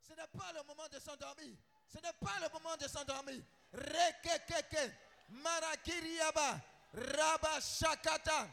Ce n'est pas le moment de s'endormir. Ce n'est pas le moment de s'endormir. Rekekeke. Marakiriaba. Raba Shakata.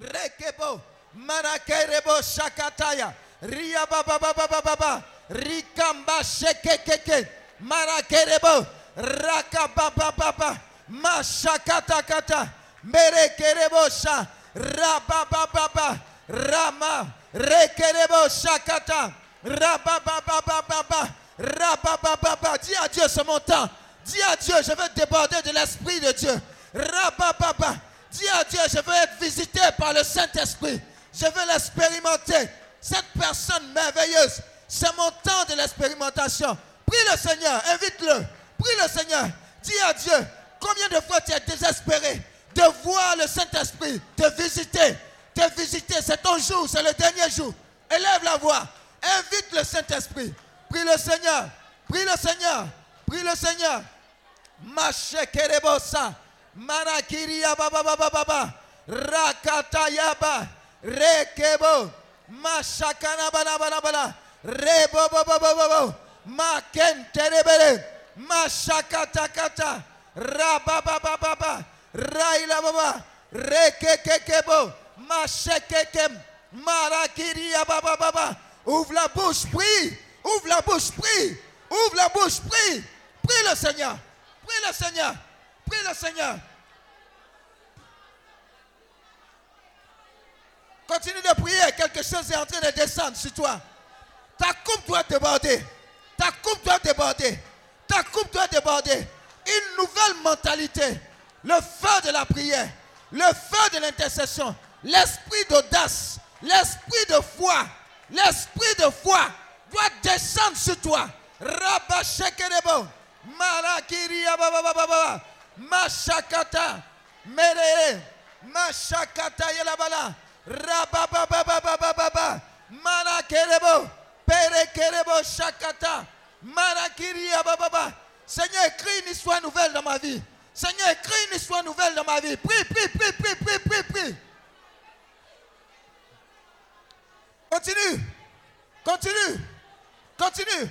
Rekebo. Marakerebo Shakataya. Riabababababa. Rikamba Shekekeke. Marakerebo. Rakabababa. Mashakatakata. Merekerebo Sha. Rabababa. Rama. Rekerebo Shakata. Rababababa. Rabababa. Dis à Dieu, c'est mon temps. Dis à Dieu, je veux déborder de l'Esprit de Dieu. Rabababa. Dis à Dieu, je veux être visité par le Saint-Esprit. Je veux l'expérimenter. Cette personne merveilleuse, c'est mon temps de l'expérimentation. Prie le Seigneur, invite-le. Prie le Seigneur. Dis à Dieu, combien de fois tu es désespéré de voir le Saint-Esprit te visiter. Te visiter, c'est ton jour, c'est le dernier jour. Élève la voix. Invite le Saint-Esprit. Prie le Seigneur. Prie le Seigneur. Prie le Seigneur. Mashekerebosa. Manakiria baba baba baba. Rakatayaba. Rekebo. Mashakana bana bana bana. Rebo bobo bobo bobo. Makenterebele. Mashakatakata. Rababababa. Raila baba. Rekekekebo. Mashekekem. Marakiria baba baba. Ouvre la bouche, prie. Ouvre la bouche, prie. Ouvre la bouche, prie. Prie le Seigneur. Prie le Seigneur. Prie le Seigneur. Continue de prier. Quelque chose est en train de descendre sur toi. Ta coupe doit déborder. Ta coupe doit déborder. Ta coupe doit déborder. Une nouvelle mentalité. Le feu de la prière. Le feu de l'intercession. L'esprit d'audace. L'esprit de foi. L'esprit de foi doit descendre sur toi. Rabashekerebo. Marakiria baba. Mashakata. Merere. Mashakata yelabala. Rababababababa. Marakerebo. Perekerebo shakata. Marakiria baba. Seigneur, écris une histoire nouvelle dans ma vie. Seigneur, écris une histoire nouvelle dans ma vie. Prie, prie, prie, prie, prie, prie, prie. Continue. Continue. Continue.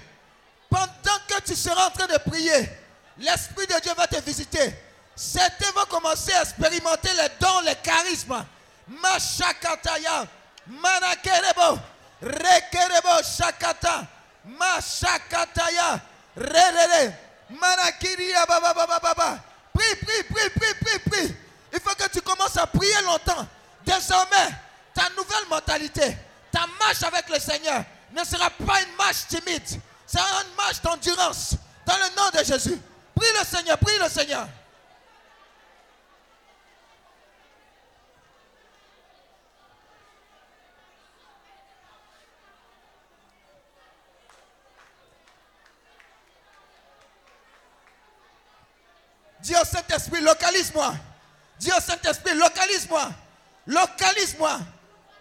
Pendant que tu seras en train de prier, l'Esprit de Dieu va te visiter. Certains vont commencer à expérimenter les dons, les charismes. Mashakataya. Manakerebo. Rekerebo shakata. Mashakataya. Rerere. Manakiria baba baba baba. Prie, prie, prie, prie, prie, prie. Il faut que tu commences à prier longtemps. Désormais, ta nouvelle mentalité, ta marche avec le Seigneur ne sera pas une marche timide. C'est une marche d'endurance. Dans le nom de Jésus. Prie le Seigneur, prie le Seigneur. Dis au Saint-Esprit, localise-moi. Dis au Saint-Esprit, localise-moi. Localise-moi.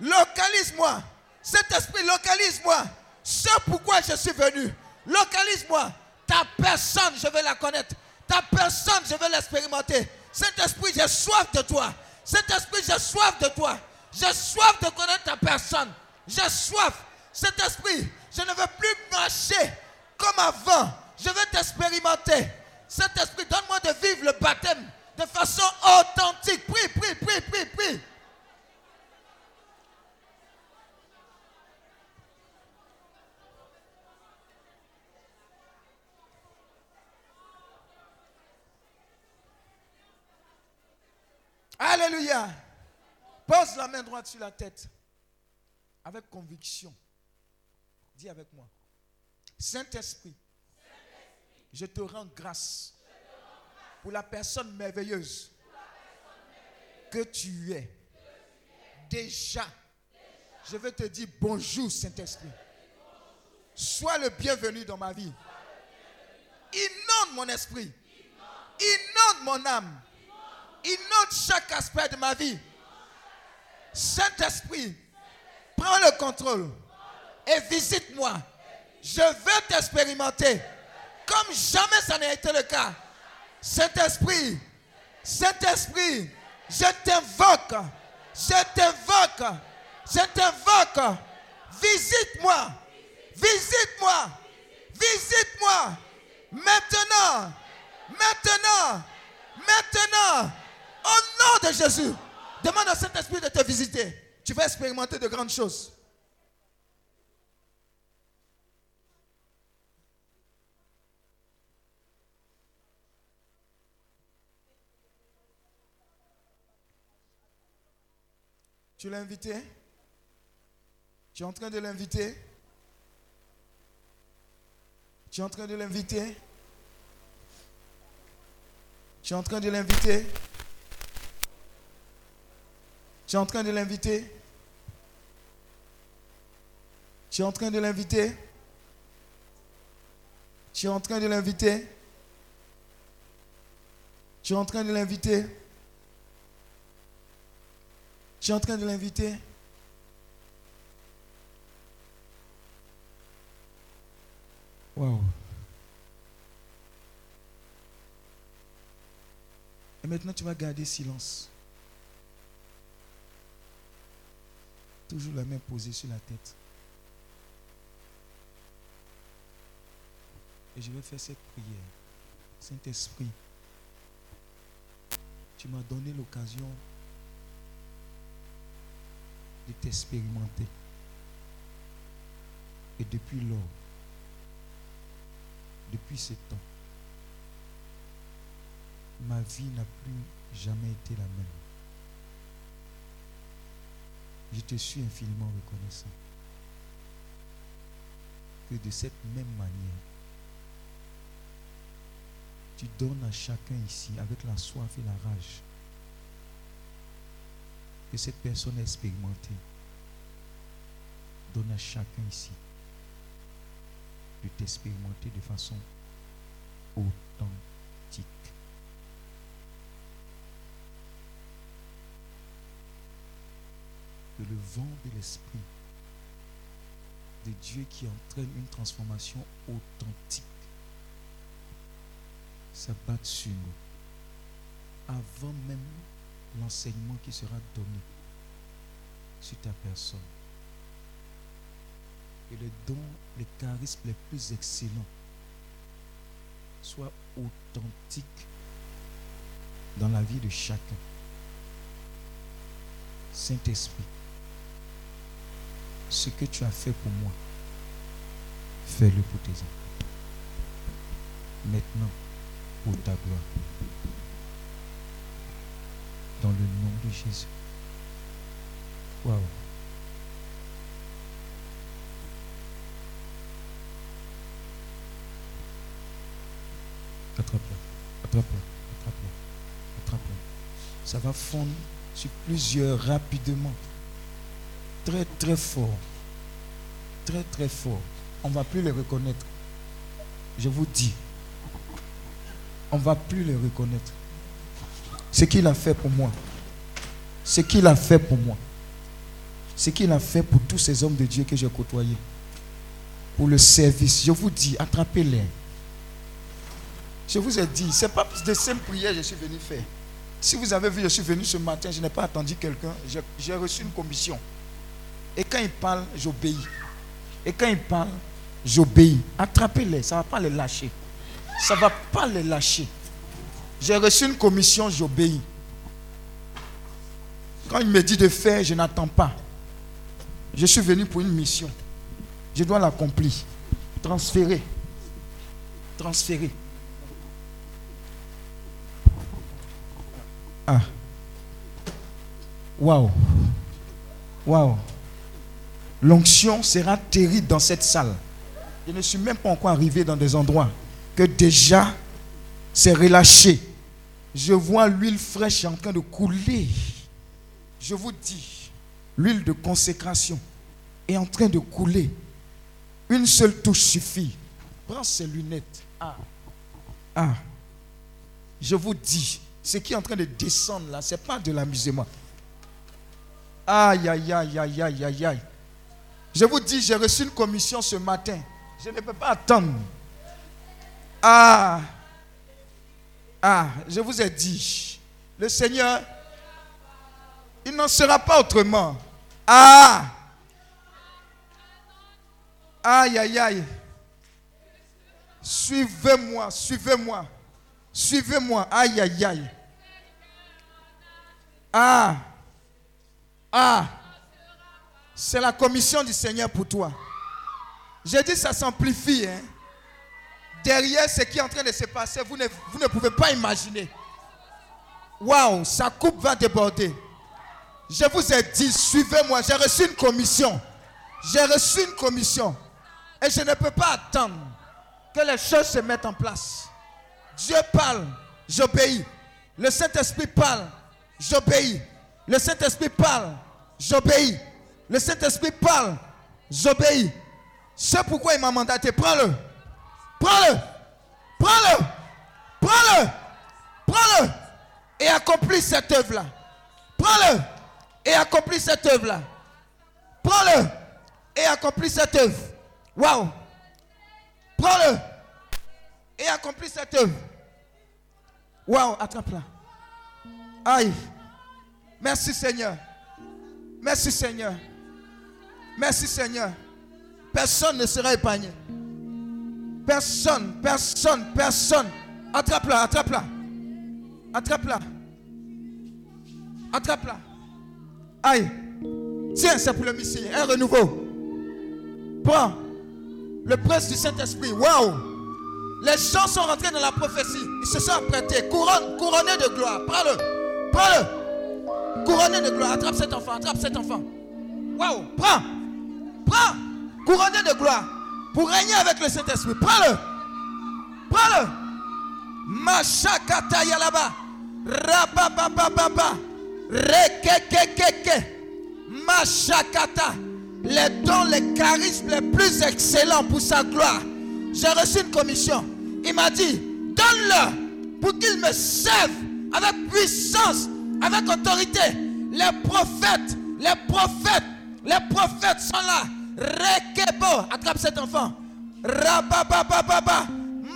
Localise-moi. Saint-Esprit, localise-moi. Ce pourquoi je suis venu. Localise-moi. Ta personne, je veux la connaître. Ta personne, je veux l'expérimenter. Saint-Esprit, j'ai soif de toi. Saint-Esprit, j'ai soif de toi. J'ai soif de connaître ta personne. J'ai soif. Saint-Esprit, je ne veux plus marcher comme avant. Je veux t'expérimenter. Saint-Esprit, donne-moi de vivre le baptême de façon authentique. Prie, prie, prie, prie, prie. Alléluia. Pose la main droite sur la tête. Avec conviction. Dis avec moi. Saint-Esprit, je te rends grâce pour la personne merveilleuse que tu es. Déjà, je veux te dire bonjour Saint-Esprit. Sois le bienvenu dans ma vie. Inonde mon esprit. Inonde mon âme. Inonde chaque aspect de ma vie. Saint-Esprit, prends le contrôle et visite-moi. Je veux t'expérimenter comme jamais ça n'a été le cas. Saint-Esprit, Saint-Esprit, je t'invoque, je t'invoque, je t'invoque. Visite-moi, Visite-moi. Visite-moi. Maintenant. Maintenant. Maintenant. Au nom de Jésus. Demande au Saint-Esprit de te visiter. Tu vas expérimenter de grandes choses. Tu l'as invité? Tu es en train de l'inviter? Tu es en train de l'inviter? Tu es en train de l'inviter? Tu es en train de l'inviter Tu es en train de l'inviter Tu es en train de l'inviter Tu es en train de l'inviter tu es en train de l'inviter. Wow. Et maintenant, tu vas garder silence. Toujours la main posée sur la tête. Et je vais faire cette prière. Saint-Esprit, tu m'as donné l'occasion de t'expérimenter. Et depuis lors, depuis ce temps, ma vie n'a plus jamais été la même. Je te suis infiniment reconnaissant que de cette même manière, tu donnes à chacun ici, avec la soif et la rage, que cette personne a expérimenté. Donne à chacun ici de t'expérimenter de façon authentique. Que le vent de l'esprit de Dieu qui entraîne une transformation authentique s'abatte sur nous avant même l'enseignement qui sera donné sur ta personne. Et les dons, les charismes les plus excellents soient authentiques dans la vie de chacun. Saint-Esprit, ce que tu as fait pour moi, fais-le pour tes enfants. Maintenant, pour ta gloire dans le nom de Jésus. Waouh. Attrape-le, attrape-le, attrape-le, attrape-le. Ça va fondre sur plusieurs rapidement. Très, très fort. Très, très fort. On ne va plus les reconnaître. Je vous dis, on ne va plus les reconnaître. Ce qu'il a fait pour moi. Ce qu'il a fait pour moi. Ce qu'il a fait pour tous ces hommes de Dieu que j'ai côtoyés. Pour le service. Je vous dis, attrapez-les. Je vous ai dit, ce n'est pas de simples prières que je suis venu faire. Si vous avez vu, je suis venu ce matin, je n'ai pas attendu quelqu'un. J'ai reçu une commission. Et quand il parle, j'obéis. Et quand il parle, j'obéis. Attrapez-les, ça ne va pas les lâcher. Ça ne va pas les lâcher. J'ai reçu une commission, j'obéis. Quand il me dit de faire, je n'attends pas. Je suis venu pour une mission. Je dois l'accomplir. Transférer. Transférer. Ah. Waouh. Waouh. L'onction sera terrible dans cette salle. Je ne suis même pas encore arrivé dans des endroits que déjà c'est relâché. Je vois l'huile fraîche en train de couler. Je vous dis, l'huile de consécration est en train de couler. Une seule touche suffit. Prends ces lunettes. Ah. Ah. Je vous dis, ce qui est en train de descendre là, ce n'est pas de l'amusement. Aïe, aïe, aïe, aïe, aïe, aïe, aïe. Je vous dis, j'ai reçu une commission ce matin. Je ne peux pas attendre. Ah. Ah, je vous ai dit, le Seigneur, il n'en sera pas autrement. Ah, Aïe, aïe, aïe. Suivez-moi, suivez-moi. Suivez-moi. Aïe, aïe, aïe. Ah. Ah. C'est la commission du Seigneur pour toi. J'ai dit ça s'amplifie. Hein. Derrière ce qui est en train de se passer, vous ne, vous ne pouvez pas imaginer. Waouh, sa coupe va déborder. Je vous ai dit, suivez-moi. J'ai reçu une commission. J'ai reçu une commission. Et je ne peux pas attendre que les choses se mettent en place. Dieu parle, j'obéis. Le Saint-Esprit parle, j'obéis. Le Saint-Esprit parle, j'obéis. Le Saint-Esprit parle, j'obéis. C'est pourquoi il m'a mandaté. Prends-le. Prends-le. Prends-le. Prends-le. Prends-le. Et accomplis cette œuvre-là. Prends-le. Et accomplis cette œuvre-là. Prends-le. Et accomplis cette œuvre. Waouh. Prends-le. Et accomplis cette œuvre. Waouh, attrape-la. Aïe. Merci Seigneur. Merci Seigneur. Merci Seigneur. Personne ne sera épargné. Personne, personne, personne. Attrape-la, attrape-la. Attrape-la. Attrape-la. Aïe. Tiens, c'est pour le Messie. Un renouveau. Prends. Le prince du Saint-Esprit. Waouh. Les gens sont rentrés dans la prophétie. Ils se sont apprêtés. Couronne, couronné de gloire. Prends-le. Prends-le. Couronné de gloire. Attrape cet enfant. Attrape cet enfant. Waouh. Prends. Prends. Couronné de gloire. Pour régner avec le Saint-Esprit. Prends-le. Prends-le. Machakata yalaba. Rababababa. Rekekekeke. Machakata. Les dons, les charismes les plus excellents pour sa gloire. J'ai reçu une commission. Il m'a dit, donne-le pour qu'il me serve avec puissance, avec autorité. Les prophètes, les prophètes, les prophètes sont là. Rekebo, attrape cet enfant. Rababababa,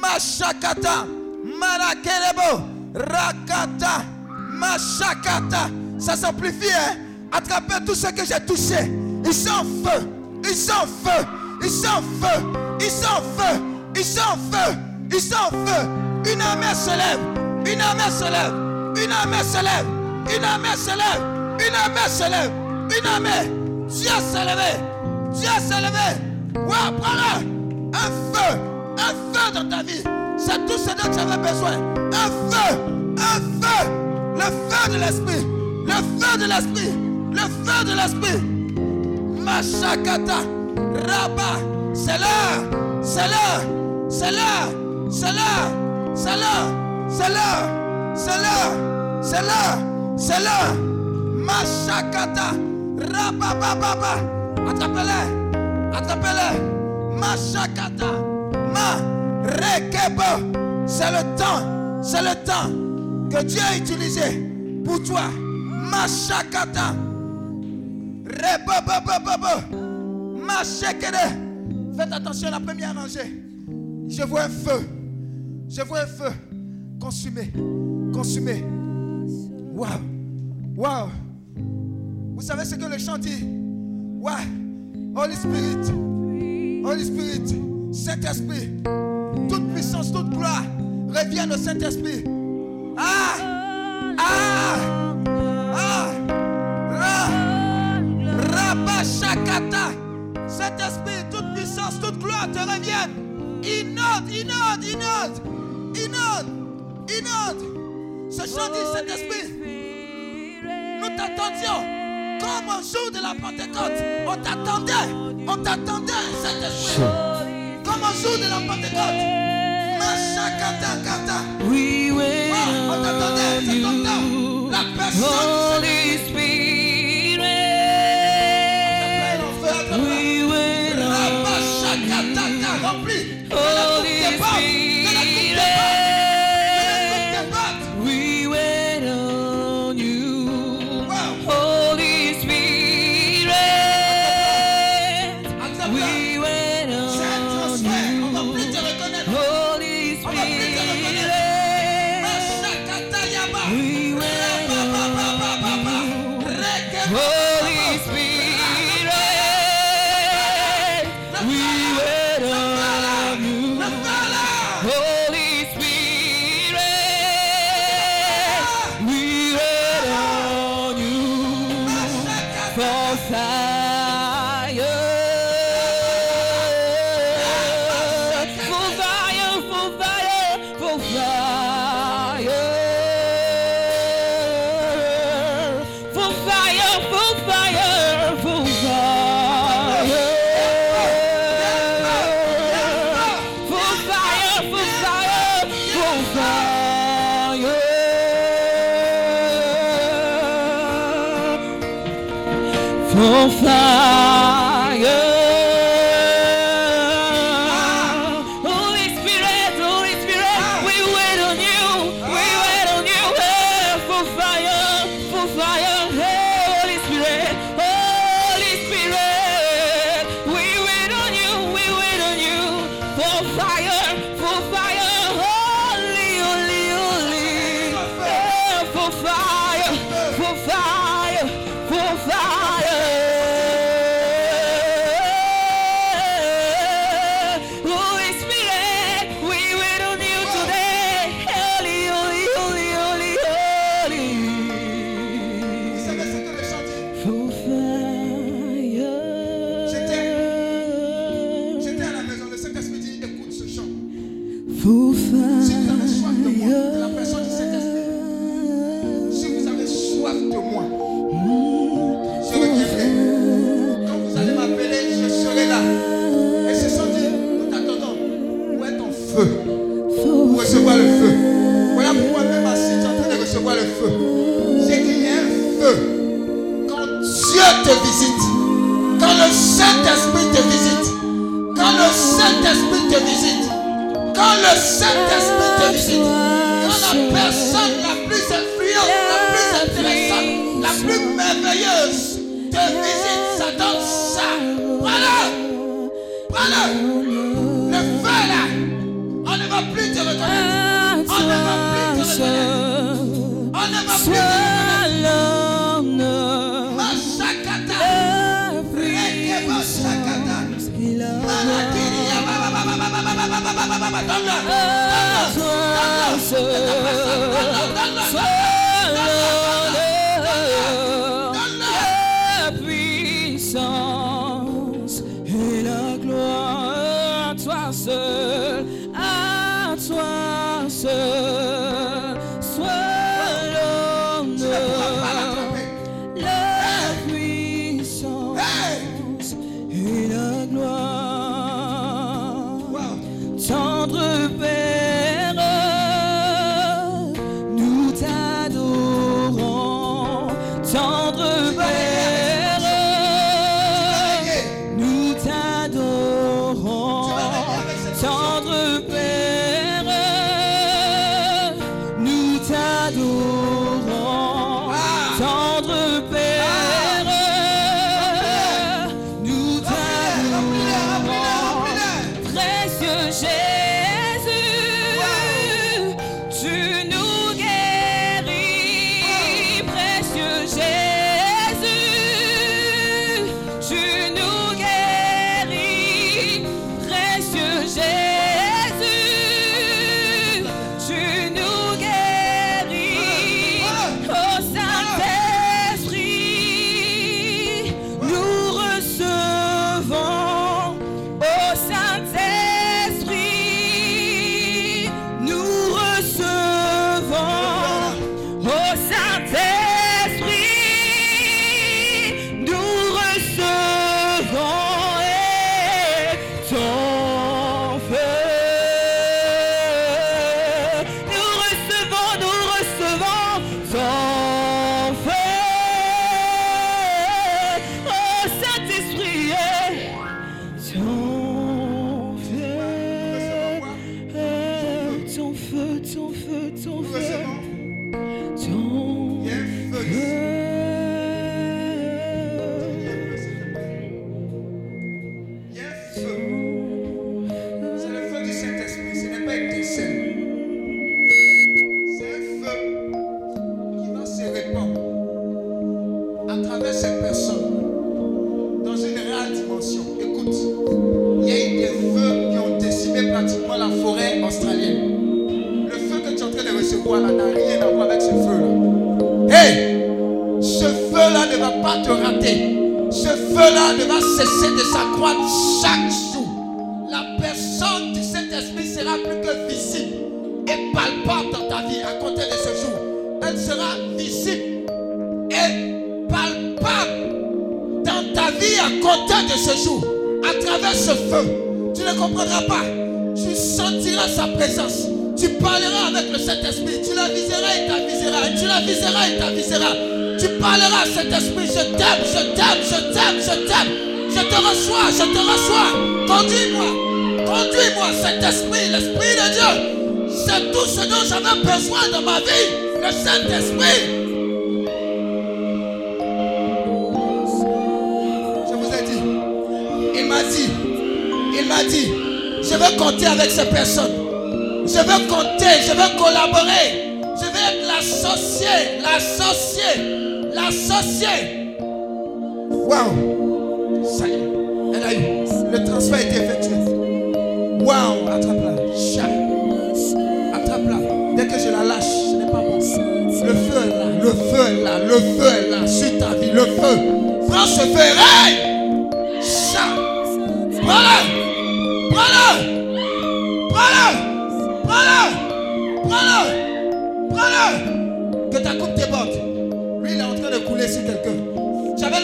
Machakata, Marakelebo, Rakata, Machakata. Ça s'amplifie, hein? Attrapez tout ce que j'ai touché. Ils sont feu. Ils sont feu. Ils sont feu. Ils sont feu. Ils sont feu. Ils sont feu. Une armée se lève. Une armée se lève. Une armée se lève. Une armée se lève. Une armée se lève. Une armée. Dieu s'est levé. Dieu s'est levé. Ouais, prends-le. Un feu. Un feu dans ta vie? C'est tout ce dont tu avais besoin. Un feu. Un feu. Le feu de l'esprit. Le feu de l'esprit. Le feu de l'esprit. Machakata. Rabat. C'est l'heure. C'est l'heure. C'est l'heure. C'est l'heure. C'est l'heure. C'est l'heure. C'est l'heure. C'est l'heure. C'est l'heure. Machakata. Rabababa. Attrapez-le. Attrapez-le. Machakata. Ma. Rekebo. C'est le temps. C'est le temps que Dieu a utilisé pour toi. Machakata. Machekede. Faites attention à la première rangée. Je vois un feu. Je vois un feu. Consumé. Consumé. Waouh. Waouh. Vous savez ce que le chant dit? Ouais. Holy Spirit. Holy Spirit. Saint-Esprit. Toute puissance, toute gloire revienne au Saint-Esprit. Ah! Ah! Ah! Ra! Rabashakata. Saint-Esprit, toute puissance, toute gloire te revienne. Inonde, inonde, inonde. Inonde. Inonde. Ce chant dit Saint-Esprit. Nous t'attendions comme au jour de la Pentecôte. On t'attendait. On t'attendait, Saint-Esprit. Comme au jour de la Pentecôte. We wait Ah, on t'attendait, c'est ton on temps. you, La personne Holy Spirit.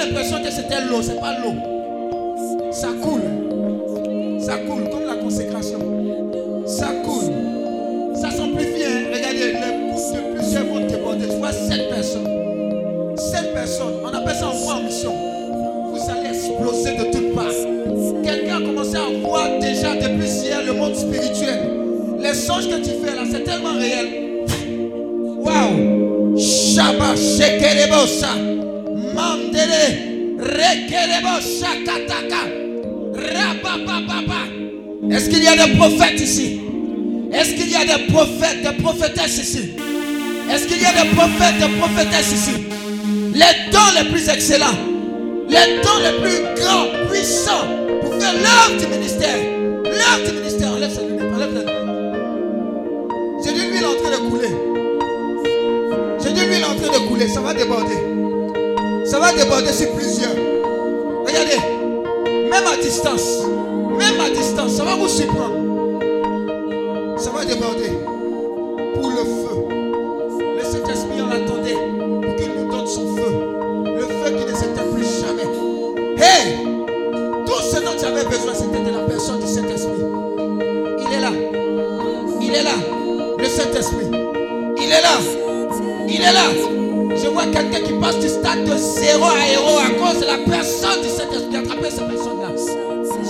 L'impression que c'était l'eau. C'est pas l'eau. Ça coule. Ça coule comme la consécration. Ça coule. Ça s'amplifie. hein. Regardez, les coupes de plusieurs vont déborder. Je vois sept personnes. Sept personnes. On appelle ça envoi en mission. Vous allez exploser de toutes parts. Quelqu'un a commencé à voir déjà depuis hier le monde spirituel. Les songes que tu fais là, c'est tellement réel. Waouh! Shaba shekerebosa. Est-ce qu'il y a des prophètes ici? Est-ce qu'il y a des prophètes, des prophétesses ici? Est-ce qu'il y a des prophètes, des prophétesses ici? Les dons les plus excellents, les dons les plus grands, puissants pour faire l'œuvre du ministère. L'œuvre du ministère. Enlève cette lumière, enlève la lumière. J'ai dit l'huile en train de couler. J'ai dit l'huile en train de couler. Ça va déborder. Ça va déborder sur plusieurs. Regardez. Même à distance. Même à distance. Ça va vous surprendre. Ça va déborder. Pour le feu. Le Saint-Esprit, on l'attendait pour qu'il nous donne son feu. Le feu qui ne s'éteint plus jamais. Hey! Tout ce dont tu avais besoin, c'était de la personne du Saint-Esprit. Il est là. Il est là. Le Saint-Esprit. Il est là. Il est là. Je vois quelqu'un qui passe du stade de zéro à héros à cause de la personne personne-là.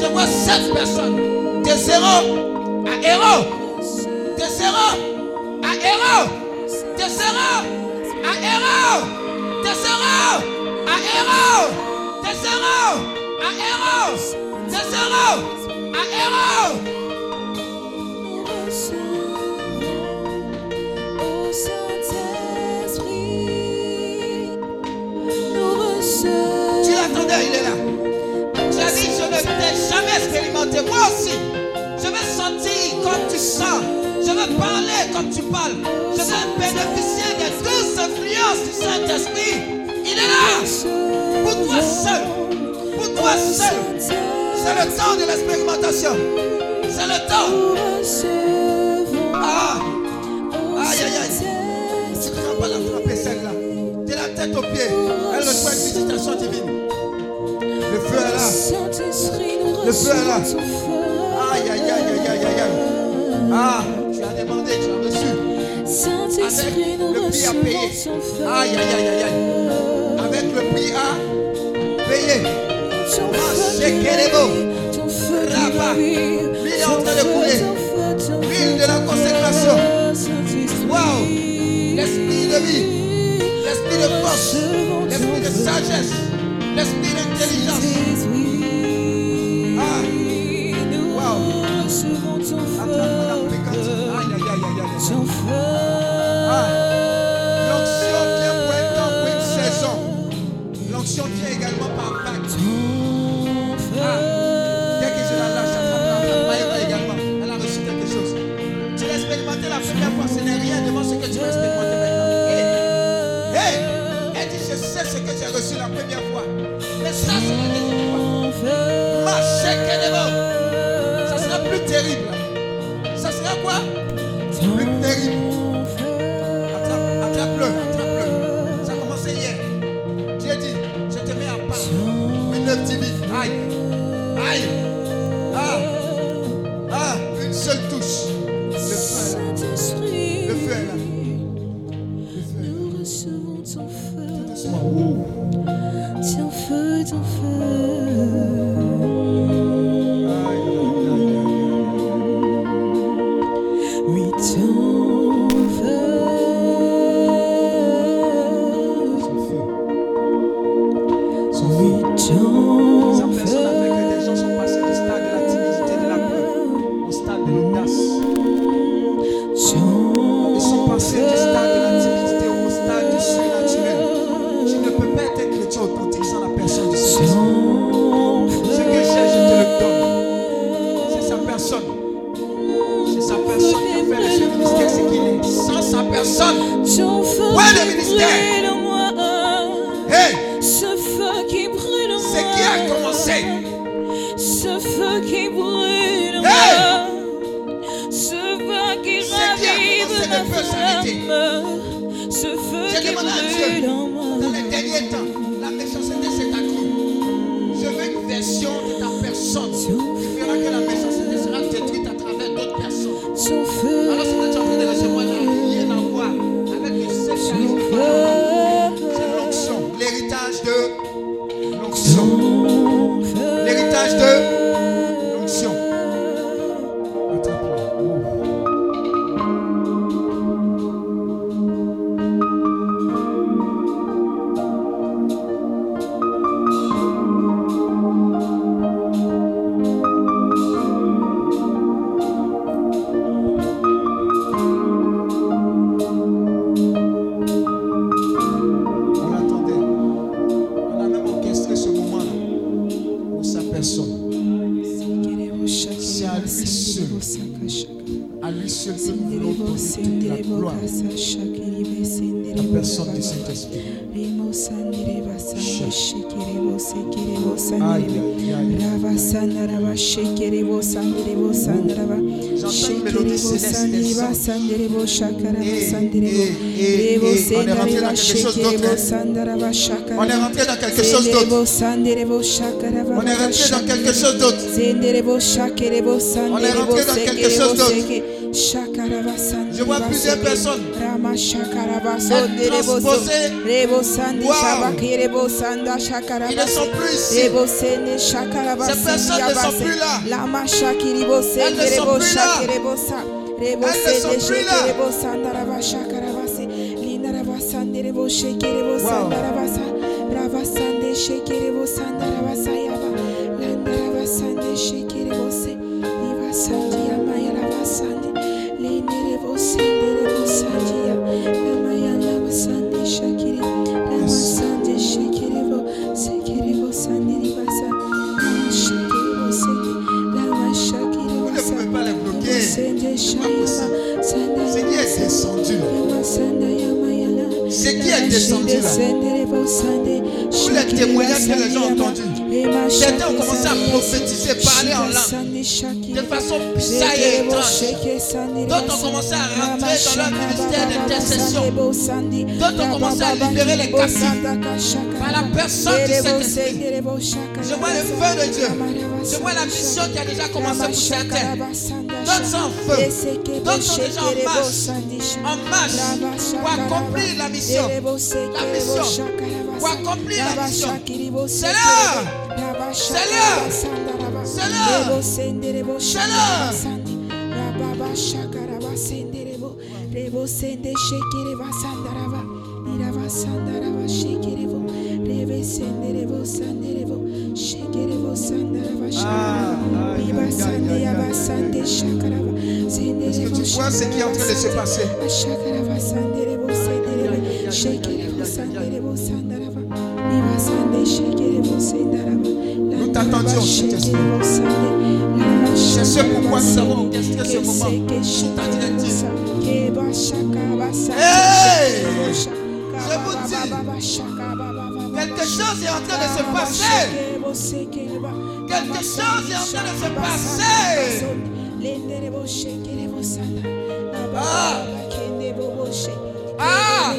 Je vois sept personnes. De zéro à héros. De zéro à héros. De zéro à héros. De zéro à héros. De zéro à héros. De zéro à héros. Expérimenté. Moi aussi, je veux sentir comme tu sens. Je veux parler comme tu parles. Je veux bénéficier des douces influences du Saint-Esprit. Il est là. Pour toi seul. Pour toi seul. C'est le temps de l'expérimentation. C'est le temps. Ah, Aïe, aïe, aïe. tu ne vas pas la frapper celle-là. De la tête aux pieds. Elle reçoit une visitation divine. Le feu est là. Aïe, aïe, aïe, aïe, aïe, aïe, aïe. Ah, tu as demandé, tu as reçu. Avec le prix à payer. Aïe, aïe, aïe, aïe, aïe. Avec le prix à payer. Ton Ah, feu Rabat. L'huile est en train de couler. L'huile de la consécration. Waouh. L'esprit de vie. L'esprit de force. L'esprit de sagesse. L'esprit d'intelligence. Chose d'autre. On est rentré dans quelque chose d'autre. On est rentré dans quelque chose d'autre. On est rentré dans quelque chose d'autre. Je vois plusieurs personnes être transposées. Wow. Ils ne sont plus ici. Ces personnes ne sont plus là. Elles ne sont plus là. Elles ne sont plus là. Vous qui est descendu là. Tous les témoignages que les gens ont entendus. Certains ont commencé à prophétiser, parler en langue. De façon bizarre et étrange. D'autres ont commencé à rentrer dans leur ministère d'intercession. D'autres ont commencé à libérer les captifs. Par la personne du Saint-Esprit. Je vois le feu de Dieu. Je vois la mission qui a déjà commencé pour certains. D'autres sont en feu. D'autres sont déjà en marche. En marche pour accomplir la mission. La mission. Pour accomplir la mission. C'est l'heure. C'est l'heure. C'est l'heure. C'est. Est-ce que tu vois ce qui est en train de se passer? Nous t'attendions, Saint-Esprit. C'est ce pourquoi nous savons orchestrer ce moment sous ta Je vous dis, quelque chose est en train de se passer. Quelque chose est en train de se passer. Ah! Ah!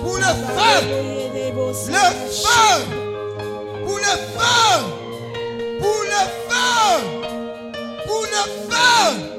Pour le feu! Le feu. Pour le feu. Pour le feu. Pour le feu.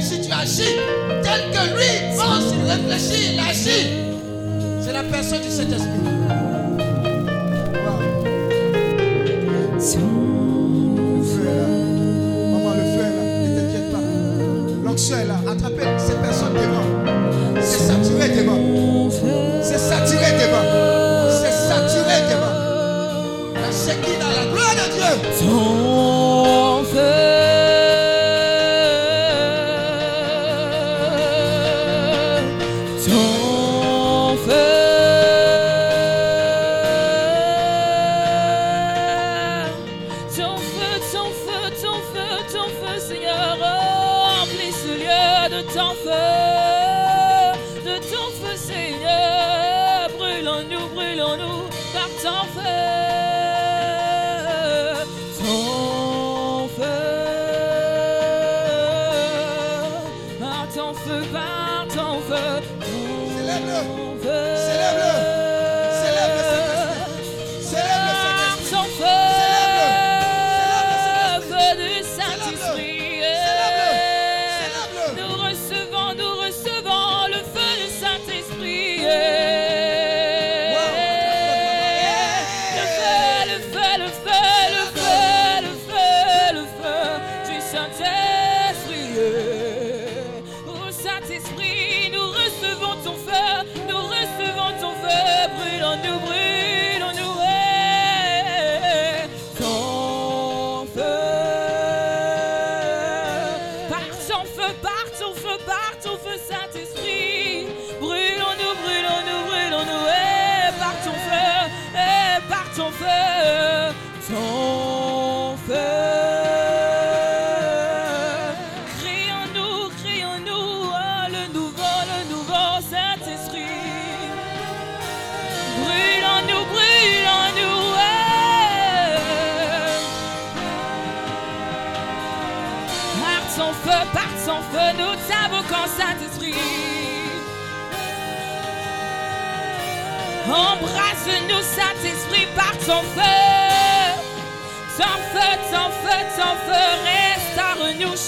réfléchis, tu agis. Tel que lui pense, il réfléchit, il agit. C'est la personne du Saint-Esprit. Maman, le frère là, ne t'inquiète pas. L'anxieux là, attrapez ces personnes devant. C'est saturé devant. C'est saturé devant. C'est saturé devant. La qui dans la gloire de Dieu.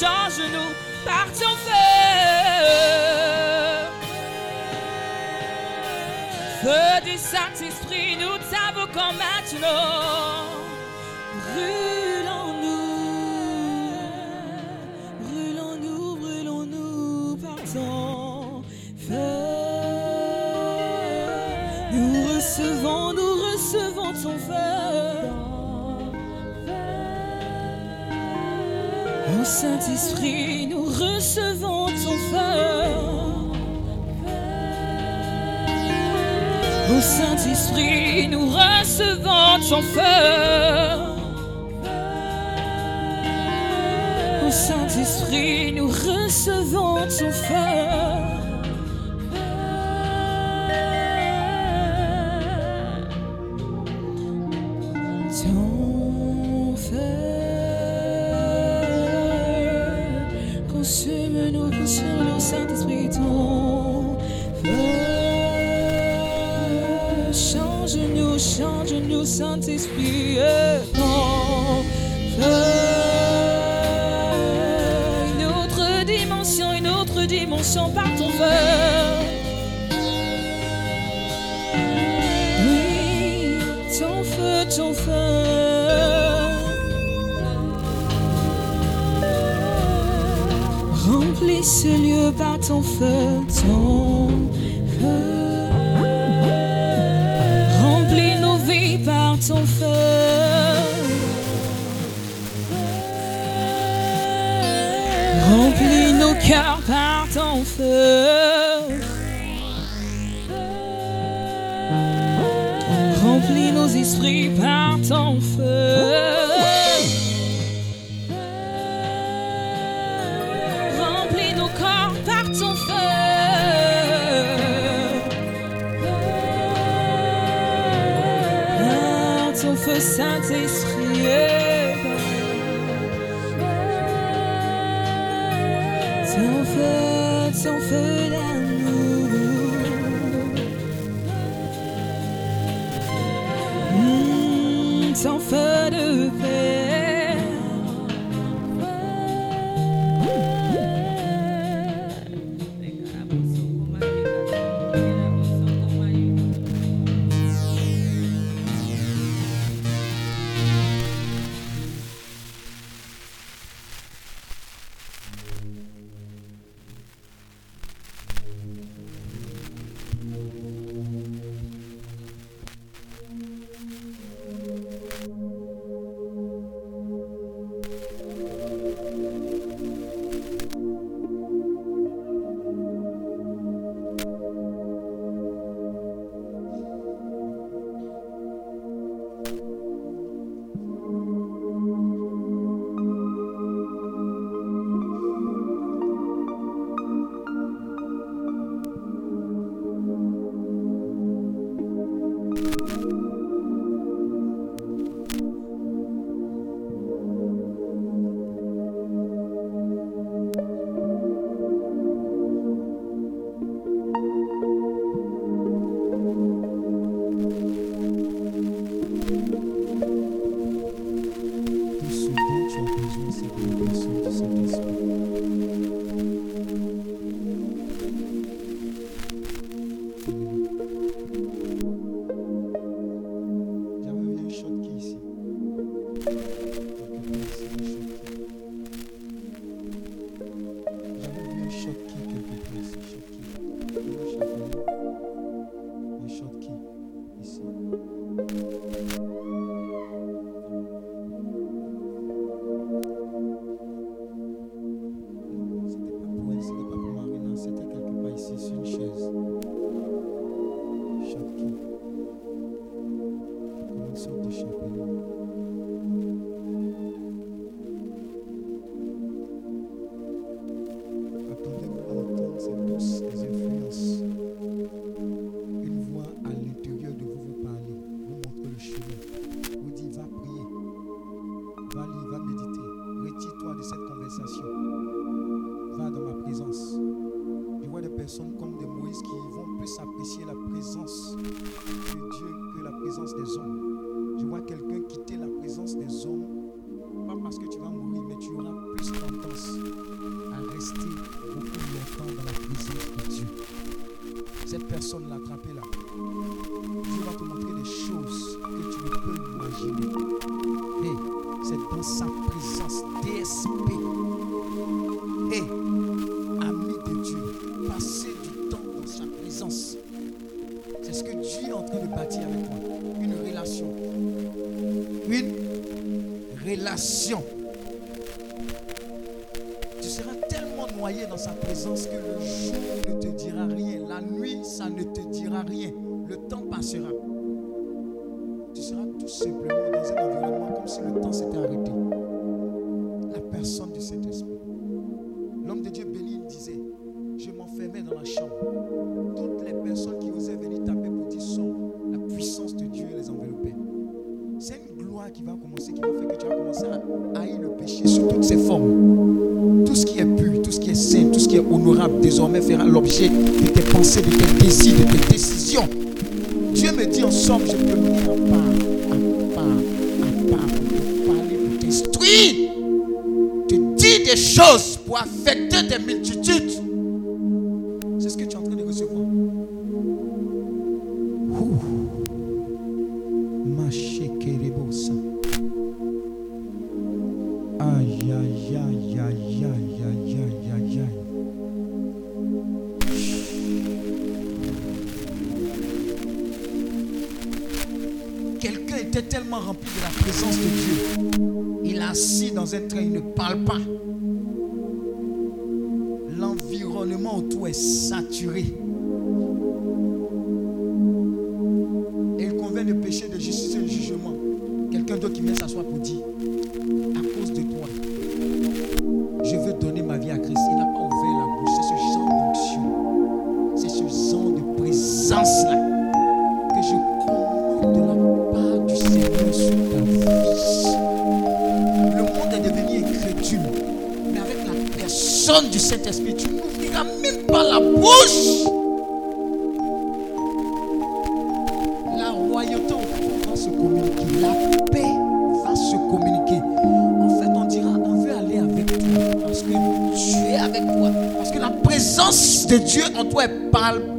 Change-nous par ton feu. Feu du Saint-Esprit, nous t'invoquons maintenant. Nous recevons ton feu. Au Saint-Esprit, nous recevons ton feu. Au Saint-Esprit, nous recevons ton feu. feu, ton feu. Remplis nos vies par ton feu. Remplis nos cœurs par ton feu. Remplis nos esprits par ton feu. Va dans ma présence. Je vois des personnes comme des Moïse qui vont plus apprécier la présence de Dieu que la présence des hommes. Je vois quelqu'un quitter la présence des hommes, pas parce que tu vas mourir, mais tu auras plus tendance à rester beaucoup longtemps dans la présence de Dieu. Cette personne l'a l'attraper là. désormais fera l'objet de tes pensées, de tes désirs, de tes décisions. En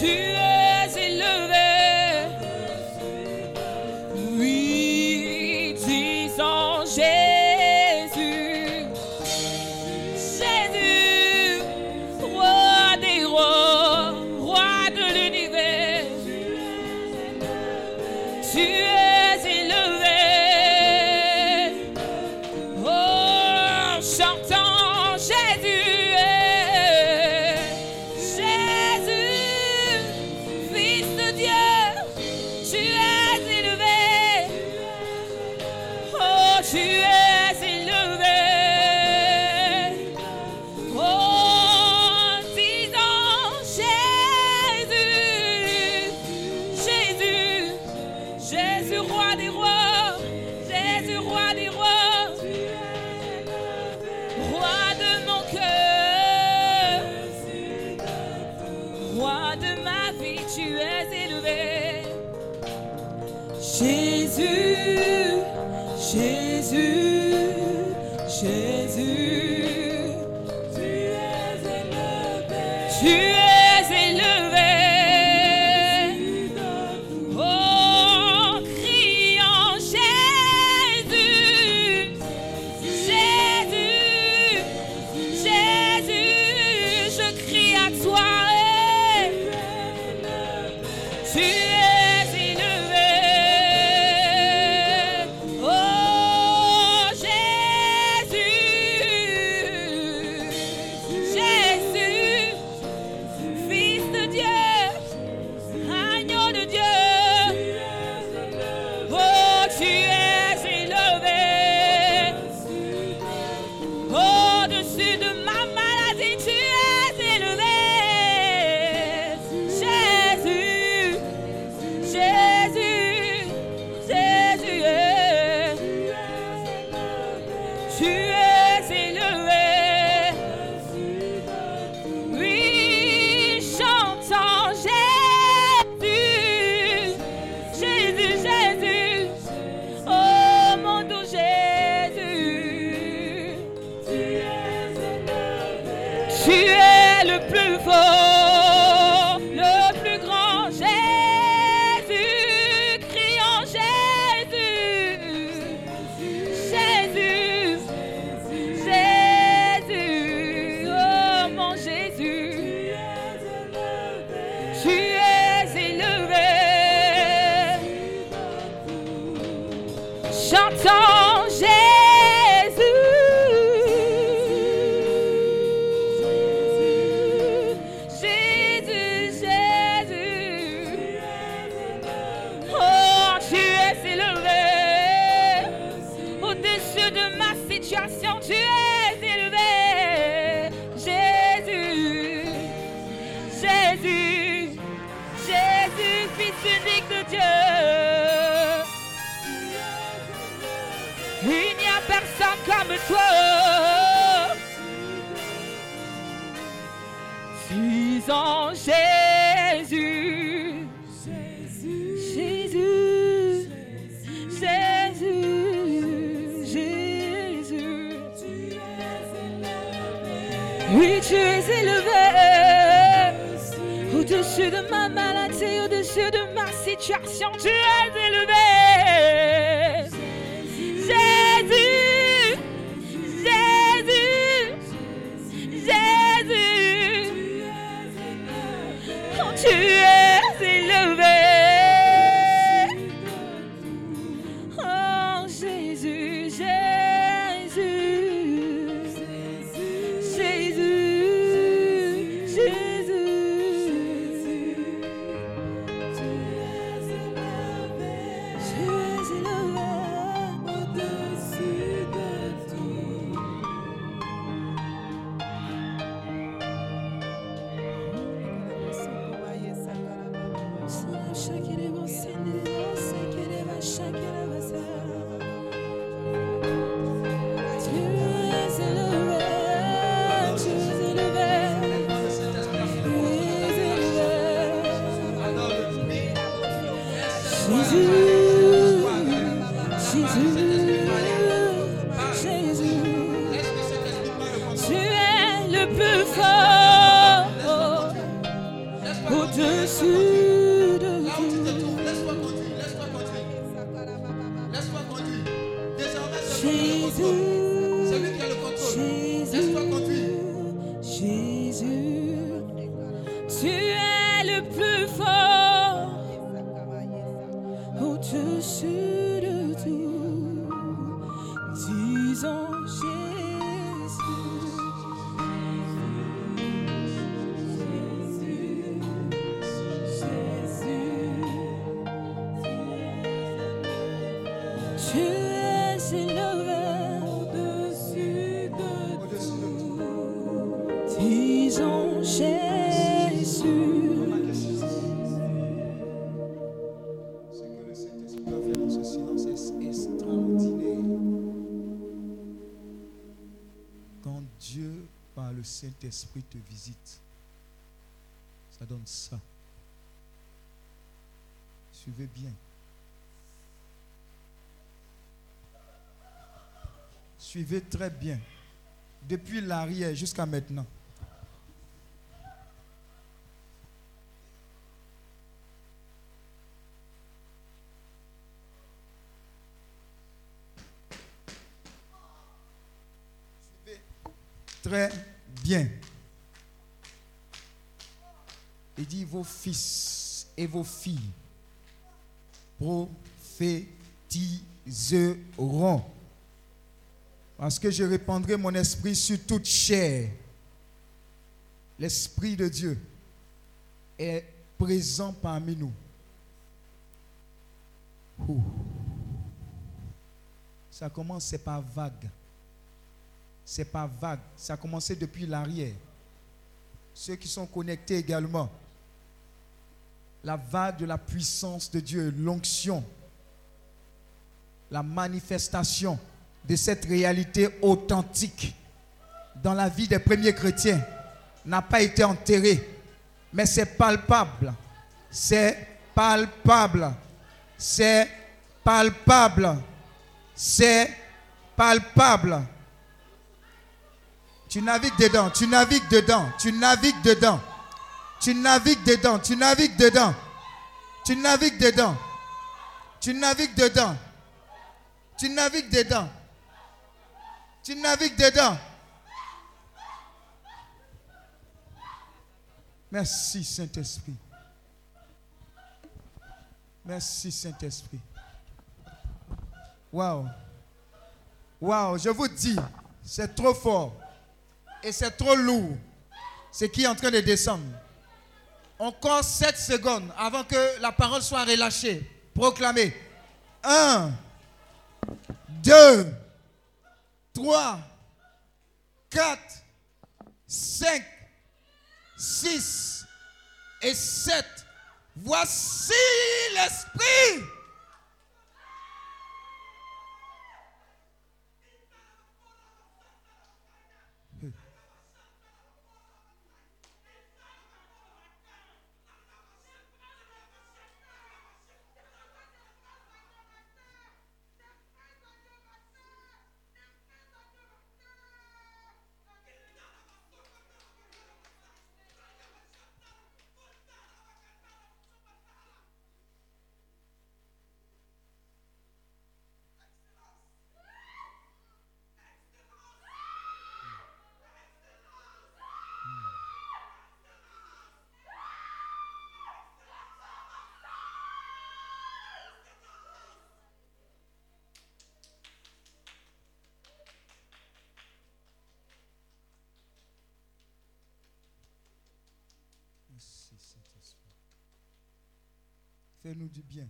tu Très bien. Depuis l'arrière jusqu'à maintenant. Très bien. Il dit vos fils et vos filles prophétiseront. Parce que je répandrai mon esprit sur toute chair. L'Esprit de Dieu est présent parmi nous. Ça commence, c'est pas vague. C'est pas vague. Ça a commencé depuis l'arrière. Ceux qui sont connectés également. La vague de la puissance de Dieu, l'onction, la manifestation de cette réalité authentique dans la vie des premiers chrétiens n'a pas été enterrée, mais c'est palpable. C'est palpable. C'est palpable. C'est palpable. Tu navigues dedans, tu navigues dedans, tu navigues dedans. Tu navigues dedans, tu navigues dedans. Tu navigues dedans. Tu navigues dedans. Tu navigues dedans. Tu navigues dedans. Merci Saint-Esprit. Merci Saint-Esprit. Waouh. Waouh, je vous dis, c'est trop fort et c'est trop lourd ce qui est en train de descendre. Encore 7 secondes avant que la parole soit relâchée. Proclamez. 1, 2, 3, 4, 5, 6 et 7. Voici l'Esprit. Fais-nous du bien.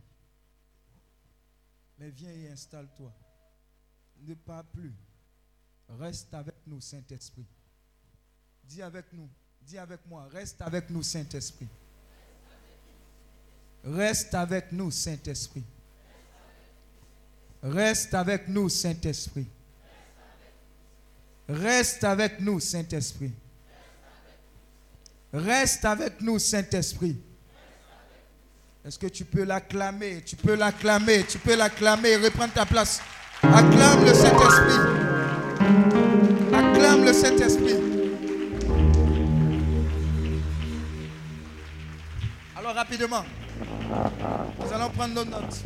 Mais viens et installe-toi. Ne pars plus. Reste avec nous, Saint-Esprit. Dis avec nous. Dis avec moi. Reste avec nous, Saint-Esprit. Reste avec nous, Saint-Esprit. Reste avec nous, Saint-Esprit. Reste avec nous, Saint-Esprit. Reste avec nous, Saint-Esprit. Est-ce que tu peux l'acclamer Tu peux l'acclamer, tu peux l'acclamer. Reprends ta place. Acclame le Saint-Esprit. Acclame le Saint-Esprit. Alors rapidement, nous allons prendre nos notes.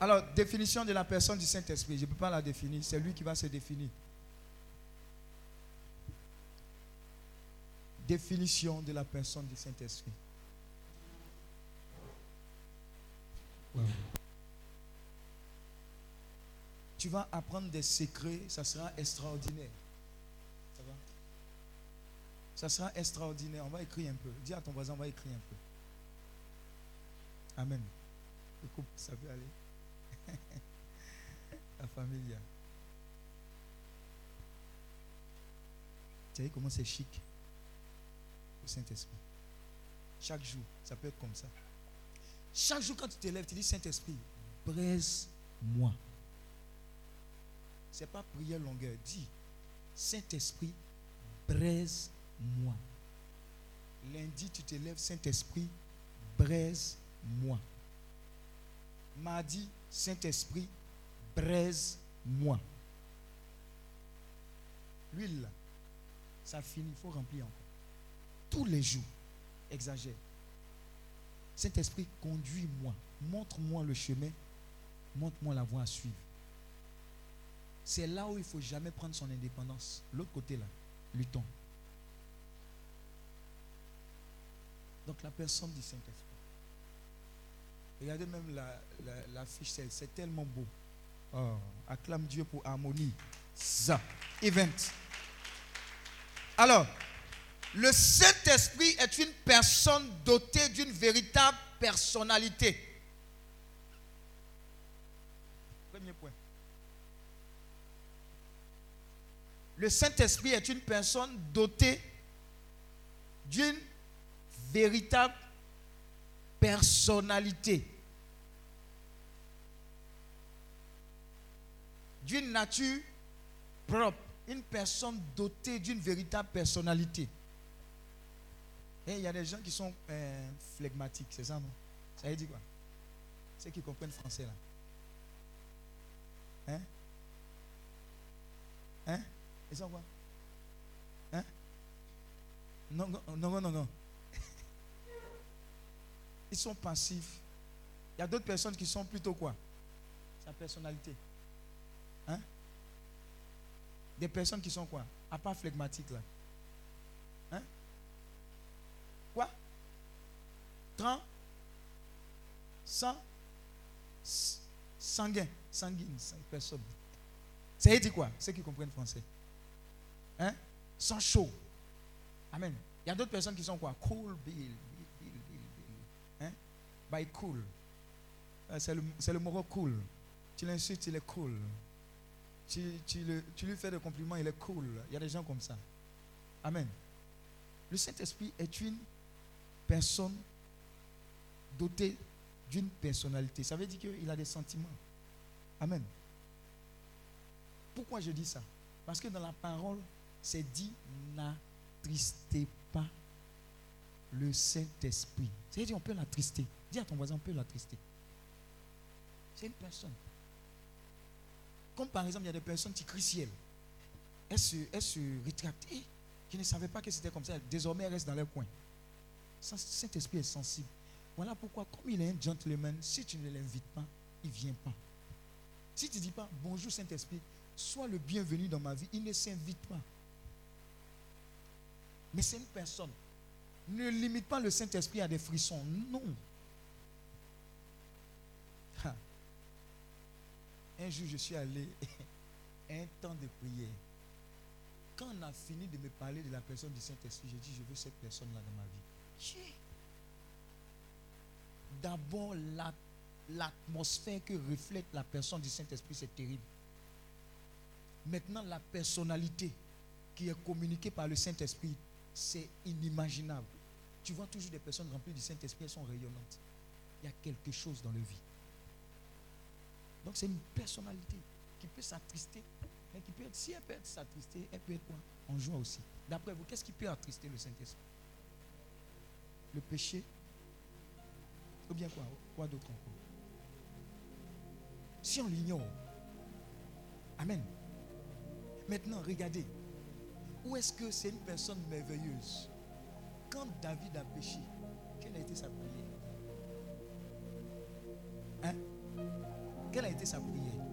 Alors, définition de la personne du Saint-Esprit. Je ne peux pas la définir, c'est lui qui va se définir. Définition de la personne du Saint-Esprit. Tu vas apprendre des secrets, ça sera extraordinaire. Ça va? Ça sera extraordinaire. On va écrire un peu. Dis à ton voisin, on va écrire un peu. Amen. Écoute, ça peut aller. La famille. Tu sais comment c'est chic? Le Saint-Esprit. Chaque jour, ça peut être comme ça. Chaque jour, quand tu te lèves, tu dis Saint-Esprit, braise-moi. Ce n'est pas prière longueur. Dis Saint-Esprit, braise-moi. Lundi, tu te lèves, Saint-Esprit, braise-moi. Mardi, Saint-Esprit, braise-moi. L'huile, ça finit, il faut remplir encore. Tous les jours, exagère. Saint-Esprit, conduis-moi, montre-moi le chemin, montre-moi la voie à suivre. C'est là où il ne faut jamais prendre son indépendance. L'autre côté, là, luttons. Donc la personne du Saint-Esprit. Regardez même la, la, la fiche, c'est- tellement beau. Oh, acclame Dieu pour harmonie. Ça, event. Alors, le Saint-Esprit est une personne dotée d'une véritable personnalité. Premier point. Le Saint-Esprit est une personne dotée d'une véritable personnalité. D'une nature propre. Une personne dotée d'une véritable personnalité. Et il y a des gens qui sont euh, flegmatiques, c'est ça, non? Ça veut dire quoi? Ceux qui comprennent français, là. Hein? Hein? Ils sont quoi? Hein? Non, non, non, non, non. Ils sont passifs. Il y a d'autres personnes qui sont plutôt quoi? Sa personnalité. Hein? Des personnes qui sont quoi? À part flegmatiques, là. 30 100 Sanguin. Sanguine. Cinq personnes. Ça veut dire quoi? Ceux qui comprennent français. Hein? Sans chaud. Amen. Il y a d'autres personnes qui sont quoi? Cool, Bill. Bill, Bill, Bill, Bill. Hein? By cool. Euh, C'est le, le mot cool. Tu l'insultes, il est cool. Tu, tu le- tu lui fais des compliments, il est cool. Il y a des gens comme ça. Amen. Le Saint-Esprit est une personne dotée d'une personnalité. Ça veut dire qu'il a des sentiments. Amen. Pourquoi je dis ça? Parce que dans la parole, c'est dit n'attristez pas le Saint-Esprit. C'est-à-dire on peut l'attrister. Dis à ton voisin, on peut l'attrister. C'est une personne. Comme par exemple, il y a des personnes qui crient. Elles se, elles se rétractent. Et qui ne savaient pas que c'était comme ça. Désormais, elles restent dans leur coin. Saint-Esprit est sensible. Voilà pourquoi, comme il est un gentleman, si tu ne l'invites pas, il ne vient pas. Si tu ne dis pas bonjour Saint-Esprit, sois le bienvenu dans ma vie, il ne s'invite pas. Mais c'est une personne. Ne limite pas le Saint-Esprit à des frissons. Non. Un jour, je suis allé un temps de prière. Quand on a fini de me parler de la personne du Saint-Esprit, j'ai dit, je veux cette personne-là dans ma vie. D'abord, la- l'atmosphère que reflète la personne du Saint-Esprit, c'est terrible. Maintenant, la personnalité qui est communiquée par le Saint-Esprit, c'est inimaginable. Tu vois toujours des personnes remplies du Saint-Esprit, elles sont rayonnantes. Il y a quelque chose dans leur vie. Donc c'est une personnalité qui peut s'attrister, mais qui peut être s'attrister, elle peut être quoi? En joie aussi. D'après vous, qu'est-ce qui peut attrister le Saint-Esprit? Le péché Ou bien quoi? Quoi d'autre encore? Si on l'ignore, Amen. Maintenant, regardez. Où est-ce que c'est une personne merveilleuse? Quand David a péché, quelle a été sa prière? Hein? Quelle a été sa prière?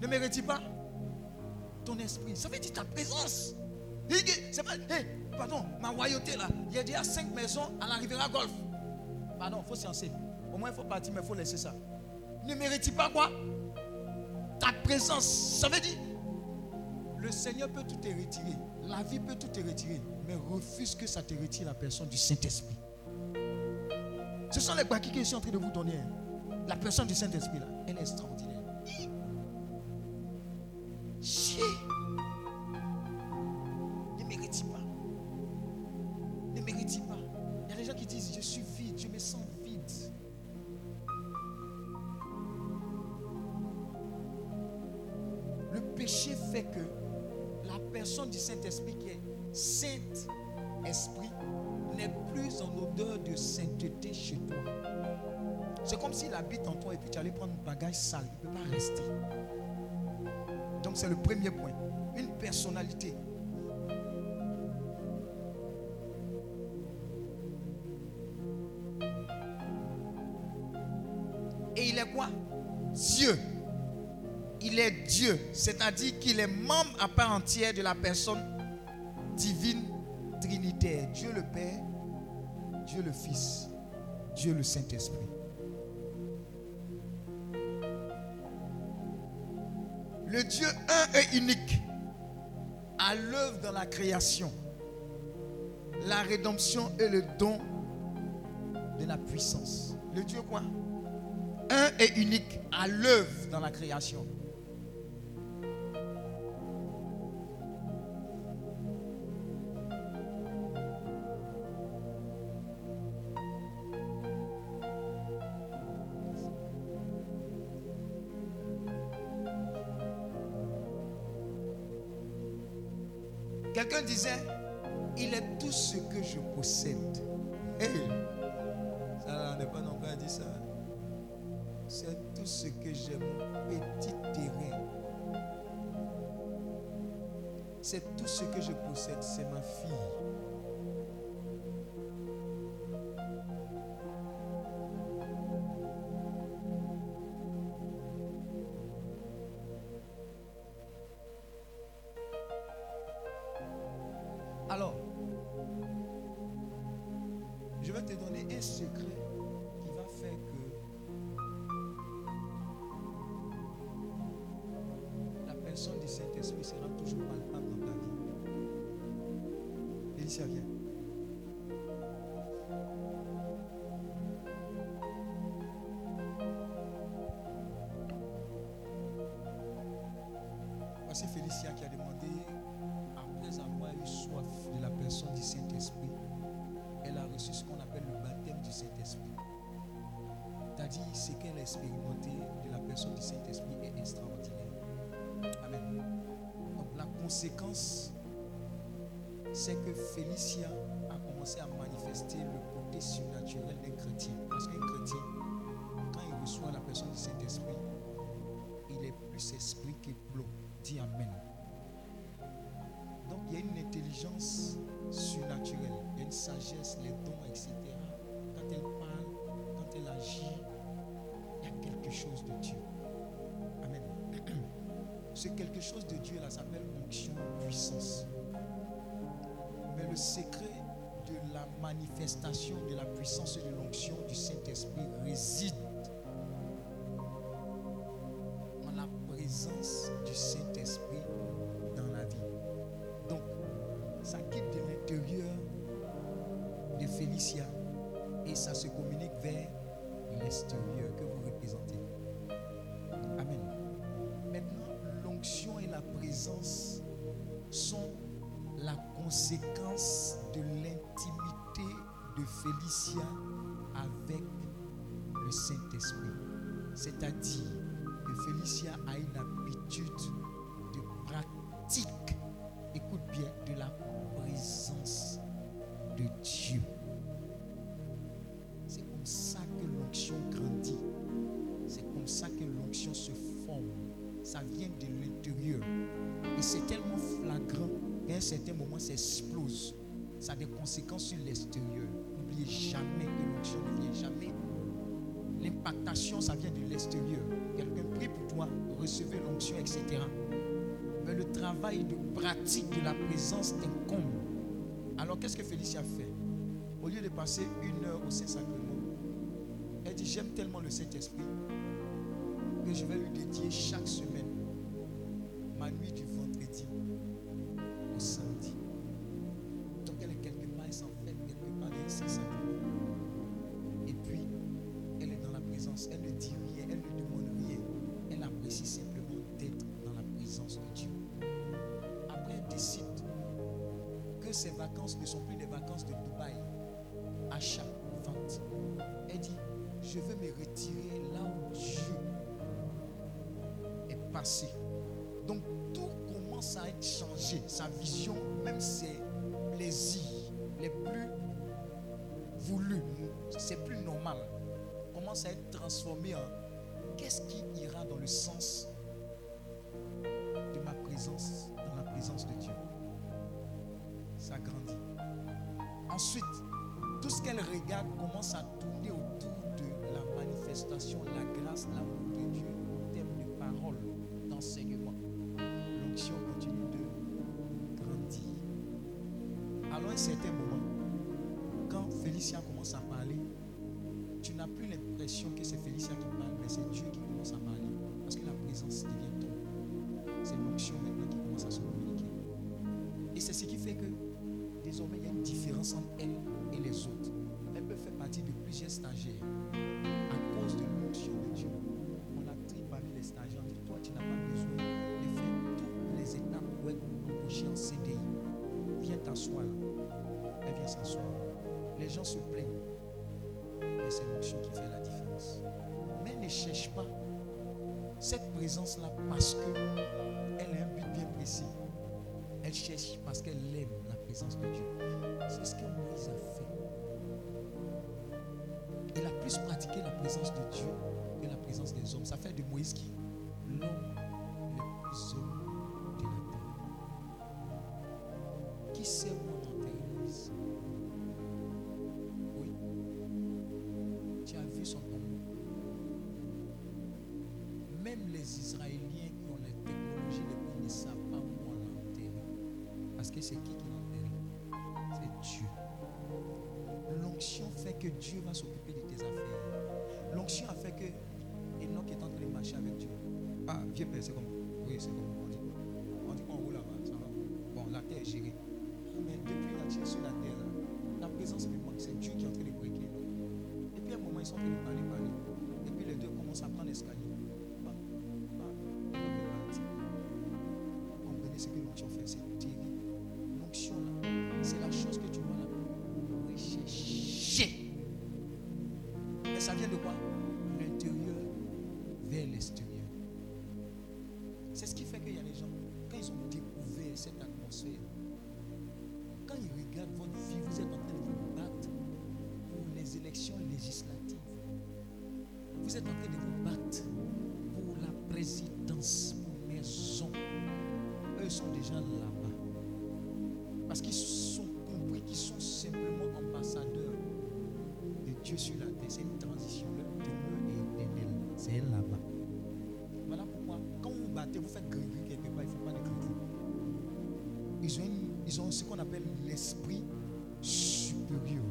Ne mérites pas ton esprit. Ça veut dire ta présence. C'est pas, hey, pardon, ma royauté là, il y a déjà cinq maisons à la Riviera Golf. Pardon, il faut sciencer. Au moins, il faut partir, mais il faut laisser ça. Ne mérite pas quoi? Ta présence. Ça veut dire, le Seigneur peut tout te retirer. La vie peut tout te retirer. Mais refuse que ça te retire la personne du Saint-Esprit. Ce sont les baquis que je suis en train de vous donner. hein. La personne du Saint-Esprit, là, elle est extraordinaire. C'est le premier point. Une personnalité. Et il est quoi? Dieu. Il est Dieu. C'est-à-dire qu'il est membre à part entière de la personne divine trinitaire. Dieu le Père, Dieu le Fils, Dieu le Saint-Esprit. Le Dieu un et unique à l'œuvre dans la création, la rédemption et le don de la puissance. Le Dieu quoi? Un et unique à l'œuvre dans la création. C'est que Félicia a commencé à manifester le côté surnaturel d'un chrétien. Parce qu'un chrétien, quand il reçoit la personne du Saint-Esprit, il est plus esprit que plomb. Dis Amen. Donc il y a une intelligence surnaturelle, il y a une sagesse, les dons, etc. Quand elle parle, quand elle agit, il y a quelque chose de Dieu. Amen. Ce quelque chose de Dieu là s'appelle onction, puissance. Mais le secret de la manifestation de la puissance et de l'onction du Saint-Esprit réside en la présence du Saint-Esprit dans la vie. Donc, ça quitte de l'intérieur de Félicia et ça se communique vers l'extérieur que vous représentez. Amen. Maintenant, l'onction et la présence sont la conséquence de l'intimité de Félicia avec le Saint-Esprit. C'est-à-dire que Félicia a une habitude de pratique, écoute bien, de la présence de Dieu. Conséquences sur l'extérieur. N'oubliez jamais que l'onction ne vient jamais. L'impactation, ça vient de l'extérieur. Quelqu'un prie pour toi, recevez l'onction, etc. Mais le travail de pratique de la présence t'incombe. Alors qu'est-ce que Félicie a fait? Au lieu de passer une heure au Saint-Sacrement, elle dit J'aime tellement le Saint-Esprit que je vais lui dédier chaque semaine ma nuit du me retirer là où Dieu est passé. Donc tout commence à être changé. Sa vision, même ses plaisirs les plus voulus, c'est plus normal, commence à être transformé en qu'est-ce qui ira dans le sens de ma présence, dans la présence de Dieu. Ça grandit. Ensuite, tout ce qu'elle regarde commence à la grâce, l'amour de Dieu, en termes de paroles, d'enseignement. L'onction continue de grandir. Alors, à un certain moment, quand Félicien commence à parler, tu n'as plus l'impression que c'est Félicien qui parle, mais c'est Dieu qui commence à parler. Parce que la présence devient ton. C'est l'onction maintenant qui commence à se communiquer. Et c'est ce qui fait que désormais il y a une différence entre elle et les autres. Faire partie de plusieurs stagiaires. À cause de l'onction de Dieu, on a pris parmi les stagiaires. On dit Toi, tu n'as pas besoin de faire toutes les étapes pour être embauché en CDI. Viens t'asseoir là. Elle vient s'asseoir. Les gens se plaignent. Mais c'est l'onction qui fait la différence. Mais ne cherche pas cette présence-là parce qu'elle a un but bien précis. Elle cherche parce qu'elle aime la présence de Dieu. C'est ce que Moïse a fait. C'est qui qui l'a enterré C'est Dieu. L'onction fait que Dieu va s'occuper de tes affaires. L'onction a fait que Enoch est en train de marcher avec Dieu. Ah, vieux père, c'est comment Oui, c'est comment On dit, on dit qu'on roule là-bas. Bon, la terre est gérée. Mais depuis la Dieu sur la terre, la présence me manque. C'est Dieu qui est en train de. Et puis un moment, ils sont en train de parler, parler. Et puis les deux commencent à prendre l'escalier. Bah, bah, parti. Vous comprenez ce que l'onction fait faites gris quelque part, il ne faut pas de gris ils ont, ils ont ce qu'on appelle l'esprit supérieur.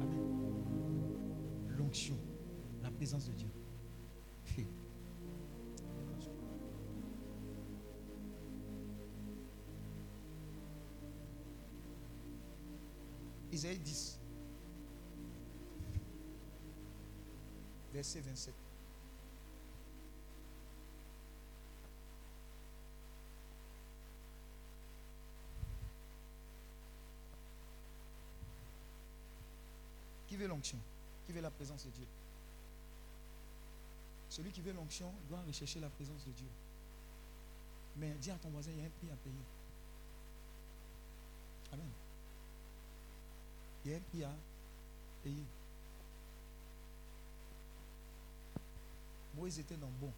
Amen. L'onction, la présence de Dieu. Isaïe 10, verset 27. Qui veut Qui veut la présence de Dieu Celui qui veut l'onction doit rechercher la présence de Dieu. Mais dis à ton voisin, il y a un prix à payer. Amen. Il y a un prix à payer. Moïse était dans bon.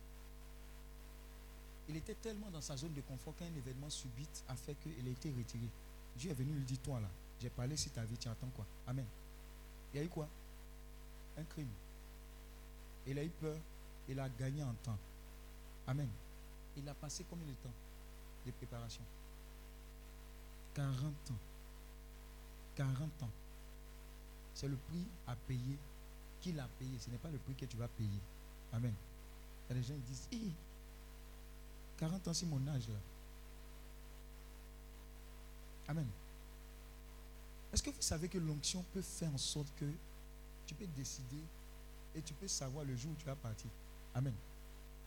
Il était tellement dans sa zone de confort qu'un événement subit a fait qu'il a été retiré. Dieu est venu lui dire, toi là, j'ai parlé sur ta vie, tu entends quoi? Amen. Il a eu quoi? Un crime. Il a eu peur, il a gagné en temps. Amen. Il a passé combien de temps de préparation? 40 ans. 40 ans. C'est le prix à payer qu'il a payé? Ce n'est pas le prix que tu vas payer. Amen. Il gens disent, Hi, 40 ans, c'est mon âge là. Amen. Est-ce que vous savez que l'onction peut faire en sorte que tu peux décider et tu peux savoir le jour où tu vas partir? Amen.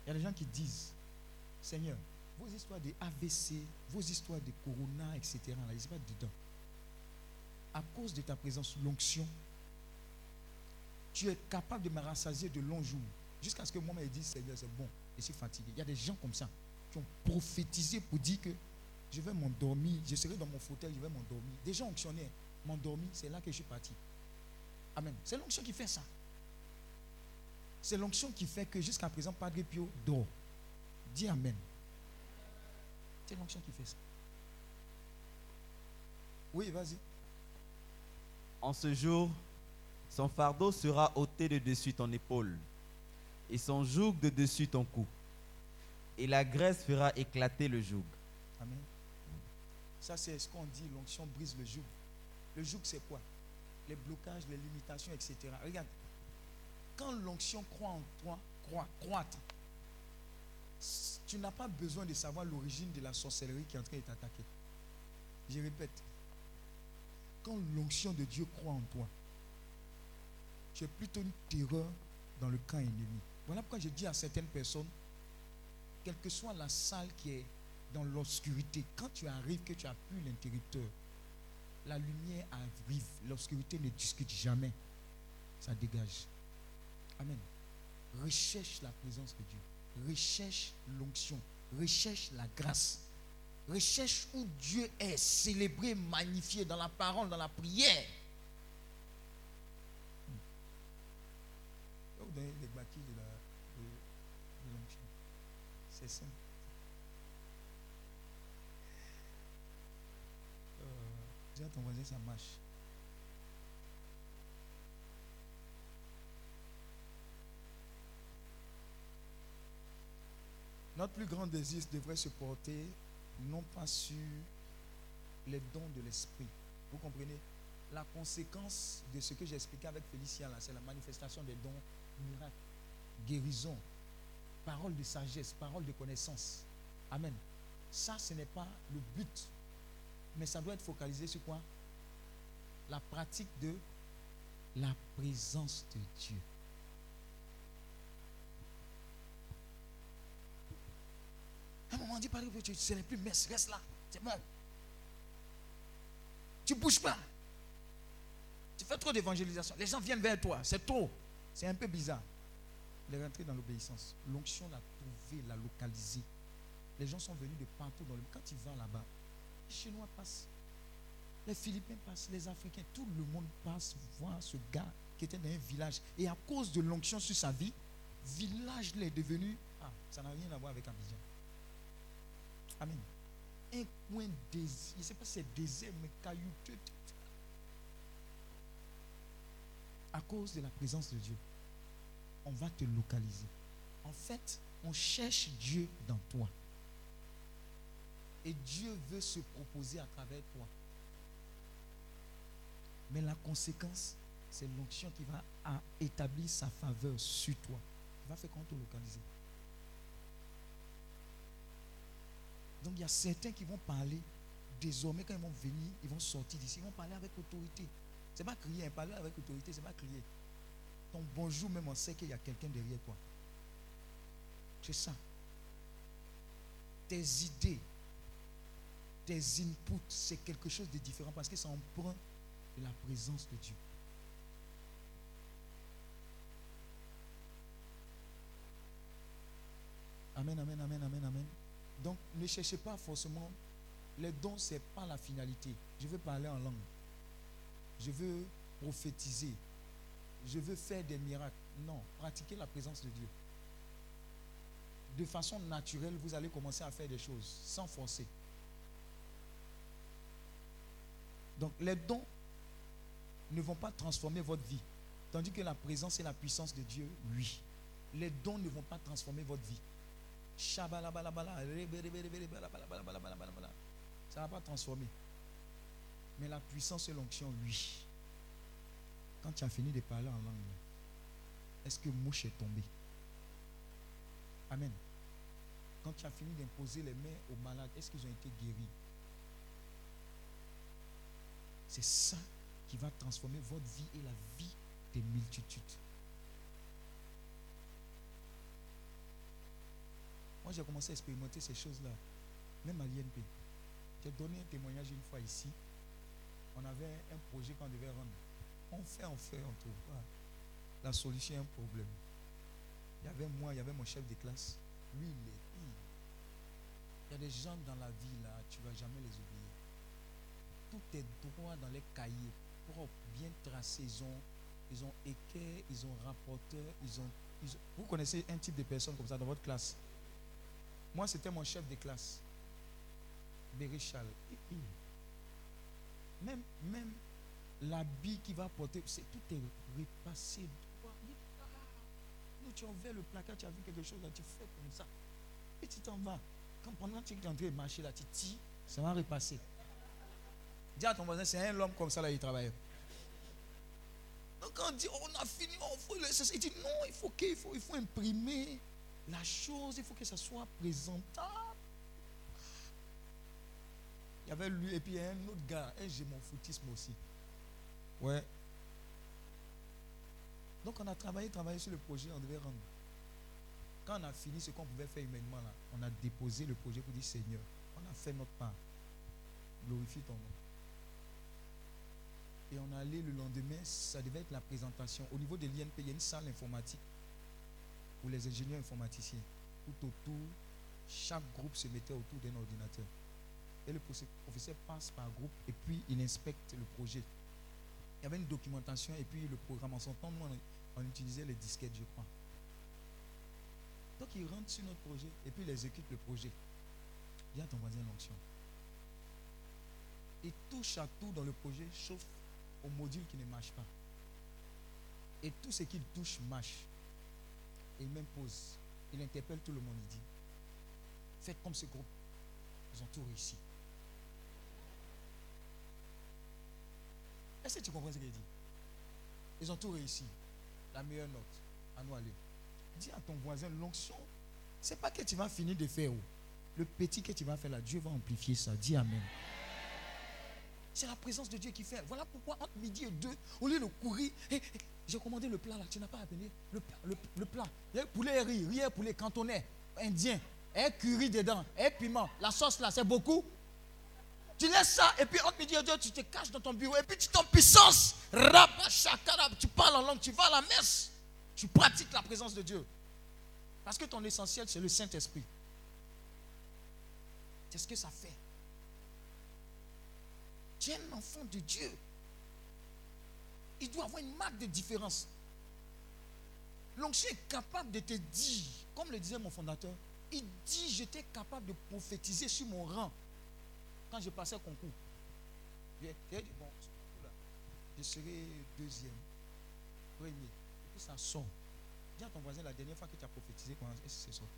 Il y a des gens qui disent, Seigneur, vos histoires de AVC, vos histoires de Corona, etc., là, ils sont pas dedans. À cause de ta présence, l'onction, tu es capable de me rassasier de longs jours. Jusqu'à ce que moi, me dise, Seigneur, c'est bon, je suis fatigué. Il y a des gens comme ça qui ont prophétisé pour dire que je vais m'endormir, je serai dans mon fauteuil, je vais m'endormir. Des gens onctionnés, m'endormir, c'est là que je suis parti. Amen. C'est l'onction qui fait ça. C'est l'onction qui fait que jusqu'à présent, Padre Pio dort. Dis Amen. C'est l'onction qui fait ça. Oui, vas-y. En ce jour, son fardeau sera ôté de dessus ton épaule, et son joug de dessus ton cou. Et la graisse fera éclater le joug. Amen. Ça, c'est ce qu'on dit, l'onction brise le joug. Le joug, c'est quoi? Les blocages, les limitations, etc. Regarde, quand l'onction croit en toi, croit, croître, tu n'as pas besoin de savoir l'origine de la sorcellerie qui est en train de t'attaquer. Je répète, quand l'onction de Dieu croit en toi, tu es plutôt une terreur dans le camp ennemi. Voilà pourquoi je dis à certaines personnes, quelle que soit la salle qui est dans l'obscurité, quand tu arrives, que tu plus l'interrupteur, la lumière arrive, l'obscurité ne discute jamais, ça dégage. Amen. Recherche la présence de Dieu, recherche l'onction, recherche la grâce, recherche où Dieu est célébré, magnifié dans la parole, dans la prière. Les bâtis de l'onction. C'est simple. Euh, ça marche. Notre plus grand désir devrait se porter non pas sur les dons de l'esprit. Vous comprenez? La conséquence de ce que j'ai expliqué avec Félicia, là, c'est la manifestation des dons miracles, guérison, parole de sagesse, parole de connaissance. Amen. Ça, ce n'est pas le but. Mais ça doit être focalisé sur quoi? La pratique de la présence de Dieu. Un moment, on dit, pas tu ce n'est plus messe, reste là. C'est bon. Tu ne bouges pas. Tu fais trop d'évangélisation. Les gens viennent vers toi. C'est trop. C'est un peu bizarre. Les rentrer dans l'obéissance. L'onction l'a trouvé, l'a localisé. Les gens sont venus de partout dans le monde. Quand tu vas là-bas, les Chinois passent. Les Philippins passent, les Africains, tout le monde passe voir ce gars qui était dans un village. Et à cause de l'onction sur sa vie, village est devenu. Ah, ça n'a rien à voir avec Abidjan. Amen. Un coin désert, je ne sais pas si c'est désert, mais caillouteux. À cause de la présence de Dieu, on va te localiser. En fait, on cherche Dieu dans toi. Et Dieu veut se proposer à travers toi. Mais la conséquence, c'est l'onction qui va établir sa faveur sur toi. Qui va faire qu'on te localiser? Donc il y a certains qui vont parler. Désormais, quand ils vont venir, ils vont sortir d'ici. Ils vont parler avec autorité. C'est pas crier. hein. Parler avec autorité, c'est pas crier. Ton bonjour, même on sait qu'il y a quelqu'un derrière toi. C'est ça. Tes idées, tes inputs, c'est quelque chose de différent parce que ça emprunte de la présence de Dieu. Amen, amen, amen, amen, amen. Donc, ne cherchez pas forcément. Les dons, ce pas la finalité. Je veux parler en langue. Je veux prophétiser. Je veux faire des miracles. Non, pratiquez la présence de Dieu. De façon naturelle, vous allez commencer à faire des choses sans forcer. Donc, les dons ne vont pas transformer votre vie. Tandis que la présence et la puissance de Dieu, oui. Les dons ne vont pas transformer votre vie. Ça ne va pas transformer. Mais la puissance et l'onction, oui. Quand tu as fini de parler en langue, est-ce que mouche est tombée Amen. Quand tu as fini d'imposer les mains aux malades, est-ce qu'ils ont été guéris C'est ça qui va transformer votre vie et la vie des multitudes. Moi, j'ai commencé à expérimenter ces choses-là, même à l'INP. J'ai donné un témoignage une fois ici. On avait un projet qu'on devait rendre. On fait, on fait, on trouve pas. La solution est un problème. Il y avait moi, il y avait mon chef de classe. Lui, il est. Il y a des gens dans la vie, là, tu ne vas jamais les oublier. Tout est droit dans les cahiers, propre, bien tracé. Ils ont, ils équerre, ils ont rapporteur, ils ont, Vous connaissez un type de personne comme ça dans votre classe Moi, c'était mon chef de classe. Béréchal. Même, même l'habit qu'il va porter, c'est tout est repassé Nous, tu as le placard, tu as vu quelque chose, là, tu fais comme ça. Et tu t'en vas. Quand pendant que tu es en train de marcher là, tu tires, ça va repasser. Dis à ton voisin, c'est un homme comme ça là, il travaille. Donc quand on dit, oh, on a fini, on faut le il dit non, il faut, qu'il faut, il faut imprimer la chose, il faut que ça soit présentable. Il y avait lui et puis un autre gars, et j'ai mon foutisme aussi. Ouais. Donc on a travaillé, travaillé sur le projet, on devait rendre. Quand on a fini ce qu'on pouvait faire humainement, là, on a déposé le projet pour dire Seigneur, on a fait notre part. Glorifie ton nom. Et on allé le lendemain, ça devait être la présentation. Au niveau de l'INP, il y a une salle informatique pour les ingénieurs informaticiens. Tout autour, chaque groupe se mettait autour d'un ordinateur. Et le professeur- passe par groupe et puis il inspecte le projet. Il y avait une documentation et puis le programme. En son temps, nous, on, utilisait les disquettes, je crois. Donc il rentre sur notre projet et puis il exécute le projet. Dis à ton voisin l'onction. Il touche à tout dans le projet, sauf au module qui ne marche pas. Et tout ce qu'il touche marche. Et il m'impose. Il interpelle tout le monde. Il dit Faites comme ce groupe. Ils ont tout réussi. Est-ce que tu comprends ce qu'il dit? Ils ont tout réussi. La meilleure note. À nous aller. Dis à ton voisin l'onction. C'est pas que tu vas finir de faire. Le petit que tu vas faire là, Dieu va amplifier ça. Dis Amen. C'est la présence de Dieu qui fait. Voilà pourquoi entre midi et deux, au lieu de courir, j'ai commandé le plat là, tu n'as pas appelé le, le, le plat. Poulet riz, riz poulet cantonais, indien, un curry dedans, un piment. La sauce là, c'est beaucoup. Tu laisses ça et puis entre midi et deux, tu te caches dans ton bureau et puis tu t'en puissance. Tu parles en langue, tu vas à la messe. Tu pratiques la présence de Dieu. Parce que ton essentiel, c'est le Saint-Esprit. C'est ce que ça fait. Tu es un enfant de Dieu. Il doit avoir une marque de différence. L'onction est capable de te dire, comme le disait mon fondateur, il dit j'étais capable de prophétiser sur mon rang quand je passais concours. Dit, bon, ce concours-là, je serai deuxième, premier. Et puis ça sort. Dis à ton voisin la dernière fois que tu as prophétisé, comment est-ce que c'est sorti?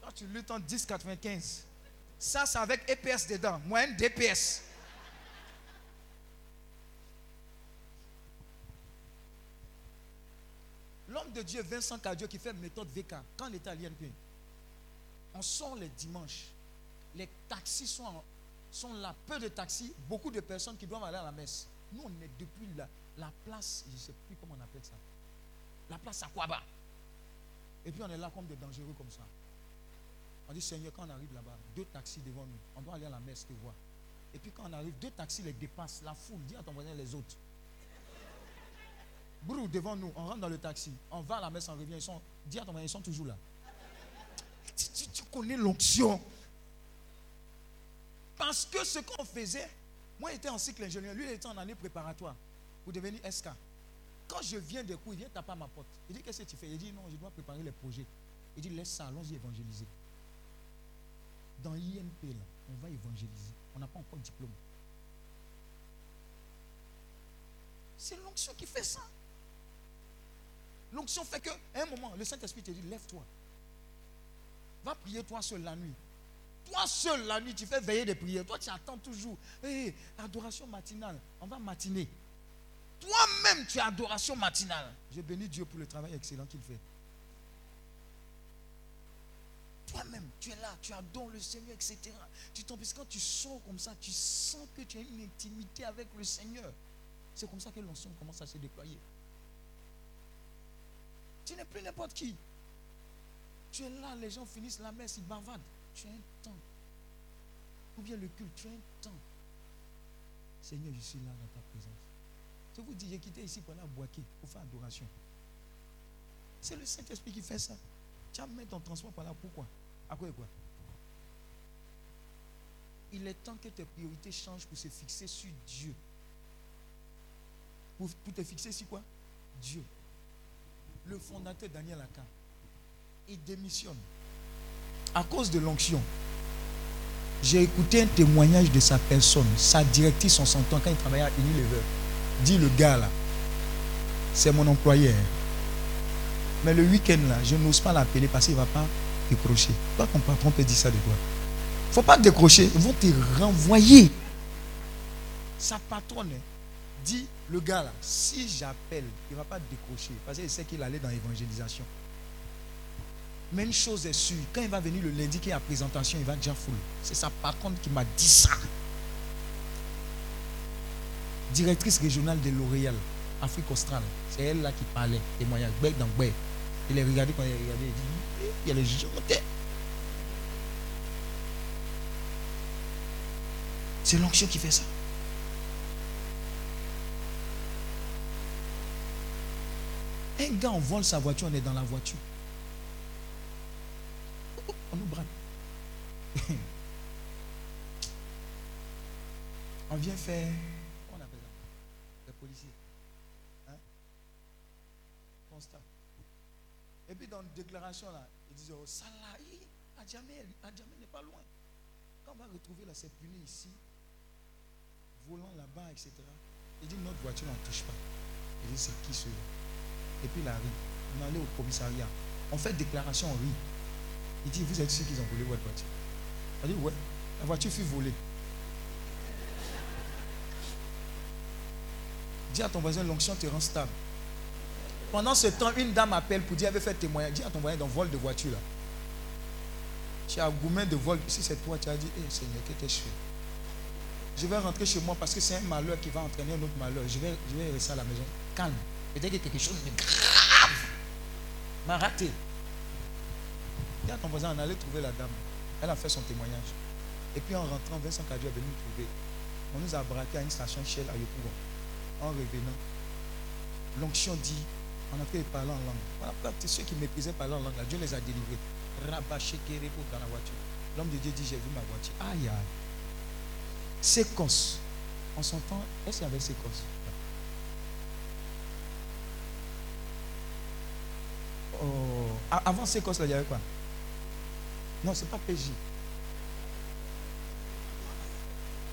Quand tu luttes en 10,95, ça c'est avec EPS dedans, moyenne DPS. L'homme de Dieu, Vincent Cadio, qui fait méthode VK, quand à l'INP, on sort les dimanches. Les taxis sont, sont là, peu de taxis, beaucoup de personnes qui doivent aller à la messe. Nous, on est depuis la, la place, je ne sais plus comment on appelle ça, la place Akwaba. Et puis on est là comme des dangereux comme ça. On dit, Seigneur, quand on arrive là-bas, deux taxis devant nous, on doit aller à la messe te voir. Et puis quand on arrive, deux taxis les dépassent, la foule, dis à ton voisin les autres. Brou, devant nous, on rentre dans le taxi, on va à la messe, on revient, ils sont, dis à ton voisin, ils sont toujours là. Tu, connais l'onction. Parce que ce qu'on faisait, moi j'étais en cycle ingénieur, lui il était en année préparatoire pour devenir SK. Quand je viens des cours, il vient taper à ma porte. Il dit Qu'est-ce que tu fais? Il dit Non, je dois préparer les projets. Il dit Laisse ça, allons-y évangéliser. Dans l'INP, on va évangéliser. On n'a pas encore de diplôme. C'est l'onction qui fait ça. L'onction fait que, à un moment, le Saint-Esprit te dit Lève-toi. Va prier toi seul la nuit. Toi seul la nuit, tu fais veiller des prières. Toi, tu attends toujours. Hé, adoration matinale. On va matiner. Toi-même, tu as adoration matinale. Je bénis Dieu pour le travail excellent qu'il fait. Toi-même, tu es là, tu adores le Seigneur, etc. Tu t'en parce que quand tu sors comme ça, tu sens que tu as une intimité avec le Seigneur. C'est comme ça que l'onction commence à se déployer. Tu n'es plus n'importe qui. Tu es là, les gens finissent la messe, ils bavardent. Tu as un temps. Ou bien le culte, tu as un temps. Seigneur, je suis là dans ta présence. Je vous dis, j'ai quitté ici pour aller à Boaké pour faire adoration. C'est le Saint-Esprit qui fait ça. Tu as mis ton transport par là, pourquoi? À quoi et quoi? Il est temps que tes priorités changent pour se fixer sur Dieu. Pour, te fixer sur quoi? Dieu. Le fondateur Daniel Aka, il démissionne à cause de l'onction. J'ai écouté un témoignage de sa personne. Sa directrice, on s'entend quand il travaillait à Unilever. Dit le gars là, c'est mon employé. Mais le week-end là, je n'ose pas l'appeler parce qu'il ne va pas décrocher. Toi, ton patron peut dire ça de toi. Il ne faut pas décrocher, ils vont te renvoyer. Sa patronne hein, dit, le gars là, si j'appelle, il ne va pas décrocher parce qu'il sait qu'il allait dans l'évangélisation. Mais une chose est sûre, quand il va venir le lundi qui est à présentation, il va déjà full. C'est sa patronne qui m'a dit ça. Directrice régionale de L'Oréal, Afrique australe. C'est elle là qui parlait, témoignage, bec dans bec. Il a regardé quand il a regardé, il dit, il y a les gens. C'est l'onction qui fait ça. Un gars, on vole sa voiture, on est dans la voiture. On nous braque. on vient faire. On appelle ça Les policiers. Hein? Constat. Et puis dans une déclaration là, ils disent Oh, ça là, Adjamé, n'est pas loin. Quand on va retrouver là, c'est puni ici, volant là-bas, etc. Il dit Notre voiture, on ne touche pas. Il dit C'est qui celui-là Et puis il arrive. On allé au commissariat. On fait déclaration, on rit. Il dit, vous êtes sûr qu'ils ont volé votre voiture Il dit, ouais. La voiture fut volée. Dis à ton voisin, l'onction te rend stable. Pendant ce temps, une dame appelle pour dire, elle veut faire témoignage. Dis à ton voisin, dans vol de voiture là. Tu as gourmet de vol. Si c'est toi, tu as dit, hé Seigneur, qu'est-ce que je fais? Je vais rentrer chez moi parce que c'est un malheur qui va entraîner un autre malheur. Je vais, je vais rester à la maison. Calme. Peut-être que quelque chose de grave m'a raté. Dis à ton voisin, on allait trouver la dame. Elle a fait son témoignage. Et puis en rentrant, Vincent Cadio est venu nous trouver. On nous a braqué à une station Shell à Yopougon. En revenant, l'onction dit, on a fait parler en langue. Ceux qui méprisaient parler en langue, Dieu les a délivrés. Rabaché Kérébo dans la voiture. L'homme de Dieu dit, j'ai vu ma voiture. Aïe, aïe. En son temps, est-ce qu'il y avait Sécos Oh, Avant Sécos, là, il y avait quoi? Non, c'est pas PJ.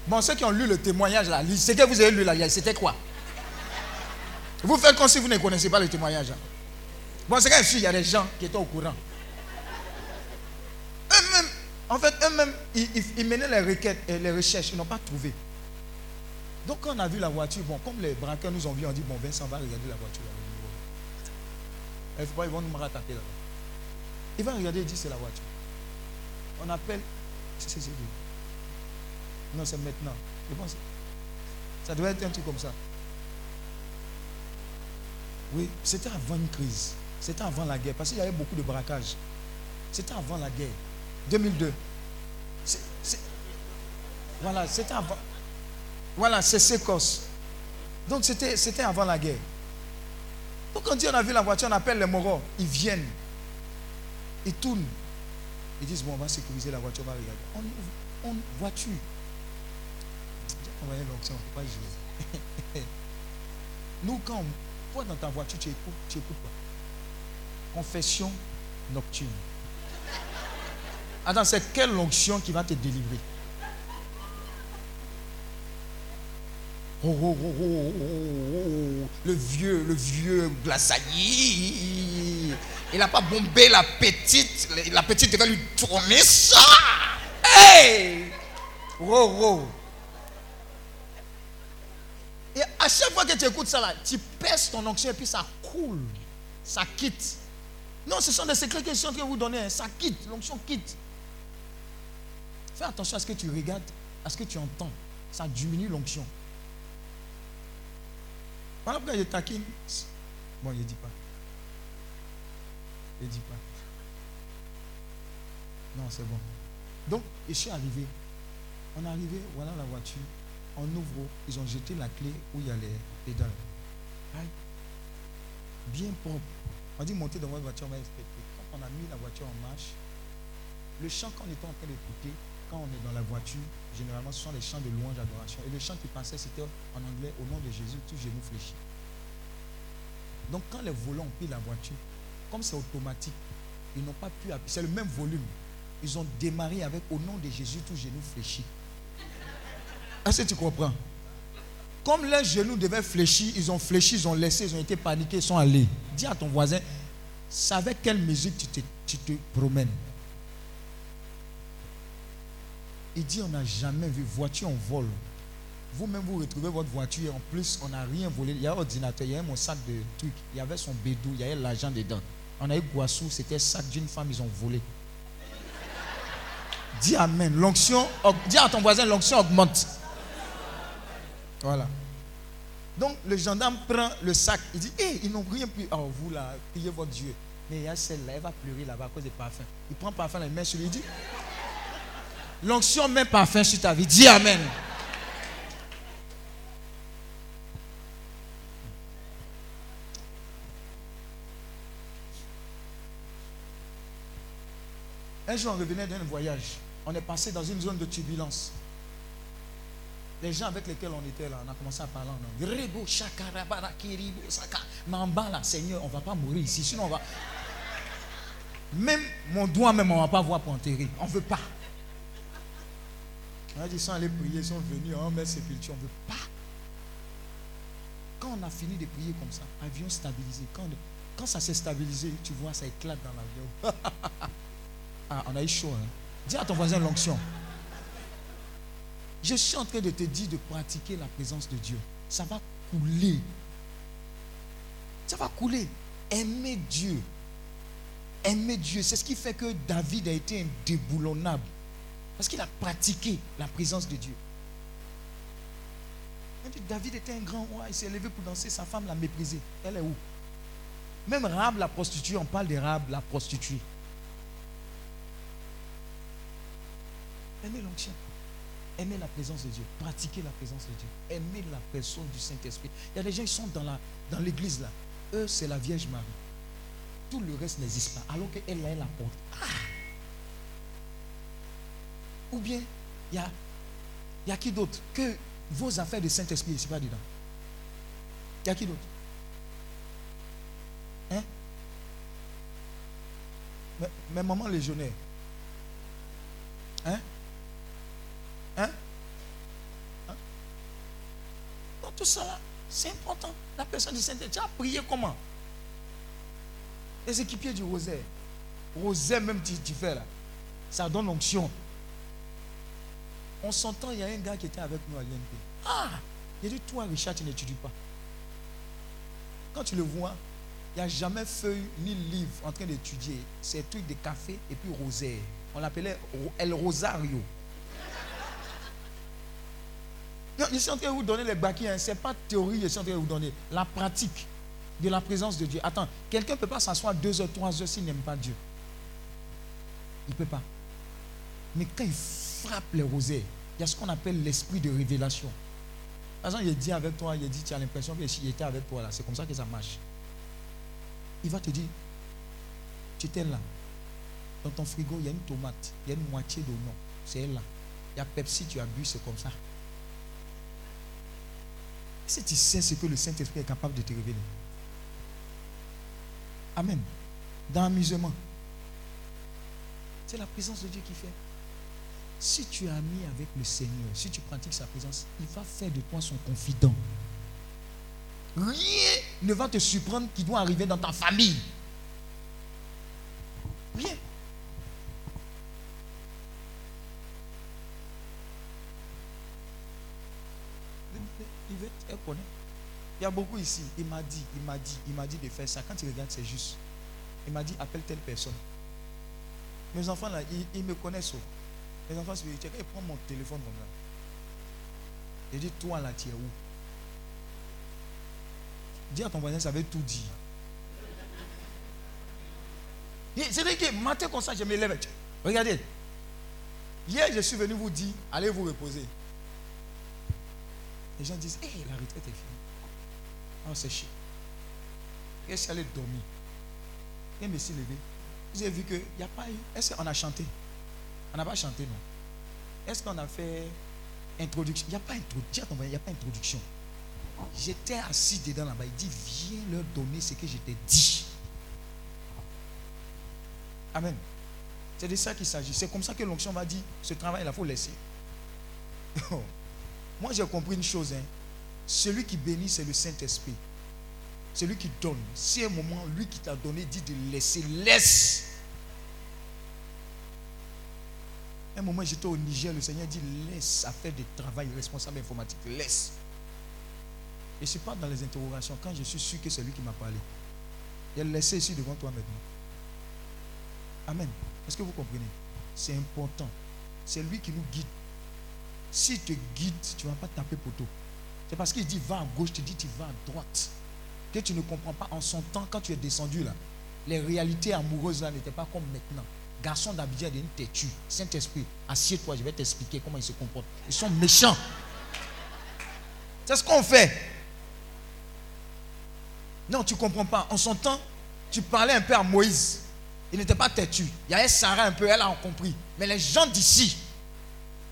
Bon, ceux qui ont lu le témoignage là, ce que vous avez lu là, c'était quoi? Vous faites comme si vous ne connaissez pas le témoignage. hein. Bon, c'est quand il y a des gens qui étaient au courant. Eux-mêmes, en fait, eux-mêmes, ils, menaient les requêtes et les recherches, ils n'ont pas trouvé. Donc, quand on a vu la voiture, bon, comme les braqueurs nous ont vu, on dit, bon, Vincent va regarder la voiture. Il pas, ils vont nous rattraper là. Il va regarder et dit, c'est la voiture. On appelle. C'est. Non, c'est maintenant. Je pense. Ça devait être un truc comme ça. Oui, c'était avant une crise. C'était avant la guerre. Parce qu'il y avait beaucoup de braquages. C'était avant la guerre. 2002. C'est- c'est- Voilà, c'était avant. Voilà, c'est Sécos. Donc c'était avant la guerre. Donc quand on a vu la voiture, on appelle les moraux. Ils viennent. Ils tournent. Ils disent, bon, on va sécuriser la voiture, on va regarder. On on voiture. On va l'onction, pas jouer. Nous, quand dans ta voiture, tu écoutes, tu écoutes quoi? Confession nocturne. Attends, c'est quelle onction qui va te délivrer? Oh, oh, oh, oh, oh, oh, oh, le vieux, le vieux Glaçailly. Il n'a pas bombé la petite. La petite va lui tourner ça. Hey! Oh, oh. Et à chaque fois que tu écoutes ça, là, tu pèses ton onction et puis ça coule. Ça quitte. Non, ce sont des secrets que je suis en train de vous donner. hein. Ça quitte. L'onction quitte. Fais attention à ce que tu regardes, à ce que tu entends. Ça diminue l'onction. Voilà pourquoi je taquine. Bon, il ne dit pas. Il ne dit pas. Non, c'est bon. Donc, je suis arrivé. On est arrivé, voilà la voiture. On ouvre, ils ont jeté la clé où il y a les pédales. Aïe. Bien propre. On dit montez dans votre voiture, on va inspecter. Quand on a mis la voiture en marche, le chant qu'on était en train d'écouter, quand on est dans la voiture, généralement ce sont les chants de louange, d'adoration. Et le chant qui passait, c'était en anglais, au nom de Jésus, tout genou fléchi. Donc quand les volants ont pris la voiture, comme c'est automatique, ils n'ont pas pu appuyer. C'est le même volume. Ils ont démarré avec au nom de Jésus, tout genou fléchi. Est-ce que tu comprends? Comme leurs genoux devaient fléchir, ils ont fléchi, ils ont laissé, ils ont été paniqués, ils sont allés. Dis à ton voisin, c'est avec quelle musique tu te, promènes Il dit, on n'a jamais vu voiture en vol. Vous-même, vous retrouvez votre voiture en plus, on n'a rien volé. Il y a un ordinateur, il y avait mon sac de trucs, il y avait son bédou, il y avait l'argent dedans. On a eu Guassou, c'était sac d'une femme, ils ont volé. Dis Amen. L'onction, dis à ton voisin, l'onction augmente. Voilà. Donc le gendarme prend le sac, il dit, hé, ils n'ont rien pris. Oh, vous là, priez votre Dieu. Mais il y a celle-là, elle va pleurer là-bas à cause des parfums. Il prend parfum, il met sur lui, il dit, l'onction met parfum sur ta vie. Dis Amen. Un jour, on revenait d'un voyage. On est passé dans une zone de turbulence. Les gens avec lesquels on était là, on a commencé à parler en anglais. Rebo, shakarabara, kiribo, saka. Mais en là, Seigneur, on ne va pas mourir ici. Sinon, on va. Même mon doigt, même, on ne va pas voir pour enterrer. On ne veut pas. On a ils sont allés prier, ils sont venus, on met sépulture, on ne veut pas. Quand on a fini de prier comme ça, avion stabilisé. Quand, quand ça s'est stabilisé, tu vois, ça éclate dans l'avion. Ah, on a eu chaud. Hein? Dis à ton voisin l'onction. Je suis en train de te dire de pratiquer la présence de Dieu. Ça va couler. Ça va couler. Aimer Dieu. Aimer Dieu. C'est ce qui fait que David a été indéboulonnable. Parce qu'il a pratiqué la présence de Dieu. David était un grand roi. Il s'est levé pour danser. Sa femme l'a méprisé. Elle est où? Même Rahab, la prostituée, on parle de Rahab, la prostituée. Aimez l'onction. Aimez la présence de Dieu. Pratiquez la présence de Dieu. Aimez la personne du Saint-Esprit. Il y a des gens qui sont dans la- dans l'église là. Eux, c'est la Vierge Marie. Tout le reste n'existe pas. Alors qu'elle elle apporte. Ah! Ou bien, il y a, y a qui d'autre Que vos affaires de Saint-Esprit, ne sont pas dedans. Il y a qui d'autre? Hein? Mais, mais maman légionnaire. Hein? Tout là, c'est important. La personne du Saint-Esprit, as prié comment? Les équipiers du rosaire. Rosaire même tu, fais là. Ça donne onction. On s'entend, il y a un gars qui était avec nous à l'INP. Ah Il dit, toi Richard, tu n'étudies pas. Quand tu le vois, il n'y a jamais feuille ni livre en train d'étudier. C'est truc de café et puis rosaire. On l'appelait El Rosario. Je suis en train de vous donner les baquets. Hein. Ce n'est pas théorie, je suis en train de vous donner. La pratique de la présence de Dieu. Attends, quelqu'un ne peut pas s'asseoir deux heures, trois heures s'il n'aime pas Dieu? Il ne peut pas. Mais quand il frappe les rosaires, il y a ce qu'on appelle l'esprit de révélation. Par exemple, il dit avec toi, il dit, tu as l'impression qu'il était avec toi là. C'est comme ça que ça marche. Il va te dire, tu étais là. Dans ton frigo, il y a une tomate, il y a une moitié d'oignon. C'est elle là. Il y a Pepsi, tu as bu, c'est comme ça. Si tu sais ce que le Saint-Esprit est capable de te révéler. Amen. Dans l'amusement. C'est la présence de Dieu qui fait. Si tu es ami avec le Seigneur, si tu pratiques sa présence, il va faire de toi son confident. Rien ne va te surprendre qui doit arriver dans ta famille. Rien. Il veut, elle connaît. Il y a beaucoup ici. Il m'a dit, il m'a dit, il m'a dit de faire ça. Quand il regarde, c'est juste. Il m'a dit, appelle telle personne. Mes enfants là, ils, me connaissent. oh. Les enfants spirituels, ils prennent mon téléphone comme ça. Il dit, toi là, tu es où? Dis à ton voisin, ça veut tout dire. Et C'est vrai que matin comme ça, je me lève. Regardez. Hier, je suis venu vous dire, allez vous reposer. Les gens disent, hé, la retraite est finie. On s'est chier. Et je allé dormir. Et me suis levé. Vous avez vu qu'il n'y a pas eu. Est-ce qu'on a chanté? On n'a pas chanté, non? Est-ce qu'on a fait introduction? Il n'y a pas introduction. Il n'y a pas. J'étais assis dedans là-bas. Il dit, viens leur donner ce que je t'ai dit. Amen. C'est de ça qu'il s'agit. C'est comme ça que l'onction va dire, ce travail, il faut laisser. Moi, j'ai compris une chose. hein. Celui qui bénit, c'est le Saint-Esprit. Celui qui donne. Si à un moment, lui qui t'a donné dit de laisser, laisse. Un moment, j'étais au Niger, le Seigneur dit laisse à faire du travail responsable informatique. Laisse. Et je pas dans les interrogations. Quand je suis sûr que c'est lui qui m'a parlé, il a laissé ici devant toi maintenant. Amen. Est-ce que vous comprenez? C'est important. C'est lui qui nous guide. S'il te guide, tu ne vas pas taper poteau. C'est parce qu'il dit va à gauche, tu dis tu vas à droite. Que tu ne comprends pas en son temps, quand tu es descendu là, les réalités amoureuses là n'étaient pas comme maintenant. Garçon d'Abidjan d'une têtu. Saint-Esprit, assieds-toi, je vais t'expliquer comment ils se comportent. Ils sont méchants. C'est ce qu'on fait. Non, tu ne comprends pas. En son temps, tu parlais un peu à Moïse. Il n'était pas têtu. Il y avait Sarah un peu, elle a compris. Mais les gens d'ici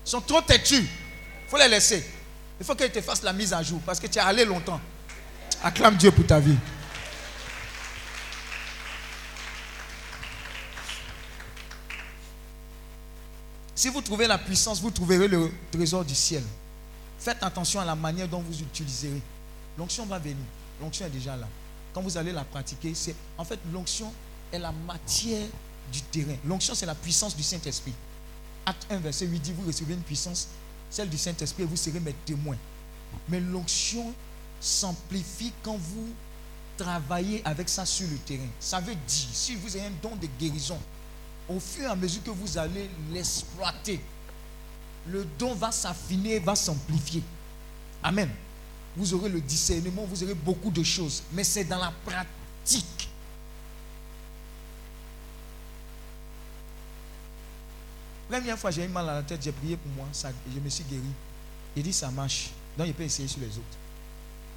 sont trop têtus. Il faut les laisser. Il faut qu'ils te fassent la mise à jour parce que tu es allé longtemps. Acclame Dieu pour ta vie. Si vous trouvez la puissance, vous trouverez le trésor du ciel. Faites attention à la manière dont vous utiliserez. L'onction va venir. L'onction est déjà là. Quand vous allez la pratiquer, c'est en fait l'onction est la matière du terrain. L'onction, c'est la puissance du Saint-Esprit. Acte 1, verset 8 dit Vous recevez une puissance, celle du Saint-Esprit, et vous serez mes témoins. Mais l'onction s'amplifie quand vous travaillez avec ça sur le terrain. Ça veut dire, si vous avez un don de guérison, au fur et à mesure que vous allez l'exploiter, le don va s'affiner, va s'amplifier. Amen. Vous aurez le discernement, vous aurez beaucoup de choses. Mais c'est dans la pratique. Première fois, j'ai eu mal à la tête, j'ai prié pour moi, je me suis guéri. Il dit ça marche. Donc, il peut essayer sur les autres.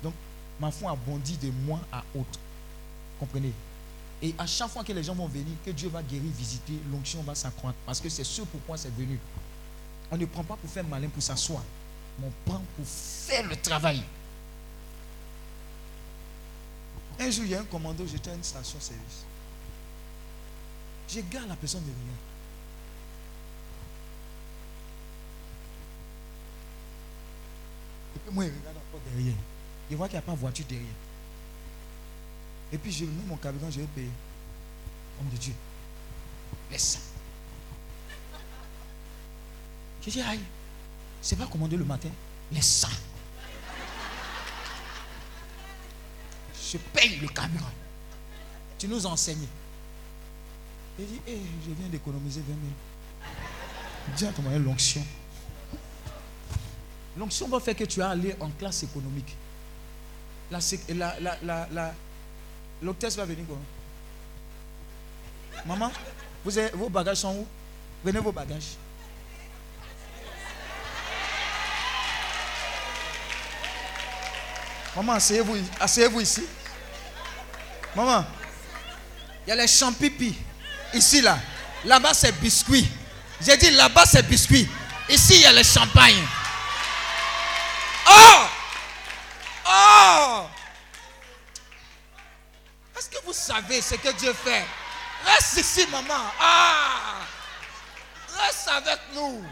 Donc, ma foi a bondi de moi à autre. Comprenez? Et à chaque fois que les gens vont venir, que Dieu va guérir, visiter, l'onction va s'accroître. Parce que c'est ce pourquoi c'est venu. On ne prend pas pour faire malin pour s'asseoir. Mais on prend pour faire le travail. Un jour, il y a un commando, j'étais à une station-service. Je garde la personne de rien. Et puis moi, il regarde encore derrière. Il voit qu'il n'y a pas de voiture derrière. Et puis, je mets mon carburant, je vais payer. Homme de Dieu, laisse ça. Je dis, aïe, c'est pas commandé le matin. Laisse ça. Je paye le carburant. Tu nous enseignes. Il dit, eh, je viens d'économiser 20 000. Dis à ton moyen l'onction. L'onction va faire que tu vas aller en classe économique. La, la, la, l'hôtesse va venir quoi? Maman, vous avez- vos bagages sont où? Venez vos bagages. Maman, asseyez-vous, asseyez-vous ici. Maman, il y a les champipi. Ici, là. Là-bas, c'est biscuit. J'ai dit là-bas, c'est biscuit. Ici, il y a le champagne. Oh! Oh! Est-ce que vous savez ce que Dieu fait? Reste ici, maman. Ah! Reste avec nous.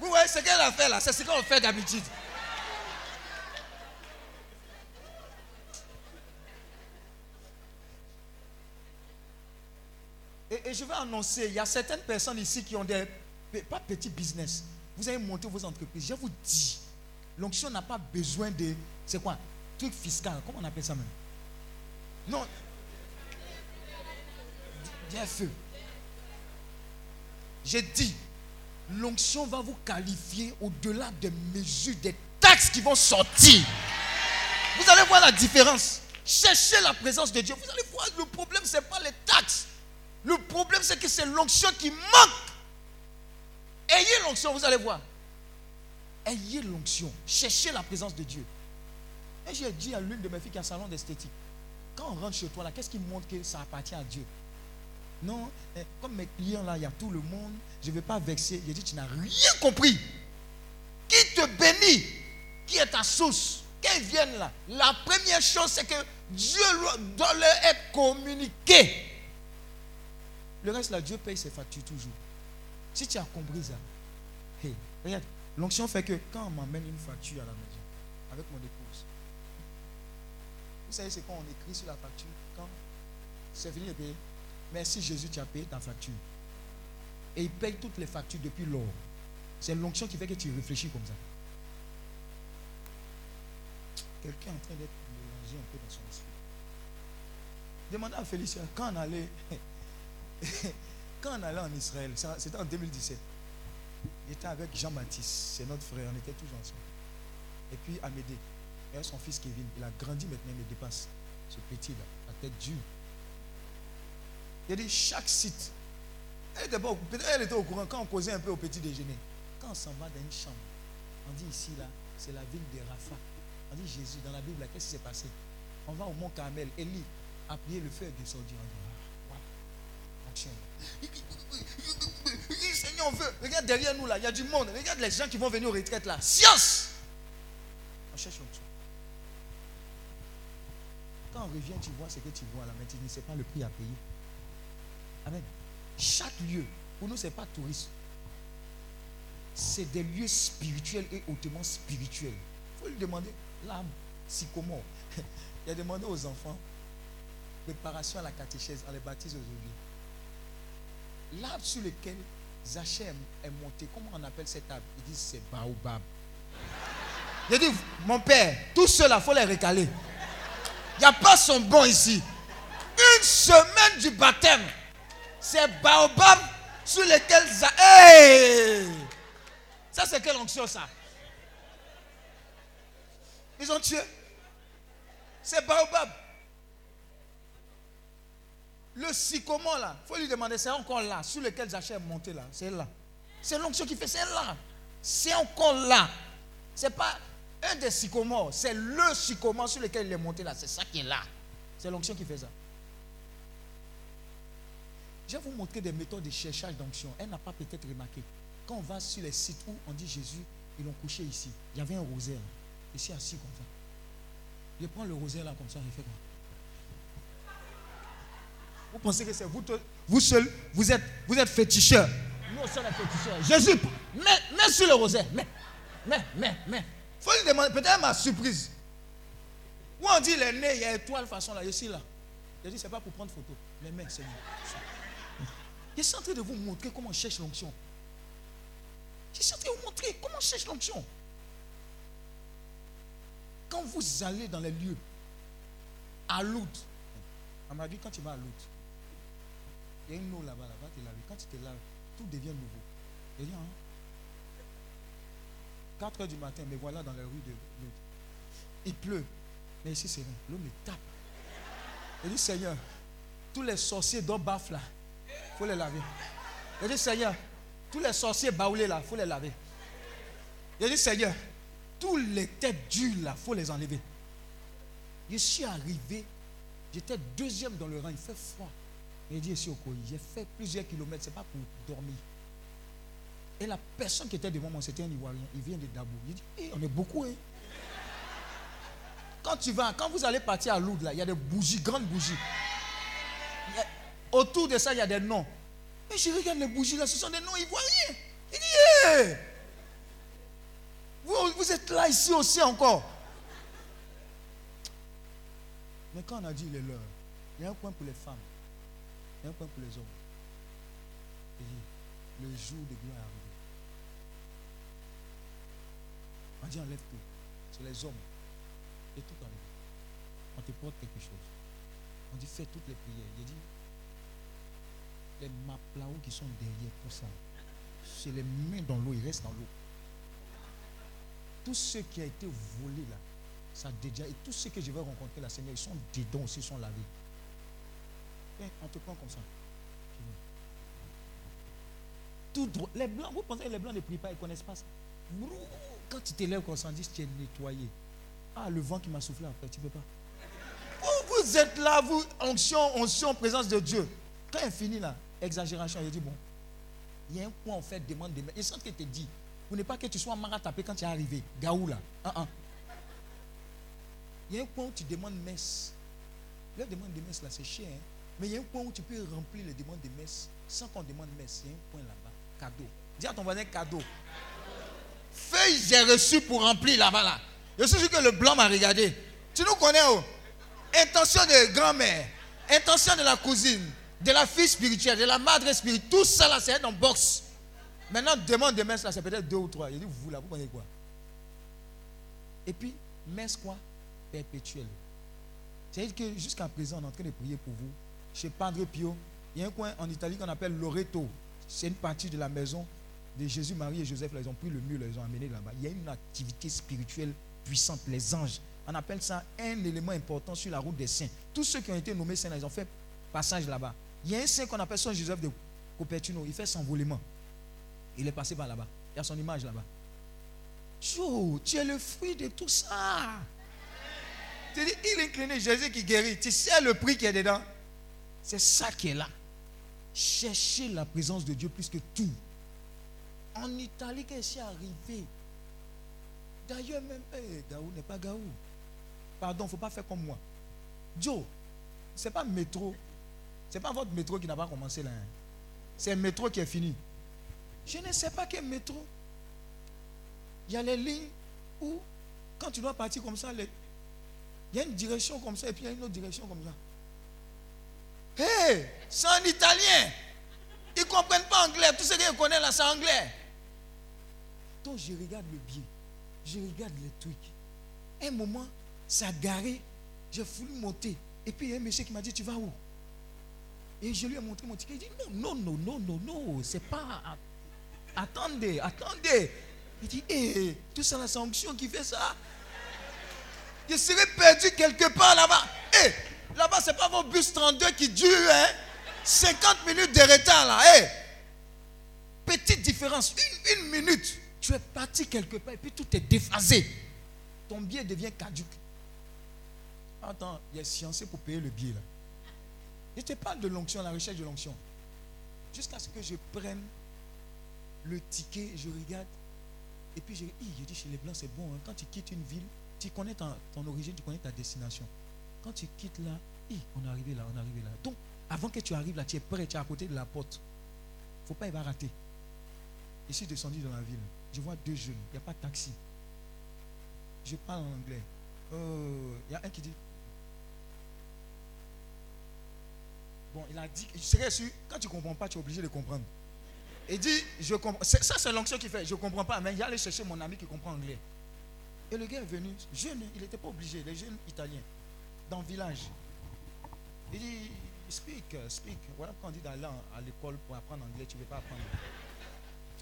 Vous voyez ce qu'elle a fait là, c'est ce qu'on fait d'habitude. Et, je vais annoncer, il y a certaines personnes ici qui ont des, pas petits business. Vous avez monté vos entreprises. Je vous dis, l'onction n'a pas besoin de, c'est quoi, truc fiscal, comment on appelle ça même? Non. Bien feu. J'ai dit, L'onction va vous qualifier au-delà des mesures, des taxes qui vont sortir. Vous allez voir la différence. Cherchez la présence de Dieu. Vous allez voir, le problème, ce n'est pas les taxes. Le problème, c'est que c'est l'onction qui manque. Ayez l'onction, vous allez voir. Ayez l'onction. Cherchez la présence de Dieu. Et j'ai dit à l'une de mes filles qui a un salon d'esthétique, quand on rentre chez toi, là, qu'est-ce qui montre que ça appartient à Dieu? Non, eh, comme mes clients là, il y a tout le monde, je ne vais pas vexer. J'ai dit, tu n'as rien compris. Qui te bénit? Qui est ta source? Ils viennent là, la première chose, c'est que Dieu doit leur être communiqué. Le reste là, Dieu paye ses factures toujours. Si tu as compris ça, hey, regarde, l'onction fait que quand on m'amène une facture à la maison, avec mon épouse, vous savez, c'est quand on écrit sur la facture, quand c'est fini de payer, merci Jésus, tu as payé ta facture. Et il paye toutes les factures depuis lors. C'est l'onction qui fait que tu réfléchis comme ça. Quelqu'un est en train d'être mélangé un peu dans son esprit. Demandez à Félicien, quand on allait, quand on allait en Israël, c'était en 2017, j'étais avec Jean-Baptiste, c'est notre frère, on était tous ensemble. Et puis Amédée, et son fils Kevin, il a grandi maintenant, il dépasse. Ce petit là, la tête dure. Il a dit chaque site. Elle était, au- courant quand on causait un peu au petit déjeuner. Quand on s'en va dans une chambre, on dit ici là, c'est la ville de Rapha. On dit Jésus, dans la Bible, qu'est-ce qui s'est passé? On va au mont Carmel, Élie a prié le feu est descendu. On dit. Action. Seigneur, on veut. Regarde derrière nous là, il y a du monde. Regarde les gens qui vont venir aux retraites là. Science On cherche l'onction. Quand on revient, tu vois ce que tu vois là, mais tu ne sais pas le prix à payer. Amen. Chaque lieu, pour nous, ce n'est pas touriste. C'est des lieux spirituels et hautement spirituels. Il faut lui demander l'âme, sycomore. Il a demandé aux enfants préparation à la catéchèse, on les baptise aujourd'hui. L'arbre sur lequel Zachem est monté, comment on appelle cet arbre Ils disent c'est baobab. Il dit, mon père, tous ceux-là, il faut les récaler. Il n'y a pas son bon ici. Une semaine du baptême, c'est baobab sur lequel Za- Hey! Ça, c'est quelle onction ça? Ils ont tué. C'est baobab. Le sycomore là, il faut lui demander, c'est encore là, sur lequel Zaché est monté là. C'est là. C'est l'onction qui fait, c'est là. C'est encore là. C'est pas un des sycomores, c'est le sycomore sur lequel il est monté là. C'est ça qui est là. C'est l'onction qui fait ça. Je vais vous montrer des méthodes de cherchage d'onction. Elle n'a pas peut-être remarqué. Quand on va sur les sites où on dit Jésus, ils l'ont couché ici. Il y avait un rosaire. Ici assis comme ça. Je prends le rosaire là comme ça, je fais quoi? Vous pensez que c'est vous, vous seul, vous êtes, vous êtes féticheur. Nous on est féticheurs. Jésus, mets, mets sur le rosaire. Mets, mets, mets, mets. faut lui demander, peut-être ma surprise. Où on dit les nez, il y a étoile façon là, ici là. J'ai dit, c'est pas pour prendre photo. Mais mets, Seigneur. Je suis en train de vous montrer comment on cherche l'onction. Je suis en train de vous montrer comment on cherche l'onction. Quand vous allez dans les lieux, à Loud, on m'a dit quand tu vas à Loud, il y a une eau là-bas, là-bas, tu laves. Quand tu te laves, tout devient nouveau. Et dit, hein, 4 heures du matin, me voilà dans les rues de Loud. Il pleut, mais ici c'est rien. L'eau me tape. Il dit, Seigneur, tous les sorciers d'Obaf là, il faut les laver. Il dit, Seigneur, tous les sorciers baoulés là, il faut les laver. Il dit, Seigneur, tous les têtes dures là, il faut les enlever. Je suis arrivé, j'étais deuxième dans le rang, il fait froid. Il dit, ici au Koyi, j'ai fait plusieurs kilomètres, c'est pas pour dormir. Et la personne qui était devant moi, c'était un Ivoirien, il vient de Dabou. Il dit, Eh, on est beaucoup, hein. Quand tu vas, quand vous allez partir à Lourdes, là, il y a des bougies, grandes bougies. Autour de ça, il y a des noms. Mais je regarde les bougies là, ce sont des noms ivoiriens. Il dit, Hey! vous, vous êtes là ici aussi encore. Mais quand on a dit il est l'heure, il y a un point pour les femmes, un point pour les hommes. Il dit, le jour de gloire est arrivé. On dit enlève tout. C'est les hommes. Et tout arrive. On te porte quelque chose. On dit fais toutes les prières. Il dit les maplaos qui sont derrière tout ça. c'est les mains dans l'eau, il reste dans l'eau. Tout ce qui a été volé là, ça a déjà. Et tous ceux que je vais rencontrer là, Seigneur, ils sont dedans aussi, ils sont lavés. Eh, on te prend comme ça. Tout droit. Les blancs, vous pensez que les blancs ne prient pas, ils ne connaissent pas ça. Quand tu t'élèves comme ça, on dit tu es nettoyé. Ah, le vent qui m'a soufflé après, tu ne peux pas. Vous, êtes là, vous, onction, onction, présence de Dieu. Quand il finit là, exagération, il dit bon, il y a un point en fait, demande des mains. Et sans que te dit, vous n'est pas que tu sois maratapé quand tu es arrivé, Gaou là. Ah, ah. Il y a un point où tu demandes messe. La demande de messe là, c'est cher. hein. Mais il y a un point où tu peux remplir les demandes de messe sans qu'on demande messe. Il y a un point là-bas. Cadeau. Dis à ton voisin cadeau. Feuille, j'ai reçu pour remplir là-bas là. Je suis sûr que le blanc m'a regardé. Tu nous connais oh? Intention de grand-mère, intention de la cousine, de la fille spirituelle, de la madre spirituelle, tout ça là, c'est dans box. Maintenant, demande de messe là, c'est peut-être deux ou trois. Il dit, vous là, vous connaissez quoi? Et puis, messe quoi? Perpétuelle. C'est-à-dire que jusqu'à présent, on est en train de prier pour vous. Chez Padre Pio, il y a un coin en Italie qu'on appelle Loreto. C'est une partie de la maison de Jésus, Marie et Joseph. Ils ont pris le mur, ils ont amené là-bas. Il y a une activité spirituelle puissante, les anges. On appelle ça un élément important sur la route des saints. Tous ceux qui ont été nommés saints, ils ont fait passage là-bas. Il y a un saint qu'on appelle Saint Joseph de Cupertino. Il fait s'envolement. Il est passé par là-bas. Il y a son image là-bas. Chou, tu es le fruit de tout ça. Tu dis, il incliné, Jésus qui guérit. Tu sais le prix qui est dedans. C'est ça qui est là. Cherchez la présence de Dieu plus que tout. En Italie, quand je suis arrivé, d'ailleurs même, eh, Gaou n'est pas Gaou. Pardon, il ne faut pas faire comme moi. Joe, ce n'est pas métro. Ce n'est pas votre métro qui n'a pas commencé là. hein. C'est métro qui est fini. Je ne sais pas quel métro. Il y a les lignes où, quand tu dois partir comme ça, il y a une direction comme ça et puis il y a une autre direction comme ça. Hé, c'est en italien. Ils ne comprennent pas anglais. Tout ce qu'ils connaissent là, c'est anglais. Donc je regarde le billet. Je regarde les trucs. Un moment, ça a garé. J'ai voulu monter. Et puis il y a un monsieur qui m'a dit, tu vas où? Et je lui ai montré mon ticket. Il dit, non, non, non, non, non, non, c'est pas... Attendez, attendez. Il dit, hé, tout ça, la sanction qui fait ça. Je serais perdu quelque part là-bas. Hé, là-bas, c'est pas votre bus 32 qui dure, hein. 50 minutes de retard là. Hé, petite différence, une, minute. Tu es parti quelque part et puis tout est déphasé. Ton billet devient caduque. Attends, il y a sciencé pour payer le billet là. Je te parle de l'onction, la recherche de l'onction. Jusqu'à ce que je prenne le ticket, je regarde. Et puis je, je dis chez les Blancs, c'est bon. hein. Quand tu quittes une ville, tu connais ta- ton origine, tu connais ta destination. Quand tu quittes là, on est arrivé là, on est arrivé là. Donc, avant que tu arrives là, tu es prêt, tu es à côté de la porte. Faut pas y va rater. Je suis descendu dans la ville. Je vois deux jeunes. Il n'y a pas de taxi. Je parle en anglais. Euh, Il y a un qui dit. Bon, il a dit. Je serais sûr, quand tu ne comprends pas, tu es obligé de comprendre. Il dit, je comprends. Ça, c'est l'onction qui fait. Je ne comprends pas, mais il allait chercher mon ami qui comprend anglais. Et le gars est venu, jeune, il n'était pas obligé, les jeunes italiens, dans le village. Il dit, speak, speak. Voilà quand on dit d'aller à l'école pour apprendre anglais, tu ne veux pas apprendre.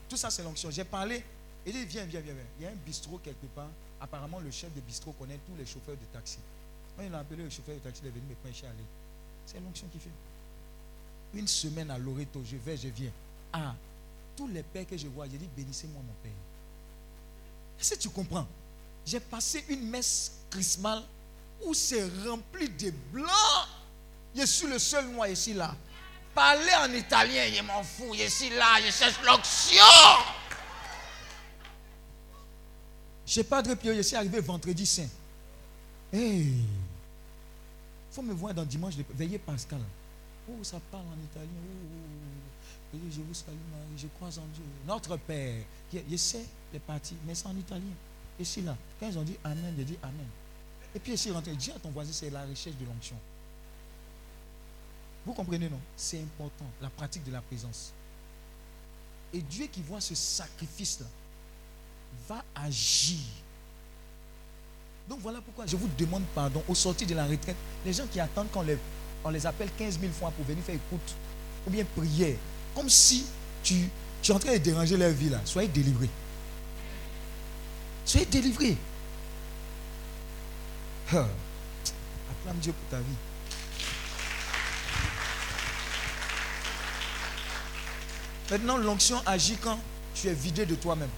Tout ça, c'est l'onction. J'ai parlé. Il dit, viens, viens, viens, viens. Il y a un bistrot quelque part. Apparemment, le chef de bistrot connaît tous les chauffeurs de taxi. Quand il a appelé le chauffeur de taxi, il est venu me prendre chez aller. C'est l'onction qui fait. Une semaine à Loreto, je vais, je viens. Ah, tous les pères que je vois, j'ai dit, bénissez-moi mon père. Que tu comprends? J'ai passé une messe chrismale où c'est rempli de blancs. Je suis le seul noir ici là. Parler en italien, je m'en fous. Je suis là, je cherche l'onction. Je pas de Pio, je suis arrivé vendredi saint. Hey, faut me voir dans dimanche, veillez Pascal. Oh, ça parle en italien. Oh. Je dis, je vous salue Marie, je crois en Dieu. Notre Père. Je, je sais les parties, mais c'est en italien. Et c'est là. Quand ils ont dit Amen, j'ai dit Amen. Et puis suis rentré. Dis à ton voisin, c'est la recherche de l'onction. Vous comprenez, non? C'est important, la pratique de la présence. Et Dieu qui voit ce sacrifice-là va agir. Donc voilà pourquoi je vous demande pardon au sortir de la retraite. Les gens qui attendent qu'on les, on les appelle 15 000 fois pour venir faire écoute ou bien prière. Comme si tu, Tu es en train de déranger leur vie là. Soyez délivrés. Soyez délivrés. Acclame Dieu pour ta vie. Maintenant, l'onction agit quand tu es vidé de toi-même.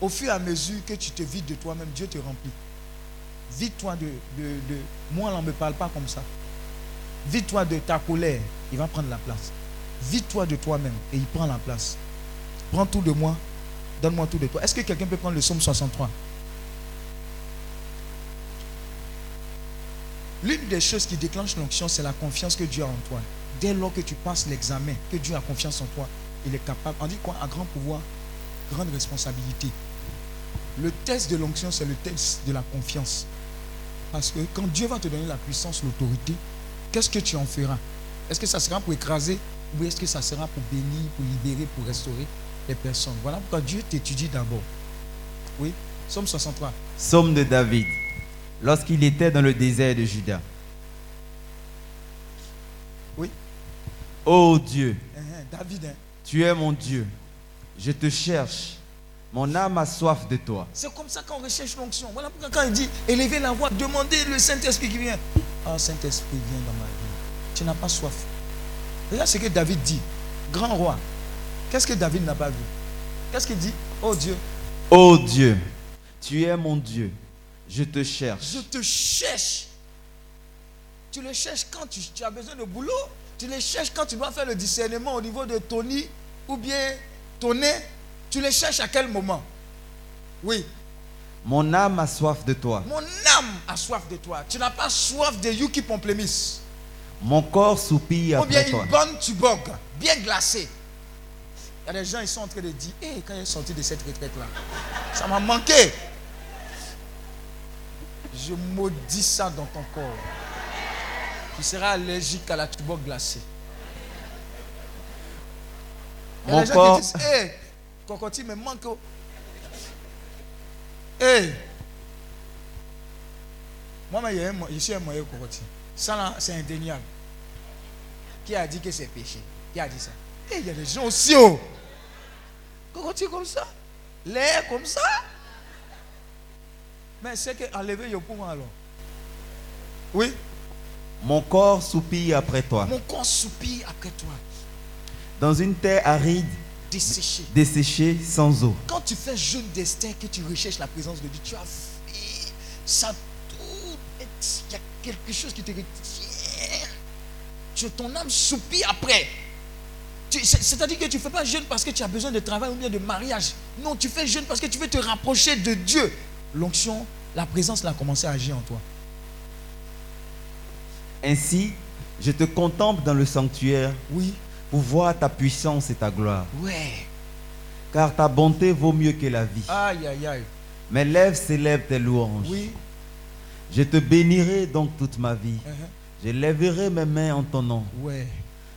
Au fur et à mesure que tu te vides de toi-même, Dieu te remplit. Vide-toi de, de, de- Moi, on ne me parle pas comme ça. Vide-toi de ta colère, il va prendre la place. Vide-toi de toi-même et il prend la place. Prends tout de moi, donne-moi tout de toi. Est-ce que quelqu'un peut prendre le psaume 63 L'une des choses qui déclenche l'onction, c'est la confiance que Dieu a en toi. Dès lors que tu passes l'examen, que Dieu a confiance en toi, il est capable. On dit quoi À grand pouvoir, grande responsabilité. Le test de l'onction, c'est le test de la confiance. Parce que quand Dieu va te donner la puissance, l'autorité, qu'est-ce que tu en feras? Est-ce que ça sera pour écraser ou est-ce que ça sera pour bénir, pour libérer, pour restaurer les personnes? Voilà pourquoi Dieu t'étudie d'abord. Oui Somme 63. Psaume de David. Lorsqu'il était dans le désert de Juda. Oui. Ô Dieu, Hein, hein, David, hein. tu es mon Dieu. Je te cherche. Mon âme a soif de toi. C'est comme ça qu'on recherche l'onction. Voilà pourquoi quand il dit élevez la voix, demandez le Saint-Esprit qui vient. Ah, Saint-Esprit, viens dans ma vie. Tu n'as pas soif. Regarde ce que David dit. Grand roi. Qu'est-ce que David n'a pas vu? Qu'est-ce qu'il dit? Oh Dieu, Ô Dieu, tu es mon Dieu. Je te cherche. je te cherche. Tu le cherches quand tu, tu as besoin de boulot. Tu le cherches quand tu dois faire le discernement au niveau de Tony ou bien Toné. Tu le cherches à quel moment? Oui. Mon âme a soif de toi. Mon âme a soif de toi. Tu n'as pas soif de Yuki Pomplemis. Mon corps soupire Ou bien après toi. une bonne tubog, bien glacée. Il y a des gens, ils sont en train de dire, hé, quand il est sorti de cette retraite-là, ça m'a manqué. Je maudis ça dans ton corps. Tu seras allergique à la tubog glacée. Il y a Mon des gens corps- qui disent, hé, cocotti me manque. Hé. Moi, mais il y a un mo- je suis un moyen cocotti. Ça, là, c'est indéniable. Qui a dit que c'est péché? Qui a dit ça? Eh, il y a des gens aussi, oh Cocotti comme ça L'air comme ça Mais c'est qu'enlever le pouvoir alors. Oui Mon corps soupire après toi. Mon corps soupire après toi, Dans une terre aride, desséché. desséchée, sans eau. Quand tu fais jeûne destin, que tu recherches la présence de Dieu, tu as fait ça tout. Il y a quelque chose qui te retient. Ton âme soupire après. C'est-à-dire que tu ne fais pas jeûne parce que tu as besoin de travail ou bien de mariage. Non, tu fais jeûne parce que tu veux te rapprocher de Dieu. L'onction, la présence, a commencé à agir en toi. Ainsi, je te contemple dans le sanctuaire Oui. pour voir ta puissance et ta gloire. Ouais. Car ta bonté vaut mieux que la vie. Aïe, aïe, aïe. Mes lèvres célèbrent tes louanges. Oui. Je te bénirai donc toute ma vie. Uh-huh. Je lèverai mes mains en ton nom. Ouais.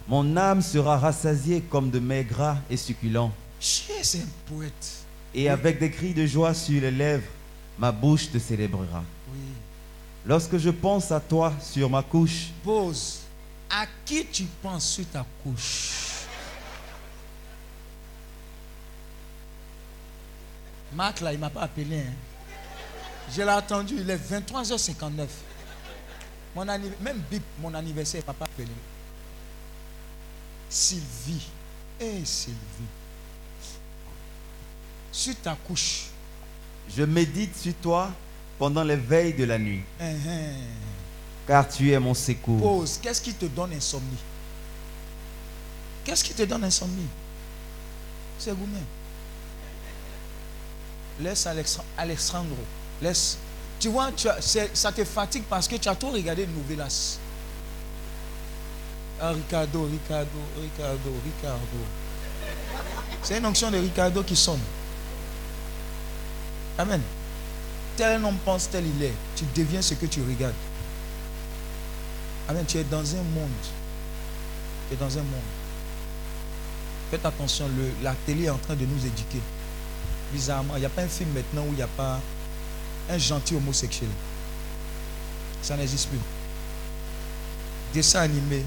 Mon âme sera rassasiée comme de mets gras et succulents. Chier, c'est un poète. Et avec des cris de joie sur les lèvres, ma bouche te célébrera. Oui. Lorsque je pense à toi sur ma couche, Pose. À qui tu penses sur ta couche? Marc, là, il ne m'a pas appelé. hein. Je l'ai attendu, il est 23h59. Mon Même Bip, mon anniversaire, il ne m'a pas appelé. Sylvie. Eh, Sylvie. Sur ta couche. Je médite sur toi pendant les veilles de la nuit, hein. car tu es mon secours. Pause. Qu'est-ce qui te donne insomnie? Qu'est-ce qui te donne insomnie? C'est vous-même. Laisse Alexandre. Alexandro. Laisse. Tu vois, tu as- c'est- ça te fatigue parce que tu as trop regardé Novelas. Ah, Ricardo, Ricardo, Ricardo, Ricardo. C'est une onction de Ricardo qui sonne. Amen. Tel un homme pense, tel il est. Tu deviens ce que tu regardes. Amen. Tu es dans un monde. Tu es dans un monde. Faites attention, le, la télé est en train de nous éduquer. Bizarrement, il n'y a pas un film maintenant où il n'y a pas un gentil homosexuel. Ça n'existe plus. Dessin animé.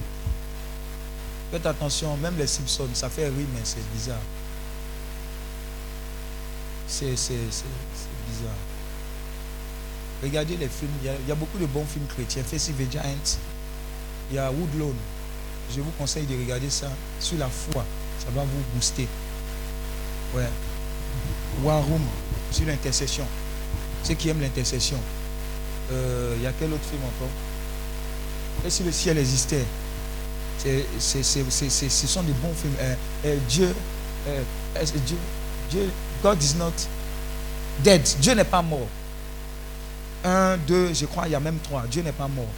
Faites attention, même les Simpsons, ça fait rire, mais c'est bizarre. C'est bizarre. Regardez les films, il y, a, beaucoup de bons films chrétiens. Face the il y a Woodlawn. Je vous conseille de regarder ça sur la foi. Ça va vous booster. Ouais. War Room sur l'intercession. Ceux qui aiment l'intercession. Euh, il y a quel autre film encore? Et si le ciel existait Ce sont des bons films. Euh, euh, Dieu, Dieu, Dieu, God is not dead. Dieu n'est pas mort. Un, deux, je crois, il y a même trois. Dieu n'est pas mort.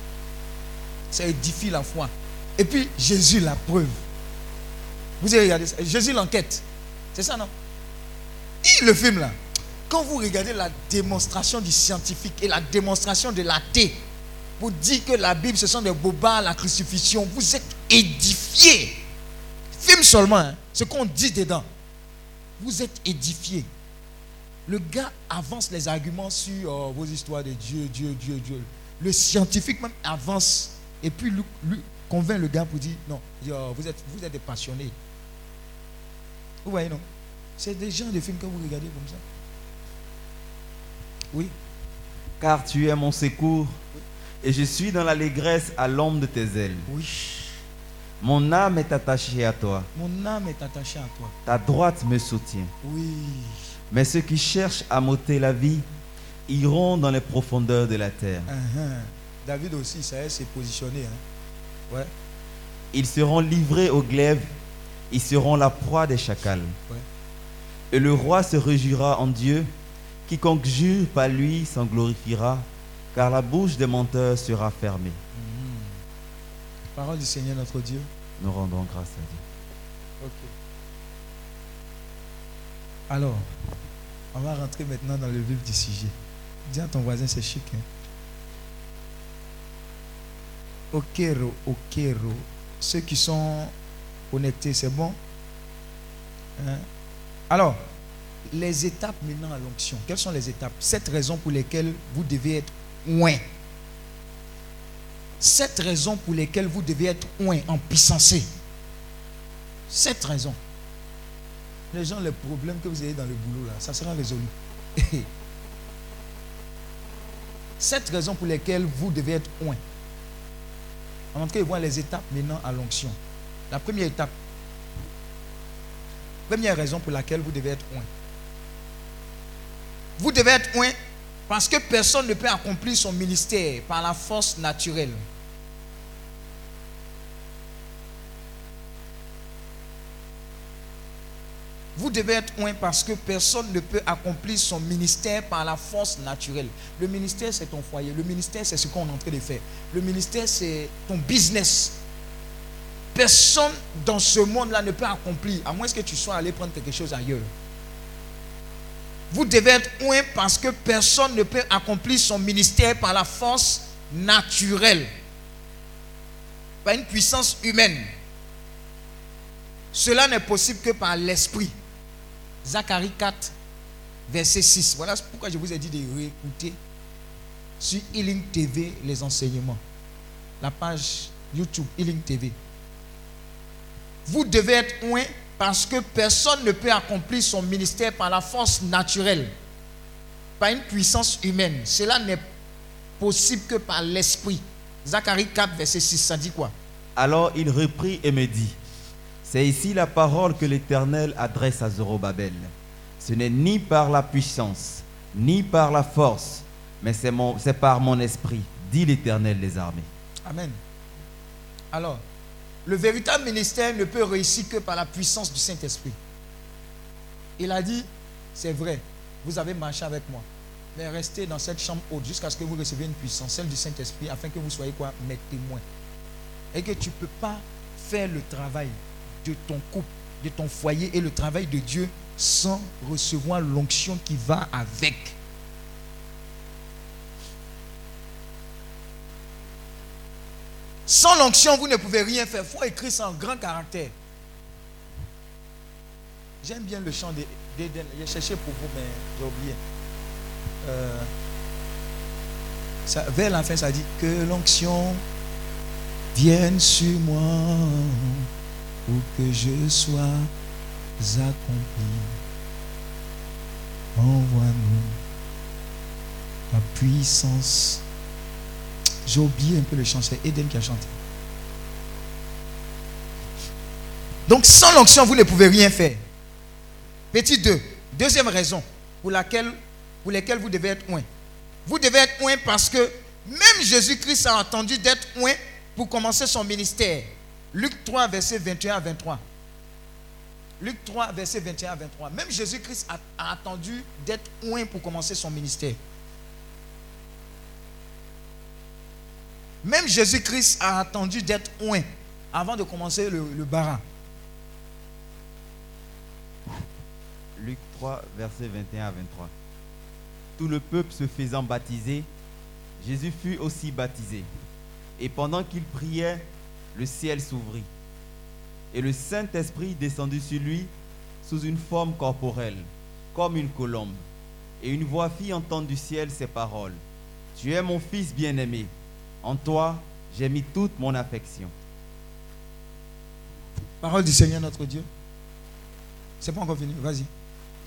Ça édifie la foi. Et puis, Jésus, la preuve. Vous avez regardé ça? Jésus, l'enquête. C'est ça, non? Et le film, là, quand vous regardez la démonstration du scientifique et la démonstration de l'athée, vous dites que la Bible, ce sont des bobards, la crucifixion, vous êtes édifiés. Film seulement, hein, ce qu'on dit dedans. Vous êtes édifiés. Le gars avance les arguments sur euh, vos histoires de Dieu, Dieu, Dieu, Dieu. Le scientifique même avance et puis lui, lui convainc le gars pour dire non, oh, vous, êtes, vous êtes des passionnés. Vous voyez, non? C'est des gens de films que vous regardez comme ça. Oui. Car tu es mon secours, et je suis dans l'allégresse à l'ombre de tes ailes. Oui. Mon âme est attachée à toi, Mon âme est attachée à toi. ta droite me soutient. Oui. Mais ceux qui cherchent à m'ôter la vie iront dans les profondeurs de la terre. Uh-huh. David aussi, ça s'est positionné. hein. Ouais. Ils seront livrés au glaive, ils seront la proie des chacals. Ouais. Et le roi se réjouira en Dieu, quiconque jure par lui s'en glorifiera, car la bouche des menteurs sera fermée. Parole du Seigneur notre Dieu. Nous rendons grâce à Dieu. Ok. Alors, on va rentrer maintenant dans le vif du sujet. Dis à ton voisin, c'est chic. Hein? Okero, okero. Ceux qui sont connectés, c'est bon? Hein? Alors, les étapes maintenant à l'onction. Quelles sont les étapes? Sept raisons pour lesquelles vous devez être loin. Sept raisons pour lesquelles vous devez être loin, en puissancé. Sept raisons. Les gens, les problèmes que vous avez dans le boulot, là, ça sera résolu. Sept raisons pour lesquelles vous devez être loin. En tout cas, voir les étapes maintenant à l'onction. La première étape, première raison pour laquelle vous devez être loin. Vous devez être loin parce que personne ne peut accomplir son ministère par la force naturelle. Vous devez être loin parce que personne ne peut accomplir son ministère par la force naturelle. Le ministère, c'est ton foyer. Le ministère, c'est ce qu'on est en train de faire. Le ministère, c'est ton business. Personne dans ce monde-là ne peut accomplir, à moins que tu sois allé prendre quelque chose ailleurs. Vous devez être loin parce que personne ne peut accomplir son ministère par la force naturelle, par une puissance humaine. Cela n'est possible que par l'esprit. Zacharie 4, verset 6. Voilà pourquoi je vous ai dit de réécouter sur Healing TV les enseignements. La page YouTube Healing TV. Vous devez être loin parce que personne ne peut accomplir son ministère par la force naturelle, par une puissance humaine. Cela n'est possible que par l'esprit. Zacharie 4, verset 6, ça dit quoi? Alors il reprit et me dit, c'est ici la parole que l'Éternel adresse à Zorobabel. Ce n'est ni par la puissance, ni par la force, mais c'est par mon esprit, dit l'Éternel des armées. Amen. Alors, le véritable ministère ne peut réussir que par la puissance du Saint-Esprit. Il a dit, c'est vrai, vous avez marché avec moi, mais restez dans cette chambre haute jusqu'à ce que vous receviez une puissance, celle du Saint-Esprit, afin que vous soyez quoi? Mes témoins. Et que tu ne peux pas faire le travail de ton couple, de ton foyer et le travail de Dieu sans recevoir l'onction qui va avec. Sans l'onction, vous ne pouvez rien faire. Il faut écrire ça en grand caractère. J'aime bien le chant d'Eden. J'ai cherché pour vous, mais j'ai oublié. Euh, vers la fin, ça dit que l'onction vienne sur moi. pour que je sois accompli. Envoie-nous ta puissance. J'ai oublié un peu le chant, c'est Eden qui a chanté. Donc sans l'onction, vous ne pouvez rien faire. Petit 2. Deuxième raison pour laquelle vous devez être loin. Vous devez être loin parce que même Jésus-Christ a entendu d'être loin pour commencer son ministère. Luc 3, verset 21 à 23. Luc 3, verset 21 à 23. Même Jésus-Christ a, a attendu d'être loin pour commencer son ministère. Même Jésus-Christ a attendu d'être loin avant de commencer le, le barin. Luc 3, verset 21 à 23. Tout le peuple se faisant baptiser, Jésus fut aussi baptisé. Et pendant qu'il priait, le ciel s'ouvrit. Et le Saint-Esprit descendit sur lui sous une forme corporelle, comme une colombe. Et une voix fit entendre du ciel ces paroles. Tu es mon fils bien-aimé. En toi, j'ai mis toute mon affection. Parole du Seigneur notre Dieu. C'est pas encore fini, vas-y.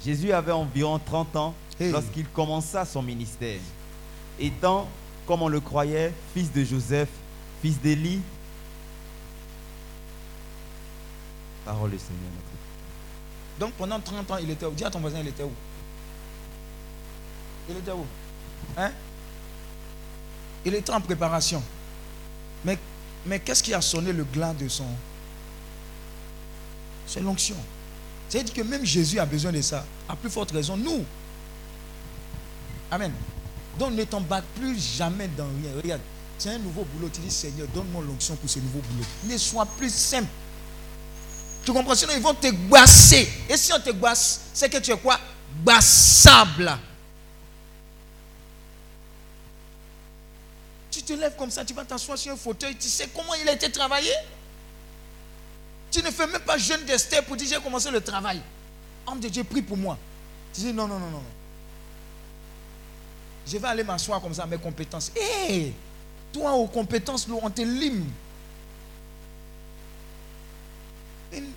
Jésus avait environ 30 ans Hey. lorsqu'il commença son ministère. Étant, comme on le croyait, fils de Joseph, fils d'Élie. Parole du Seigneur. notre Dieu. Donc pendant 30 ans, il était où? Dis à ton voisin, il était où? Il était où? Hein? Il était en préparation. Mais, mais qu'est-ce qui a sonné le glas de son... C'est l'onction. C'est-à-dire que même Jésus a besoin de ça. À plus forte raison, nous. Amen. Donc ne bats plus jamais dans rien. Regarde, c'est un nouveau boulot. Tu dis, Seigneur, donne-moi l'onction pour ce nouveau boulot. Ne sois plus simple. Tu comprends? Sinon, ils vont te gbasser. Et si on te gbasse, c'est que tu es quoi? Bassable. Te lèves comme ça, tu vas t'asseoir sur un fauteuil. Tu sais comment il a été travaillé Tu ne fais même pas jeûne d'Esther pour dire j'ai commencé le travail. Homme de Dieu, prie pour moi. Tu dis non, non, non, non. Je vais aller m'asseoir comme ça mes compétences. Hé Toi, aux compétences, on te lime.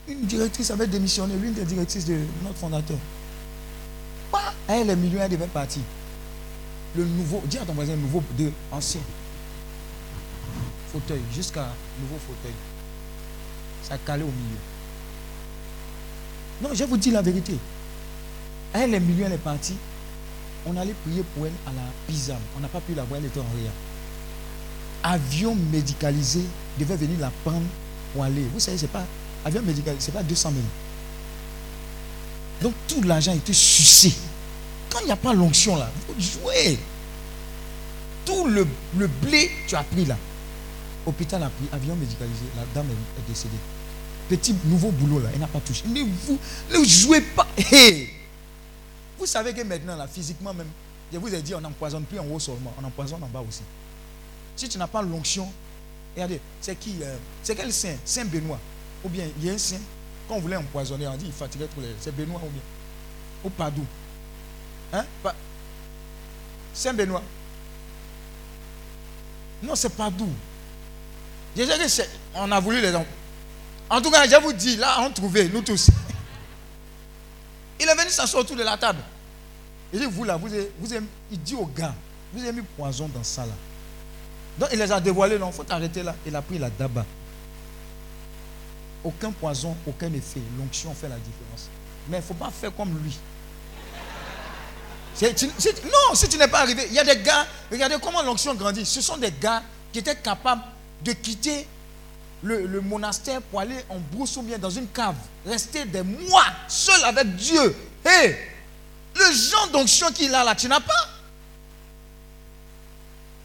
Une, directrice avait démissionné, l'une des directrices de notre fondateur. Bah, elle, les millions, elle partir. Le nouveau, dis à ton voisin, le nouveau de ancien. Fauteuil, jusqu'à nouveau fauteuil. Ça calait au milieu. Non, je vous dis la vérité. Elle, les millions, elle est partie. On allait prier pour elle à la Pisam. On n'a pas pu la voir, elle était en rien. Avion médicalisé devait venir la prendre pour aller. Vous savez, c'est pas avion médicalisé, c'est pas 200 000. Donc tout l'argent était sucé. Quand il n'y a pas l'onction là, faut jouer. Tout le blé, tu as pris là. Hôpital a pris, avion médicalisé, la dame est, décédée. Petit nouveau boulot là, elle n'a pas touché. Ne vous ne jouez pas. Hey! Vous savez que maintenant là, physiquement même, je vous ai dit, on n'empoisonne plus en haut seulement, on empoisonne en bas aussi. Si tu n'as pas l'onction, regardez, c'est qui euh, C'est quel saint? Saint Benoît. Ou bien il y a un saint, quand on voulait empoisonner, on dit il fatiguait tous les. C'est Benoît ou bien? Ou Padoue. Hein? Saint Benoît. Non, c'est Padoue. Je sais que c'est- on a voulu les en- En tout cas, je vous dis, là, on trouvait, nous tous. Il est venu s'asseoir autour de la table. Il dit, vous là, vous avez, vous avez- il dit aux gars, vous avez mis poison dans ça là. Donc il les a dévoilés, non, il faut t'arrêter là. Il a pris la daba. Aucun poison, aucun effet. L'onction fait la différence. Mais il ne faut pas faire comme lui. Non, si tu n'es pas arrivé, il y a des gars, regardez comment l'onction grandit. Ce sont des gars qui étaient capables de quitter le, monastère pour aller en brousse ou bien dans une cave. Rester des mois seul avec Dieu. Hé, le genre d'onction qu'il a là, tu n'as pas.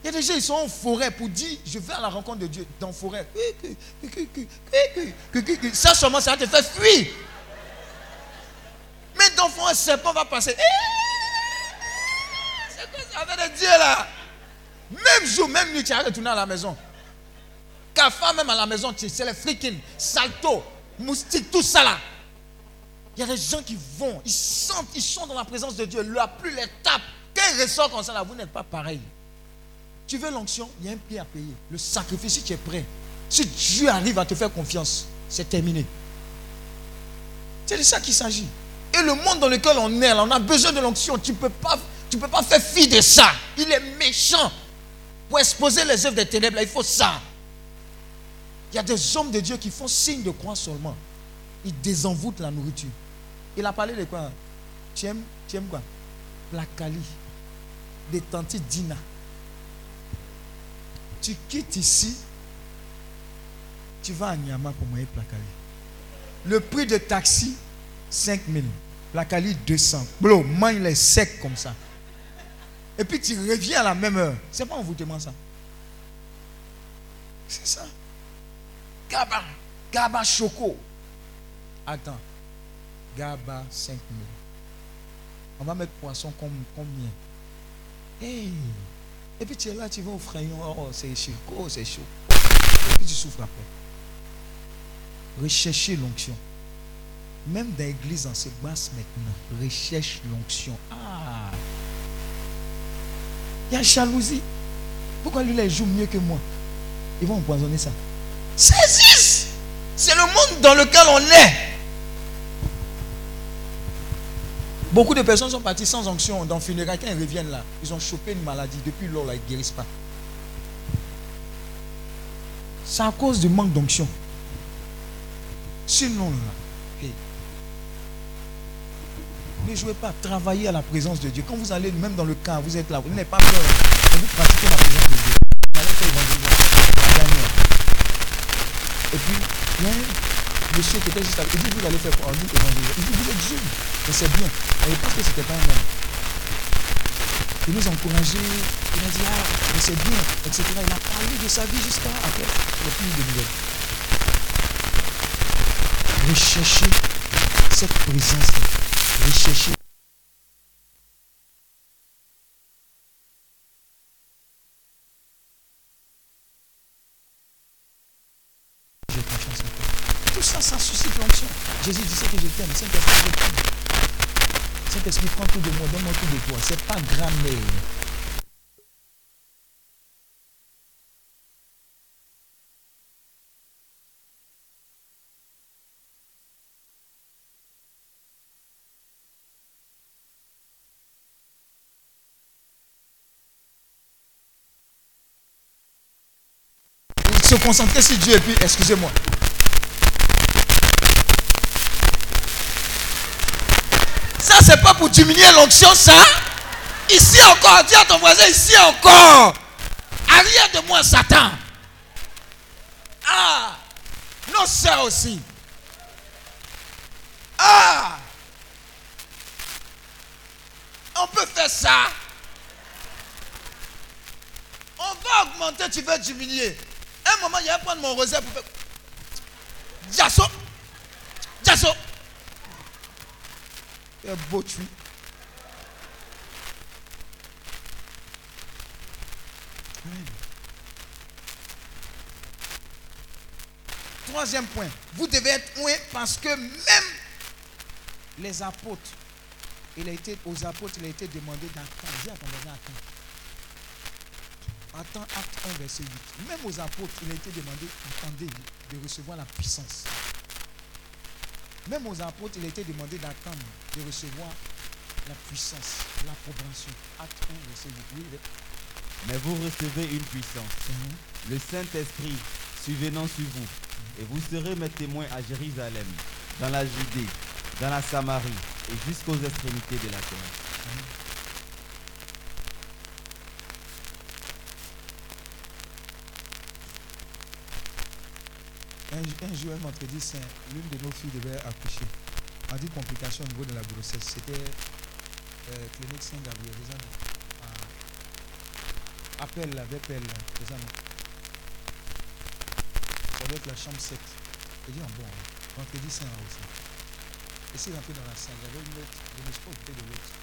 Il y a des gens, ils sont en forêt pour dire, je vais à la rencontre de Dieu dans la forêt. Ça seulement, ça te faire fuir. Mais d'enfant, un serpent va passer. C'est quoi ça avec Dieu là Même jour, même nuit, tu as retourné à la maison. Cafard même à la maison, c'est les freaking, salto, moustique, tout ça là. Il y a des gens qui vont, ils sentent, ils sont dans la présence de Dieu. La pluie les tape. Quand ils ressortent comme ça là, vous n'êtes pas pareil. Tu veux l'onction, il y a un prix à payer. Le sacrifice, si tu es prêt. Si Dieu arrive à te faire confiance, c'est terminé. C'est de ça qu'il s'agit. Et le monde dans lequel on est, là, on a besoin de l'onction. Tu ne peux, pas- peux pas faire fi de ça. Il est méchant. Pour exposer les œuvres des ténèbres, là, il faut ça. Il y a des hommes de Dieu qui font signe de croix seulement. Ils désenvoûtent la nourriture. Il a parlé de quoi? Tu aimes, tu aimes quoi? La Kali. Des Dina. Tu quittes ici, tu vas à Nyama pour manger Placali. Le prix de taxi, 5 000. Placali, 200. Bro, mange les secs comme ça. Et puis tu reviens à la même heure. C'est pas envoûtement ça. C'est ça. Gaba, Gaba Choco. Attends. Gaba 5 000. On va mettre poisson comme combien Hey. Et puis tu es là, tu vas au frayon. Oh, c'est chaud. Oh, c'est chaud. Et puis tu souffres après. Recherchez l'onction. Même dans l'église, on se basse maintenant. Recherche l'onction. Ah. Il y a jalousie. Pourquoi lui, là, il joue mieux que moi? Ils vont empoisonner ça. Saisisse C'est le monde dans lequel on est. Beaucoup de personnes sont parties sans onction dans le funérail. Quand ils reviennent là, ils ont chopé une maladie. Depuis lors, là, ils ne guérissent pas. C'est à cause du manque d'onction. Sinon, là, ne jouez pas, travaillez à la présence de Dieu. Quand vous allez même dans le camp, vous êtes là, vous n'avez pas peur. Vous pratiquez la présence de Dieu. Vous allez faire. Et puis, il y a un monsieur qui était juste là. Il dit, vous allez faire quoi? On dit évangéliser. Il dit, vous êtes jeune. Mais c'est bien. Il pense que ce n'était pas un homme. Il nous a encouragés. Il a dit, ah, mais c'est bien, etc. Il a parlé de sa vie jusqu'à après. Il n'y a plus de nouvelles. Recherchez cette présence-là. Recherchez. J'ai confiance en toi. Tout ça, ça suscite l'onction. Jésus disait que je t'aime. Saint-Esprit, je. Saint-Esprit, prends tout de moi, donne-moi tout de toi. C'est pas grammaire. Se concentrait sur Dieu et puis, excusez-moi. Ça, c'est pas pour diminuer l'onction, ça. Ici encore, dis à ton voisin, ici encore. Arrière de moi, Satan. Ah, nos soeurs aussi. Ah, on peut faire ça. On va augmenter, tu veux diminuer. Un moment, il va prendre mon rosaire pour faire. Jasso. Jasso. Un beau truc. Troisième point, vous devez être loin parce que même les apôtres, il a été, aux apôtres, il a été demandé d'attendre. Attends, acte 1, verset 8. Même aux apôtres, il a été demandé, attendez, de recevoir la puissance. Même aux apôtres, il été demandé d'attendre, de recevoir la puissance, l'approbation. Acte 1, verset 8. Oui, le- Mais vous recevez une puissance. Le Saint-Esprit survenant sur vous. Et vous serez mes témoins à Jérusalem, dans la Judée, dans la Samarie et jusqu'aux extrémités de la terre. Un, un jour, un mercredi saint, l'une de nos filles devait accoucher. On a dit complication au niveau de la grossesse. C'était euh, clinique Saint-Gabriel, c'est non Ah. Appel là, Bepel là, c'est ça doit être la chambre 7. Je dis, bon, vendredi saint aussi. Et si rentré dans la salle, il y avait une autre, je ne me suis pas de l'autre.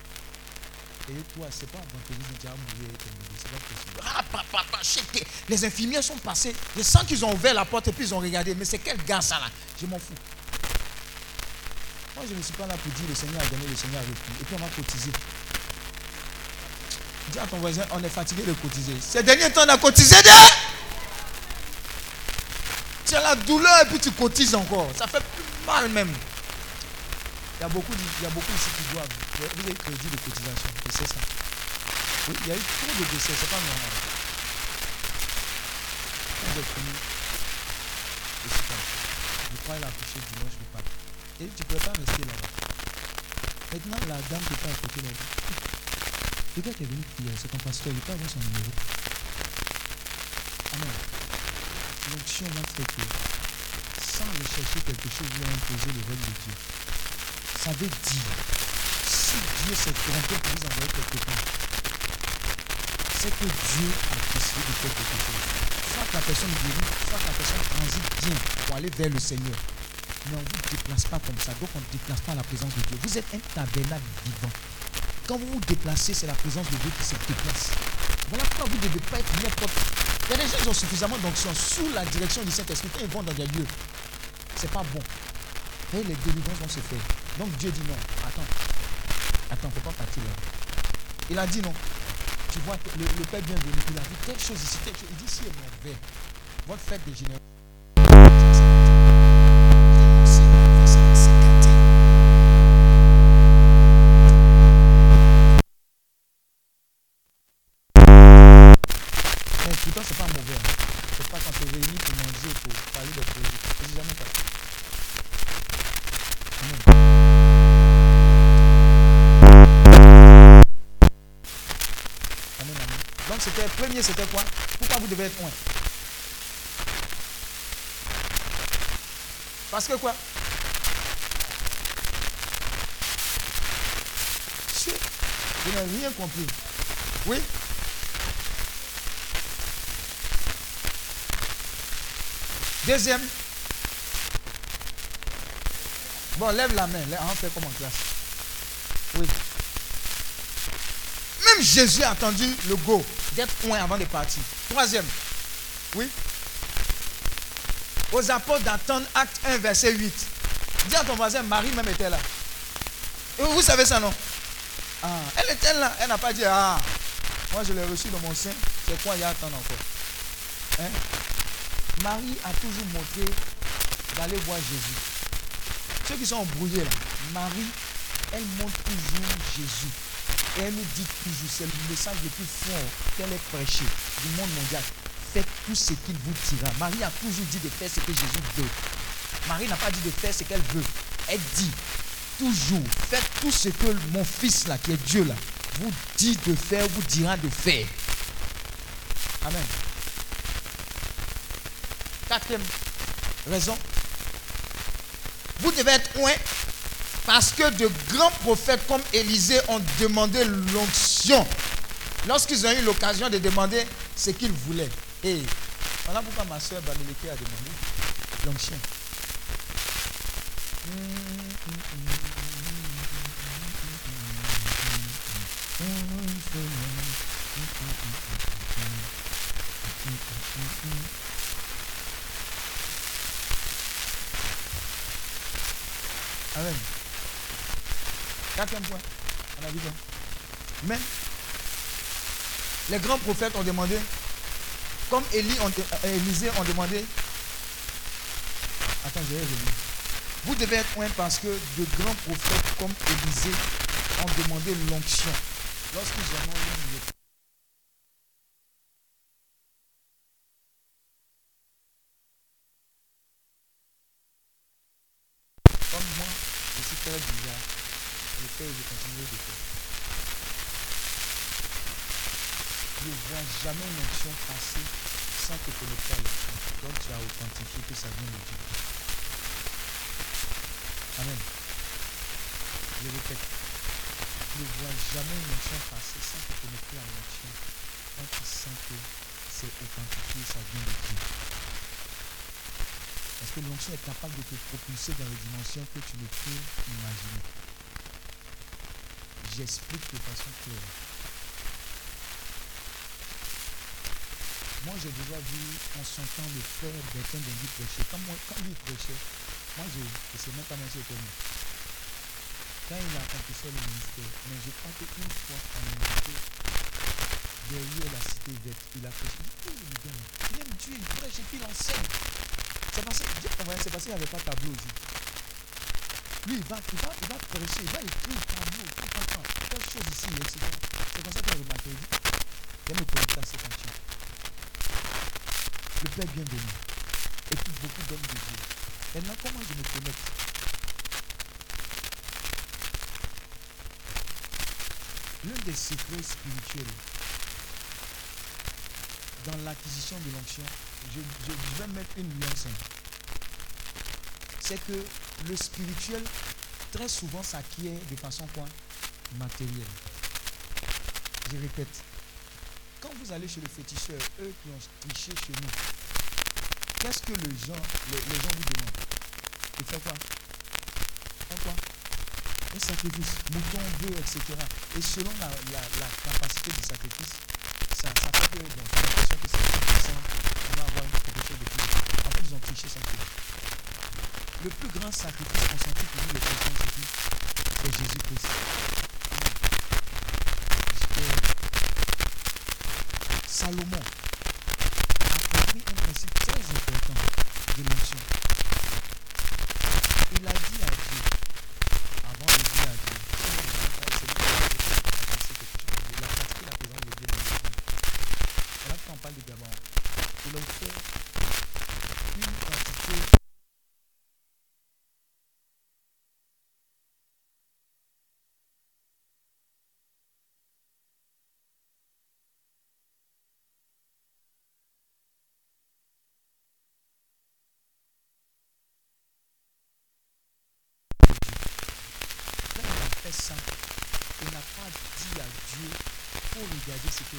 Et toi, c'est pas saint, tu as mourir et t'es c'est pas possible. Ah, papa, papa. Les infirmières sont passées. Je sens qu'ils ont ouvert la porte et puis ils ont regardé. Mais c'est quel gars ça là? Je m'en fous. Moi, je ne suis pas là pour dire le Seigneur a donné, le Seigneur a repris. Et puis on va cotiser. Dis à ton voisin, on est fatigué de cotiser. Ces derniers temps, on a cotisé de. Tu as la douleur et puis tu cotises encore. Ça fait plus mal même. Il y a beaucoup, il y a beaucoup ici qui doivent. Vous avez crédit de cotisation. C'est ça. Il y a eu trop de décès. C'est pas normal. Quand êtes venu, je suis pas. Je crois qu'elle a accouché dimanche le pape. Et tu ne peux pas rester là-bas. Maintenant, la dame qui était à côté là dit Le gars qui est venu prier, c'est ton pasteur, il peut avoir son numéro. Amen. L'onction faire que, sans rechercher quelque chose, vous allez imposer le règne de Dieu. Ça veut dire, si Dieu s'est trompé pour vous envoyer quelque part, c'est que Dieu a décidé de faire quelque chose. Soit la personne guérit, soit la personne transite bien pour aller vers le Seigneur. Mais on ne vous déplace pas comme ça. Donc on ne déplace pas la présence de Dieu. Vous êtes un tabernacle vivant. Quand vous vous déplacez, c'est la présence de Dieu qui se déplace. Voilà pourquoi vous ne devez pas être n'importe. Il y a des gens qui ont suffisamment d'onction sous la direction du Saint-Esprit. Quand ils vont dans des lieux, c'est pas bon. Et les délivrances vont se faire. Donc Dieu dit non. Attends. Attends, faut pas partir là. Il a dit non. Tu vois, le, le Père bienvenu, il a dit telle chose ici, telle chose. Il dit si est mauvais. Votre fête générations. Loin Parce que quoi? Je n'ai rien compris. Oui? Deuxième. Bon, lève la main. On fait comme en classe. Oui. Même Jésus a attendu le go d'être loin avant de partir. Troisième. Oui. Aux apôtres d'attendre acte 1, verset 8. Dis à ton voisin, Marie même était là. Vous savez ça, non? Ah, Elle était là. Elle n'a pas dit, ah, moi je l'ai reçu dans mon sein. C'est quoi il y a attendre encore Hein? Marie a toujours montré d'aller voir Jésus. Ceux qui sont embrouillés là, Marie, elle montre toujours Jésus. Elle nous dit toujours, c'est le message le plus fort qu'elle ait prêché du monde mondial. Faites tout ce qu'il vous dira. Marie a toujours dit de faire ce que Jésus veut. Marie n'a pas dit de faire ce qu'elle veut. Elle dit toujours, faites tout ce que mon fils là, qui est Dieu là, vous dit de faire, vous dira de faire. Amen. Quatrième raison. Vous devez être loin parce que de grands prophètes comme Élisée ont demandé l'onction. Lorsqu'ils ont eu l'occasion de demander ce qu'ils voulaient. Et voilà pourquoi ma soeur Baneleke a demandé l'onction. Amen. Point. On a Mais les grands prophètes ont demandé, comme Élie euh, Élisée ont demandé, attends, je vais revenir. Vous devez être loin parce que de grands prophètes comme Élisée ont demandé l'onction. Lorsqu'ils en ont eu le Comme moi, je suis très bizarre. Je fais et je continue de faire. Je ne vois jamais une action passer sans te connecter à l'action. Donc tu as authentifié que ça vient de Dieu. Amen. Je répète. Ne vois jamais une action passer sans te connecter à l'action. Quand tu sens que c'est authentifié, ça vient de Dieu. Parce que l'onction est capable de te propulser dans les dimensions que tu ne peux imaginer. J'explique de façon claire. Moi, j'ai déjà vu en son temps le frère Bertrand Dendy prêcher. Quand, moi, quand lui prêchait, moi, je ne sais même pas même si c'était moi. Quand il accomplissait le ministère, mais je crois qu'une fois, on l'a invité derrière la cité verte, il a prêché. Il aime Dieu, il prêche et puis il enseigne. C'est parce, c'est parce qu'il n'y avait pas de tableau aussi. Lui, il va, il va, il va prêcher, il va écrire tableau, tout temps, telle chose ici, etc. C'est comme ça qu'il a remarqué. Il dit, viens me connecter à cet entier. Le Père bienvenu. Et puis beaucoup d'hommes de Dieu. Maintenant, comment je me connecte L'un des secrets spirituels dans l'acquisition de l'onction, je, je vais mettre une nuance. C'est que le spirituel, très souvent, s'acquiert de façon quoi? Matérielle. Je répète. Vous allez chez le féticheur, eux qui ont triché chez nous, qu'est-ce que les gens, les, gens vous demandent? De faire quoi? Quoi? Un sacrifice, mouton, bœuf, etc. Et selon la, capacité du sacrifice, ça, ça fait que t'as l'impression que c'est puissant, on va avoir quelque chose de plus. En fait, ils ont triché faire. Le plus grand sacrifice consenti pour nous les chrétiens, C'est Jésus-Christ. Salomon a compris un principe très important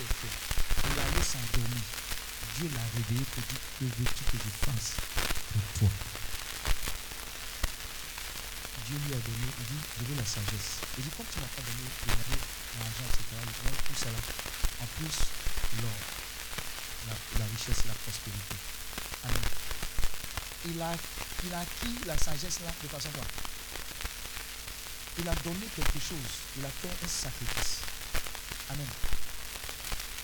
fait. Il allait s'endormir. Dieu l'a réveillé pour dire que veux-tu que je fasse pour toi Dieu lui a donné, il dit, je veux la sagesse. Il dit, comme tu n'as pas donné, l'argent, etc., tout cela. En plus, l'or, la, la richesse et la prospérité. Amen. Il a, il a acquis la sagesse là de façon quoi? Il a donné quelque chose. Il a fait un sacrifice. Amen.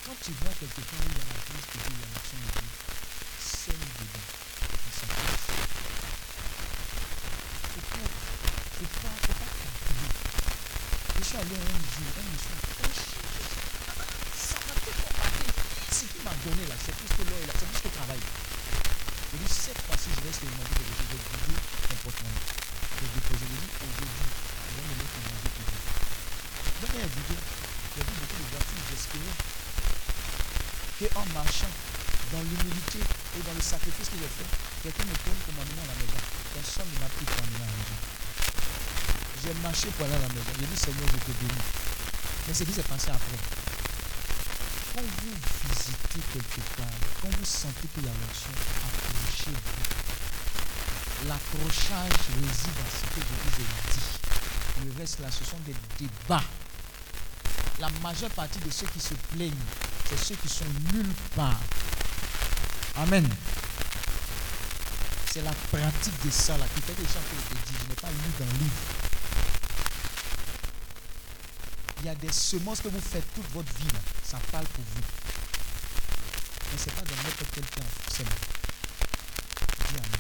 Quand tu vois quelque part où il a la grâce de Dieu, il y a l'action de Dieu, saigne dedans. Pas, faut pas, faut. Je suis allé un jour, un monsieur, oh, ça m'a tellement marqué. Ce qu'il m'a donné là, c'est plus que l'or, c'est plus que le travail. Je dis, cette fois-ci, je vais expérimenter quelque chose. Vais vider mon porte-monnaie. Je vais déposer. Je dis, aujourd'hui, je vais me mettre en danger pour Dieu. Vu beaucoup de voitures, j'espérais qu'en marchant dans l'humilité et dans le sacrifice que j'ai fait, quelqu'un me donne commandement à la maison. Personne ne m'a pris commandement à la maison. J'ai marché pour aller à la maison. J'ai dit, Seigneur, je te bénis. Mais ce qui s'est passé après, quand vous visitez quelque part, quand vous sentez qu'il y a l'onction, approchez-vous. L'accrochage réside dans ce que je vous ai dit. Le reste là, ce sont des débats. La majeure partie de ceux qui se plaignent, ceux qui sont nulle part. Amen. C'est la pratique de ça là qui fait que les gens peuvent te dire, je n'ai pas lu dans le livre. Il y a des semences que vous faites toute votre vie là, ça parle pour vous. Mais ce n'est pas dans n'importe quel temps, forcément. Dis Amen.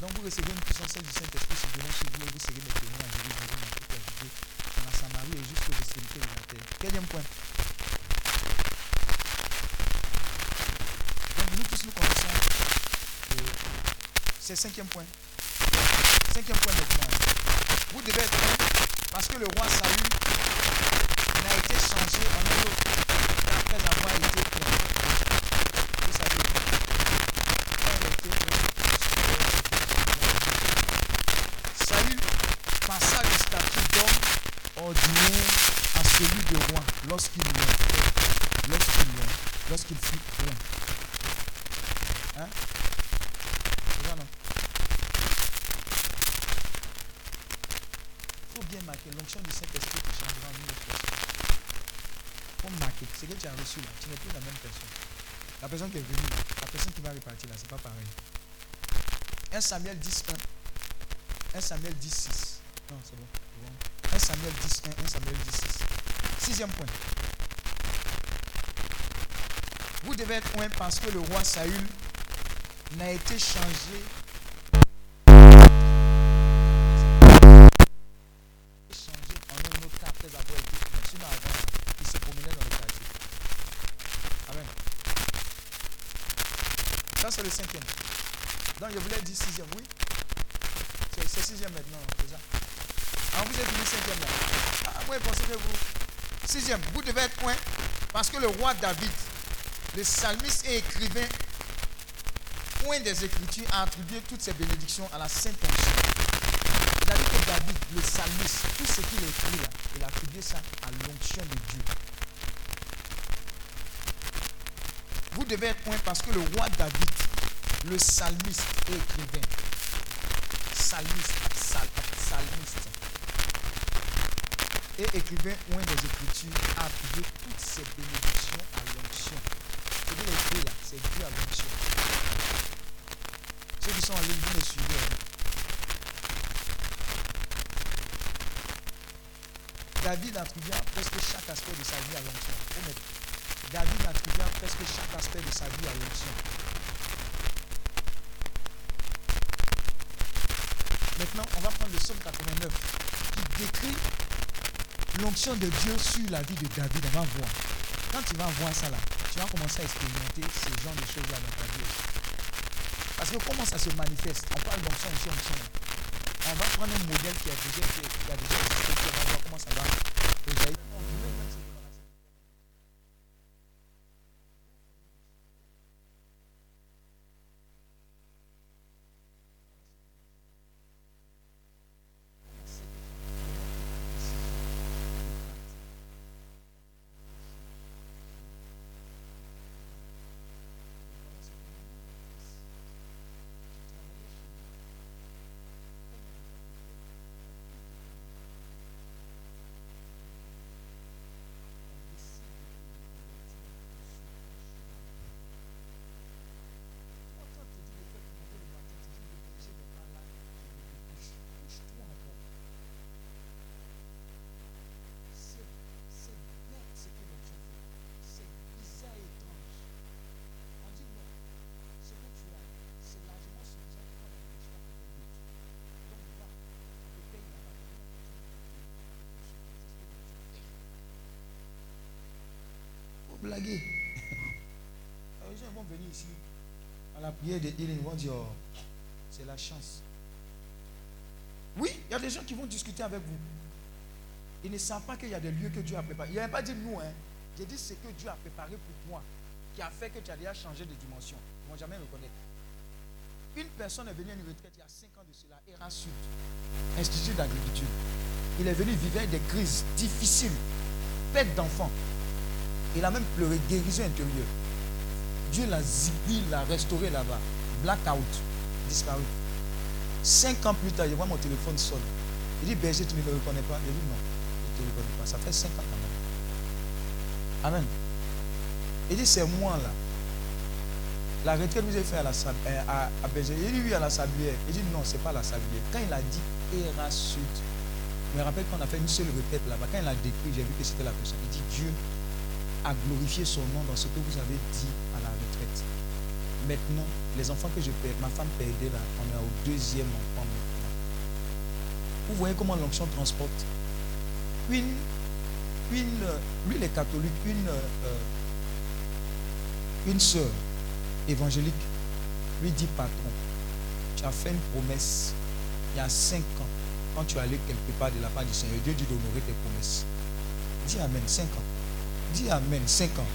Donc vous recevez une puissance du Saint-Esprit sur venant chez vous et vous serez mes témoins à Jérusalem, en toute la Judée, dans la Samarie de la terre. Quatrième point. Donc nous tous nous connaissons. c'est cinquième point. Cinquième point maintenant. Vous devez être parce que le roi Saül n'a été changé en un autre après avoir été prophète. Vous savez, quand il a été prophète, Saül passa le statut d'homme ordinaire à celui de roi lorsqu'il lorsqu'il lorsqu'il fut roi. Hein? Ça, non? Il faut bien marquer l'onction du Saint-Esprit qui changera en une autre personne. Il faut marquer. Ce que tu as reçu là, tu n'es plus la même personne. La personne qui est venue, la personne qui va repartir là, c'est pas pareil. 1 Samuel 10, 1. 1 Samuel 10, 6. Non, c'est bon. 1 Samuel 10, 1. 1 Samuel 10, 6. Sixième point. Vous devez être loin parce que le roi Saül n'a été changé c'est le cinquième. Donc je voulais dire sixième, oui. C'est sixième maintenant, déjà. Alors vous êtes venu cinquième là. Ah, moi je que vous. Sixième, vous devez être point. Parce que le roi David, le psalmiste et écrivain, point des Écritures, a attribué toutes ces bénédictions à la Sainte Onction. C'est-à-dire que David, le psalmiste, tout ce qu'il écrit là, il a attribué ça à l'onction de Dieu. Vous devez être point parce que le roi David, le psalmiste et écrivain, psalmiste, sal- psalmiste, et écrivain point des Écritures, a attribué toutes ces bénédictions à l'onction. Ce a écrit là, c'est dû à l'onction. Ceux qui sont en ligne, vous me suivez. hein. David attribua presque chaque aspect de sa vie à l'onction. David attribua presque chaque aspect de sa vie à l'onction. Maintenant, on va prendre le psaume 89 qui décrit l'onction de Dieu sur la vie de David. On va voir. Quand tu vas voir ça là, tu vas commencer à expérimenter ce genre de choses là dans ta vie. Parce que comment ça se manifeste? On parle d'onction, onction, onction. On va prendre un modèle qui a déjà été, qui déjà on va voir comment ça va? Blaguer. Alors, les gens vont venir ici à la prière de healing, ils vont dire oh, c'est la chance. Oui, il y a des gens qui vont discuter avec vous. Ils ne savent pas qu'il y a des lieux que Dieu a préparés. Il n'a pas dit nous, hein. J'ai dit ce que Dieu a préparé pour toi, qui a fait que tu as déjà changé de dimension. Ils ne vont jamais reconnaître. Une personne est venue à une retraite il y a 5 ans de cela, ERA Sud, Institut d'agriculture. Il est venu vivre des crises difficiles, perte d'enfants. Il a même pleuré, guérison intérieure. Dieu l'a zippé, l'a restauré là-bas. Blackout, disparu. Cinq ans plus tard, je vois mon téléphone sonne. Il dit, berger, tu ne me reconnais pas? Il dit, non, je ne te reconnais pas. Ça fait cinq ans quand même. Amen. Il dit, c'est moi là. La retraite vous avez fait à la sab- euh, à, Berger. Il dit, oui, à la sablière. Il dit, non, ce n'est pas la sablière. Quand il a dit Era Sud, je me rappelle qu'on a fait une seule retraite là-bas. Quand il a décrit, j'ai vu que c'était la personne. Il dit, Dieu a glorifié son nom dans ce que vous avez dit à la retraite. Maintenant, les enfants que je perds, ma femme perdait là, on est au deuxième enfant maintenant. Vous voyez comment l'onction transporte? Une, une, euh, lui il est catholique, une, euh, une sœur évangélique lui dit patron, tu as fait une promesse il y a cinq ans, quand tu allais quelque part de la part du Seigneur, Dieu dit d'honorer tes promesses. Dis Amen, cinq ans. Dis Amen, cinq ans.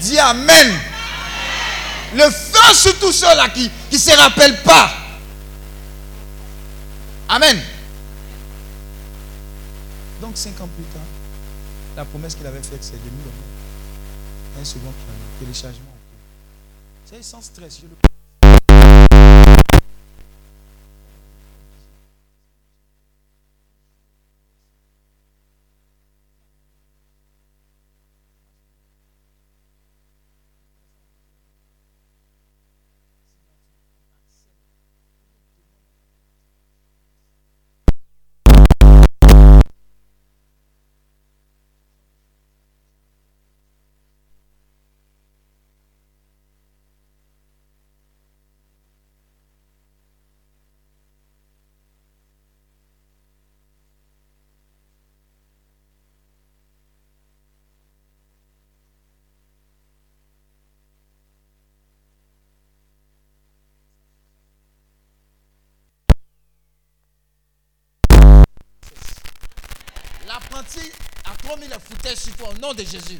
Dis Amen. Le feu sur tous ceux-là qui ne se rappellent pas. Amen. Donc cinq ans plus tard, la promesse qu'il avait faite, c'est de nous donner un second piano, téléchargement. C'est sans stress. Je le... L'apprenti a trop mis le fauteuil sur toi au nom de Jésus.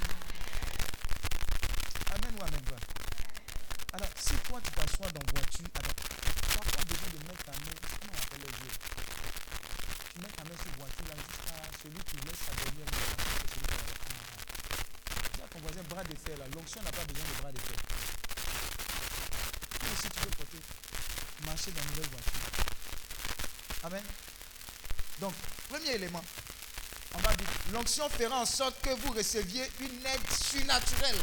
Amen ou amen. Alors, si toi tu t'assois dans la voiture, alors, tu n'as pas besoin de mettre ta main, comment on appelle les yeux Tu mets ta main sur la voiture là, jusqu'à celui qui laisse sa dernière main. c'est celui qui la- ton voisin, bras de fer là, l'onction n'a pas besoin de bras de fer. Et si tu veux porter, marcher dans une nouvelle voiture. Amen. Donc, premier élément, l'onction fera en sorte que vous receviez une aide surnaturelle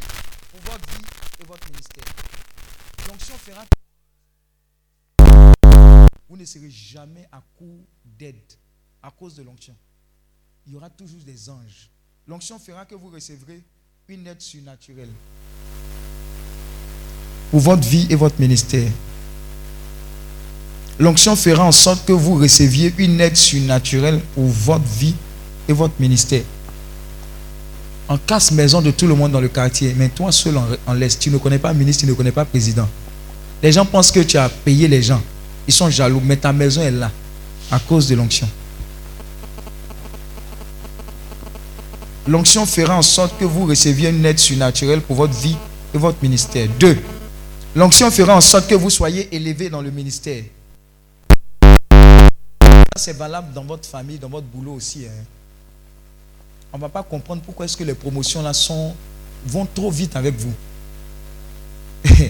pour votre vie et votre ministère. L'onction fera que vous ne serez jamais à court d'aide à cause de l'onction. Il y aura toujours des anges. L'onction fera que vous recevrez une aide surnaturelle pour votre vie et votre ministère. L'onction fera en sorte que vous receviez une aide surnaturelle pour votre vie et votre ministère. En casse maison de tout le monde dans le quartier, mais toi seul en, laisse. Tu ne connais pas ministre, tu ne connais pas président. Les gens pensent que tu as payé les gens. Ils sont jaloux, mais ta maison est là à cause de l'onction. L'onction fera en sorte que vous receviez une aide surnaturelle pour votre vie et votre ministère. Deux, l'onction fera en sorte que vous soyez élevé dans le ministère. C'est valable dans votre famille, dans votre boulot aussi. hein. On ne va pas comprendre pourquoi est-ce que les promotions là sont, vont trop vite avec vous.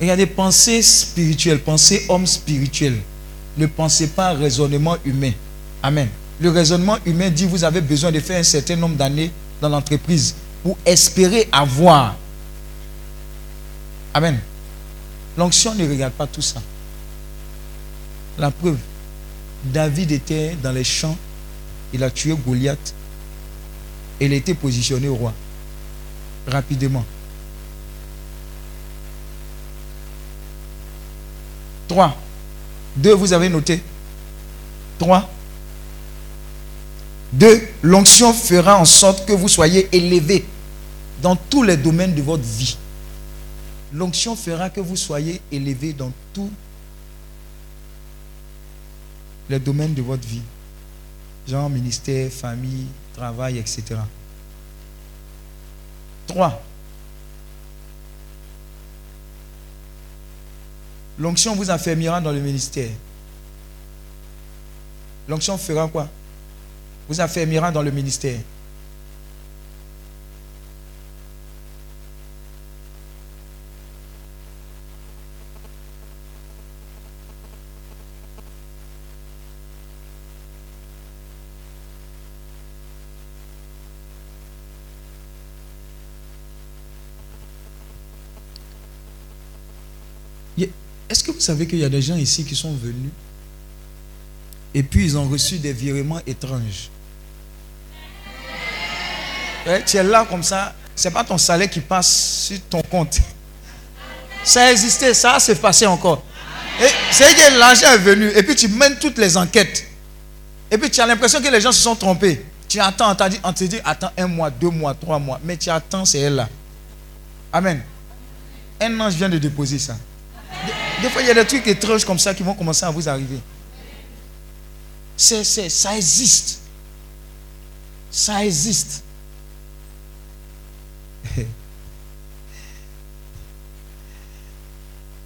Regardez, pensez spirituel, pensez homme spirituel. Ne pensez pas raisonnement humain. Amen. Le raisonnement humain dit vous avez besoin de faire un certain nombre d'années dans l'entreprise pour espérer avoir. Amen. L'onction ne regarde pas tout ça. La preuve, David était dans les champs, il a tué Goliath il a été positionné au roi rapidement. 3. 2, vous avez noté 3. 2. L'onction fera en sorte que vous soyez élevé dans tous les domaines de votre vie. L'onction fera que vous soyez élevé dans tous les domaines de votre vie. Genre ministère, famille, travail, etc. 3. L'onction vous affermira dans le ministère. L'onction fera quoi? Vous affermira dans le ministère. Y- Est-ce que vous savez qu'il y a des gens ici qui sont venus et puis ils ont reçu des virements étranges? Tu es là comme ça, c'est pas ton salaire qui passe sur ton compte. Ça a existé, ça s'est passé encore. C'est que l'argent est venu et puis tu mènes toutes les enquêtes. Et puis tu as l'impression que les gens se sont trompés. Tu attends, on on te dit, attends un mois, deux mois, trois mois. Mais tu attends, c'est elle là. Amen. Un ange vient de déposer ça. Des fois, il y a des trucs étranges comme ça qui vont commencer à vous arriver. C'est, c'est, ça existe. Ça existe.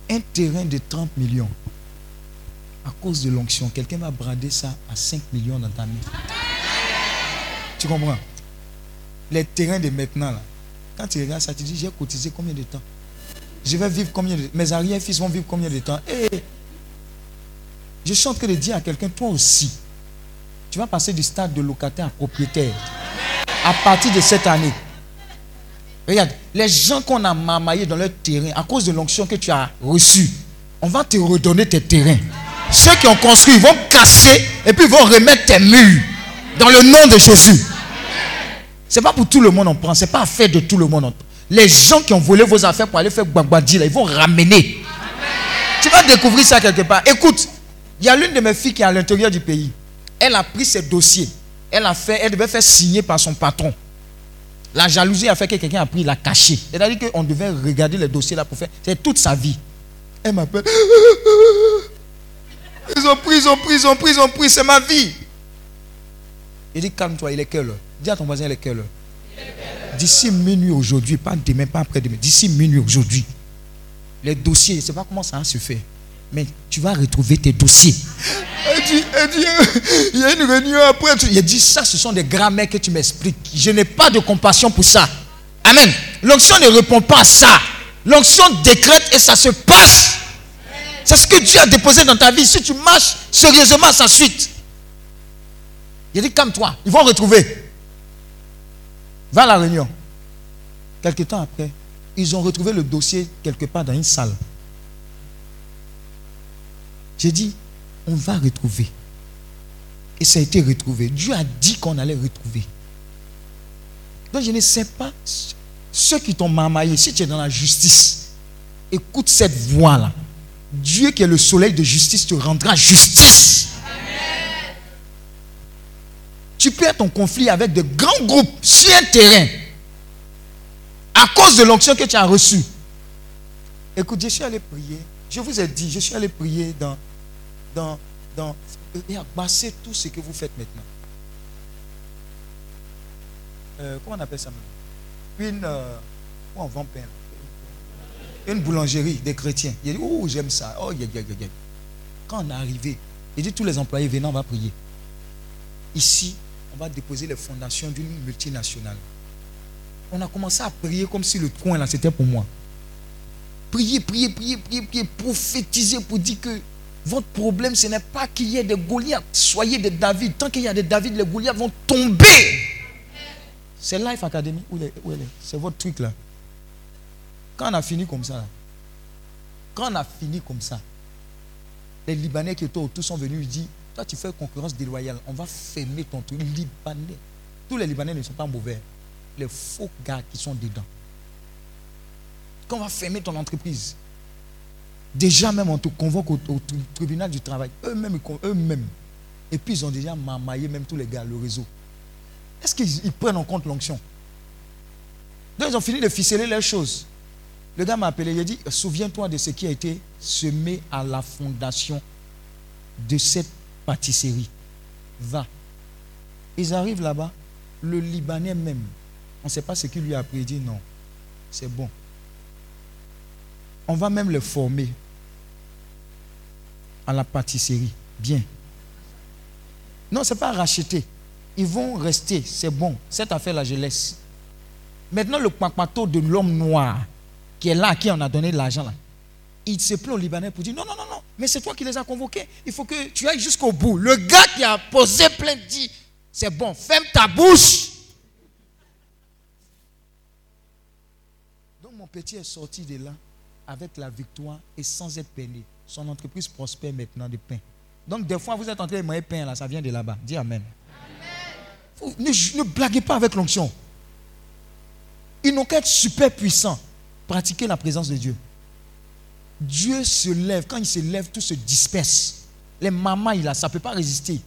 Un terrain de 30 millions. À cause de l'onction, quelqu'un va brader ça à 5 millions dans ta main. Tu comprends? Les terrains de maintenant, là. Quand tu regardes ça, tu dis, j'ai cotisé combien de temps? Je vais vivre combien de Mes arrière-fils vont vivre combien de temps? Eh, Je suis en train de dire à quelqu'un, toi aussi, tu vas passer du stade de locataire à propriétaire à partir de cette année. Regarde, les gens qu'on a mamaillés dans leur terrain à cause de l'onction que tu as reçue, on va te redonner tes terrains. Ceux qui ont construit ils vont casser et puis ils vont remettre tes murs dans le nom de Jésus. C'est pas pour tout le monde on prend, c'est pas affaire de tout le monde. on prend. Les gens qui ont volé vos affaires pour aller faire Gbagba-Dji, ils vont ramener. Tu vas découvrir ça quelque part. Écoute, il y a l'une de mes filles qui est à l'intérieur du pays. Elle a pris ses dossiers. Elle a fait, elle devait faire signer par son patron. La jalousie a fait que quelqu'un a pris, l'a caché. C'est-à-dire qu'on devait regarder les dossiers là pour faire. C'est toute sa vie. Elle m'appelle. Ils ont pris, ils ont pris, ils ont pris, ils ont pris. C'est ma vie. Il dit calme-toi, il est quelle heure? Dis à ton voisin, il est quelle heure? D'ici minuit aujourd'hui, pas demain, pas après-demain, d'ici minuit aujourd'hui, les dossiers, je ne sais pas comment ça va se faire, mais tu vas retrouver tes dossiers. Il y a une réunion après. Il a dit, ça, ce sont des grammaires que tu m'expliques. Je n'ai pas de compassion pour ça. Amen. L'onction ne répond pas à ça. L'onction décrète et ça se passe. C'est ce que Dieu a déposé dans ta vie. Si tu marches sérieusement à sa suite. Il dit, calme-toi. Ils vont retrouver. Va à la réunion. Quelque temps après, ils ont retrouvé le dossier quelque part dans une salle. J'ai dit, on va retrouver. Et ça a été retrouvé. Dieu a dit qu'on allait retrouver. Donc je ne sais pas ceux qui t'ont marmaillé, si tu es dans la justice, écoute cette voix-là. Dieu qui est le soleil de justice te rendra justice. Tu perds ton conflit avec de grands groupes sur un terrain à cause de l'onction que tu as reçue. Écoute, je suis allé prier. Je vous ai dit, je suis allé prier dans, dans, dans, et abassez tout ce que vous faites maintenant. Euh, comment on appelle ça maintenant Une, euh, on vend pain Une boulangerie des chrétiens. Il dit, oh, j'aime ça. Oh. Quand on est arrivé, il dit, tous les employés, venez, on va prier. Ici, on va déposer les fondations d'une multinationale. On a commencé à prier comme si le coin là, c'était pour moi. Prier, prier, prier, prier, prier, prophétiser pour dire que votre problème, ce n'est pas qu'il y ait des Goliaths. Soyez des David. Tant qu'il y a des David, les Goliaths vont tomber. C'est Life Academy. Où, elle est C'est votre truc là. Quand on a fini comme ça, quand on a fini comme ça, les Libanais qui étaient autour sont venus lui dire Toi, tu fais concurrence déloyale. On va fermer ton truc. Libanais. Tous les Libanais ne sont pas mauvais. Les faux gars qui sont dedans. Quand on va fermer ton entreprise, déjà même on te convoque au, au tri- tribunal du travail. Eux-mêmes, eux-mêmes. Et puis ils ont déjà mamaillé même tous les gars, le réseau. Est-ce qu'ils ils prennent en compte l'onction? Donc ils ont fini de ficeler les choses. Le gars m'a appelé, il a dit, souviens-toi de ce qui a été semé à la fondation de cette pâtisserie. Va. Ils arrivent là-bas, le Libanais même, on ne sait pas ce qu'il lui a appris, il dit non, c'est bon. On va même le former à la pâtisserie. Bien. Non, ce n'est pas racheter. Ils vont rester, c'est bon. Cette affaire-là, je laisse. Maintenant, le papato de l'homme noir, qui est là, qui on a donné l'argent, là, il se plaint au Libanais pour dire non, non, non, non, mais c'est toi qui les as convoqués. Il faut que tu ailles jusqu'au bout. Le gars qui a posé plainte dit c'est bon, ferme ta bouche. Donc, mon petit est sorti de là avec la victoire et sans être peiné. Son entreprise prospère maintenant de pain. Donc, des fois, vous êtes en train de manger pain, là, ça vient de là-bas. Dis Amen. Ne, ne blaguez pas avec l'onction. Ils n'ont qu'à être super puissants. Pratiquer la présence de Dieu. Dieu se lève. Quand il se lève, tout se disperse. Les mamas, là, ça ne peut pas résister.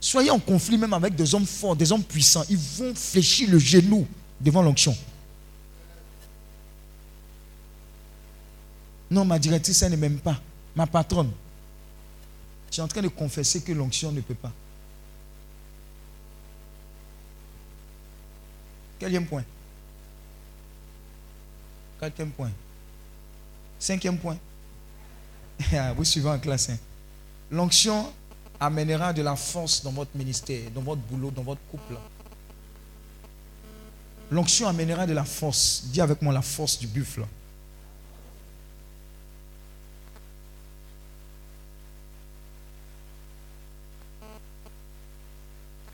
Soyez en conflit même avec des hommes forts, des hommes puissants. Ils vont fléchir le genou devant l'onction. Non, ma directrice, elle ne m'aime pas. Ma patronne. Je suis en train de confesser que l'onction ne peut pas. Quatrième point. Quatrième point. Cinquième point. Ah, Vous suivez en classe. hein. L'onction amènera de la force dans votre ministère, dans votre boulot, dans votre couple. L'onction amènera de la force. Dis avec moi la force du buffle.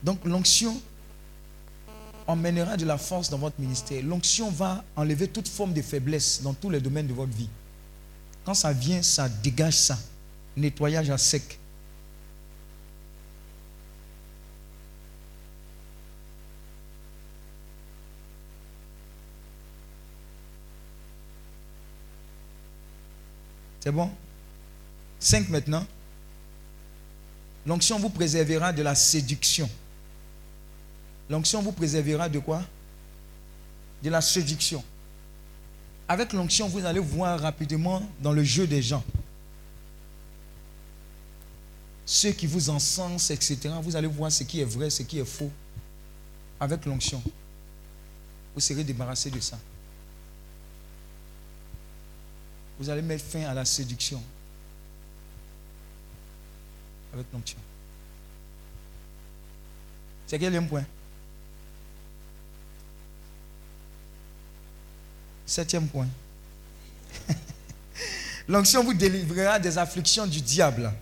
Donc l'onction emmènera de la force dans votre ministère. L'onction va enlever toute forme de faiblesse dans tous les domaines de votre vie. Ça vient, ça dégage ça. Nettoyage à sec. C'est bon? 5 maintenant. L'onction vous préservera de la séduction. L'onction vous préservera de quoi? De la séduction. Avec l'onction, vous allez voir rapidement dans le jeu des gens. ceux qui vous encensent, etc. Vous allez voir ce qui est vrai, ce qui est faux. Avec l'onction. Vous serez débarrassé de ça. Vous allez mettre fin à la séduction. Avec l'onction. C'est quel point? Septième point. L'onction vous délivrera des afflictions du diable.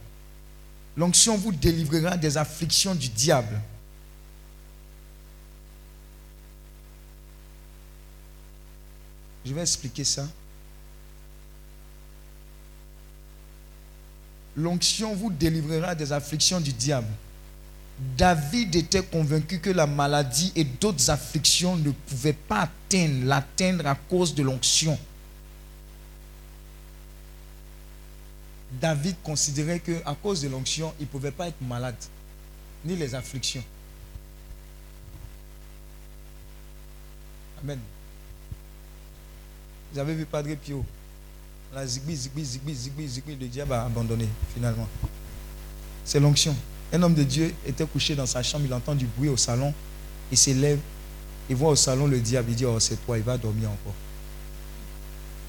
L'onction vous délivrera des afflictions du diable. Je vais expliquer ça. L'onction vous délivrera des afflictions du diable. David était convaincu que la maladie et d'autres afflictions ne pouvaient pas atteindre, l'atteindre à cause de l'onction. David considérait que à cause de l'onction, il ne pouvait pas être malade, ni les afflictions. Amen. Vous avez vu Padre Pio? La zigbi, zigbi, zigbi, zigbi, zigbi, le diable a abandonné finalement. C'est l'onction. Un homme de Dieu était couché dans sa chambre, il entend du bruit au salon, il s'élève, il voit au salon le diable, il dit, oh c'est toi, il va dormir encore.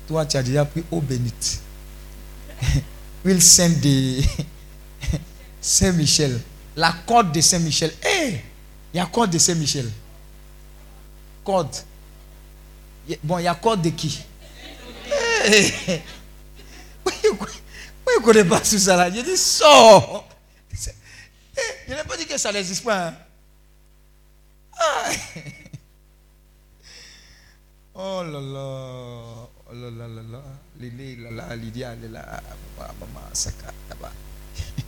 Toi, tu as déjà pris eau bénite. Huile sainte de Saint-Michel. La corde de Saint-Michel. Hé, il y a corde de Saint-Michel. Corde. Bon, il y a corde de qui? Hey. Il ne connaît pas tout ça là Je dis, sors Je n'ai pas dit que ça n'existe pas. Hein. Ah. Oh là là. Oh là là là là. Lili là là. Lydia là là. Maman Saka là-bas.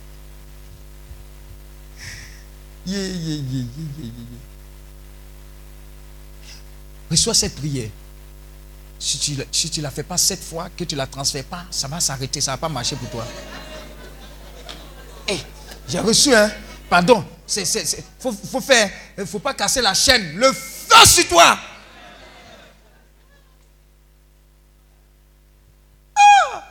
Yeah, yeah, yeah, yeah, yeah. Reçois cette prière. Si tu ne si tu la fais pas cette fois, que tu ne la transfères pas, ça va s'arrêter, ça ne va pas marcher pour toi. Eh, j'ai reçu, hein. Pardon. Il faut, faut faire. Il faut pas casser la chaîne. Le feu sur toi. Ah!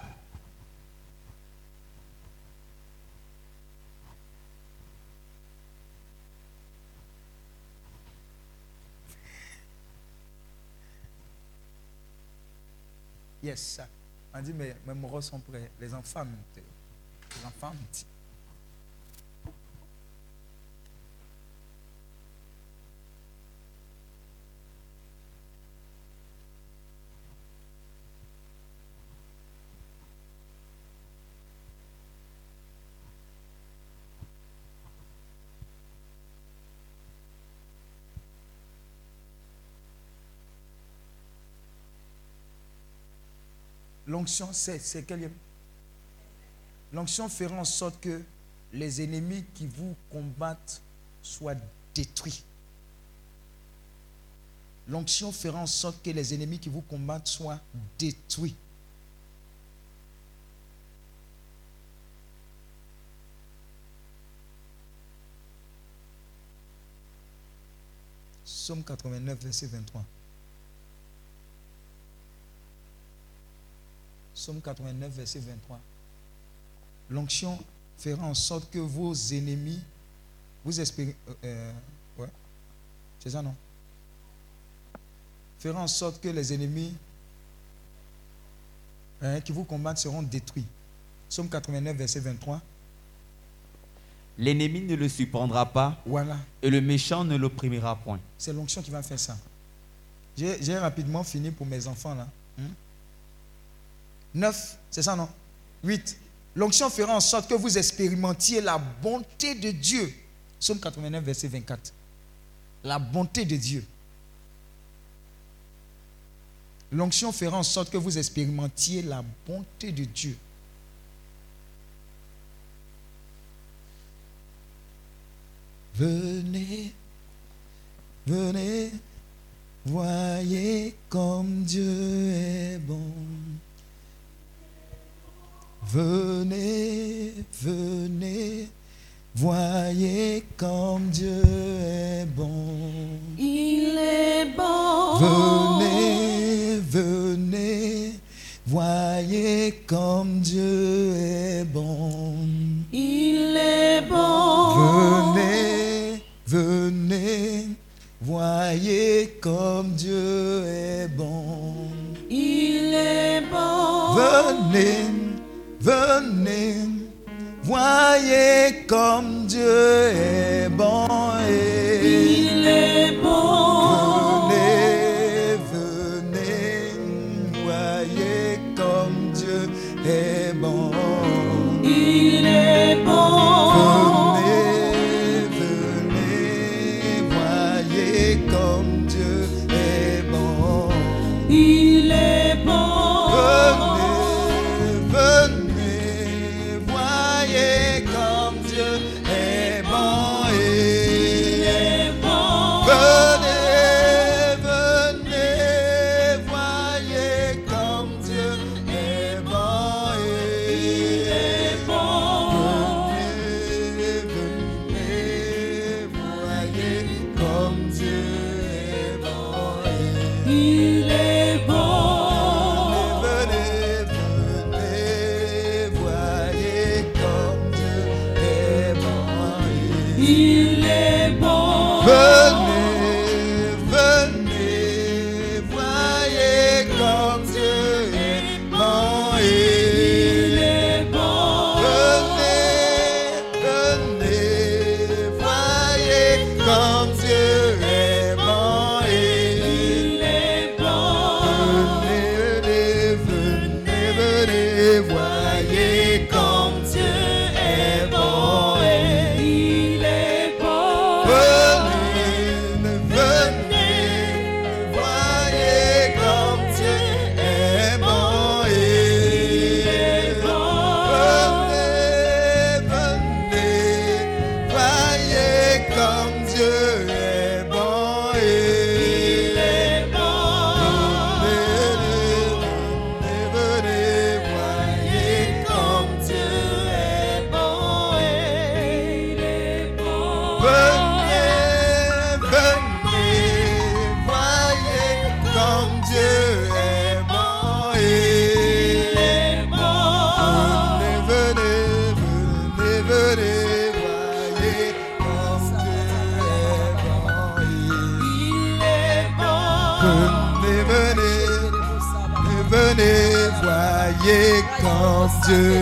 Yes, ça. On dit, mais mes moraux sont prêts. Les enfants, les enfants, L'onction, c'est L'onction fera en sorte que les ennemis qui vous combattent soient détruits. L'onction fera en sorte que les ennemis qui vous combattent soient détruits. Somme 89, verset 23. Somme 89, verset 23. L'onction fera en sorte que vos ennemis, vous espérez, euh, euh, ouais, c'est ça non? Fera en sorte que les ennemis hein, qui vous combattent seront détruits. Somme 89, verset 23. L'ennemi ne le surprendra pas. Voilà. Et le méchant ne l'opprimera point. C'est l'onction qui va faire ça. J'ai rapidement fini pour mes enfants là. Hein? 9, c'est ça non? 8. L'onction fera en sorte que vous expérimentiez la bonté de Dieu. Somme 89, verset 24. La bonté de Dieu. L'onction fera en sorte que vous expérimentiez la bonté de Dieu. Venez, venez, voyez comme Dieu est bon. Venez, venez, voyez comme Dieu est bon. Il est bon. Venez, venez, voyez comme Dieu est bon. Il est bon. Venez, venez, voyez comme Dieu est bon. Il est bon. Venez, venez, voyez comme Dieu est bon. Comme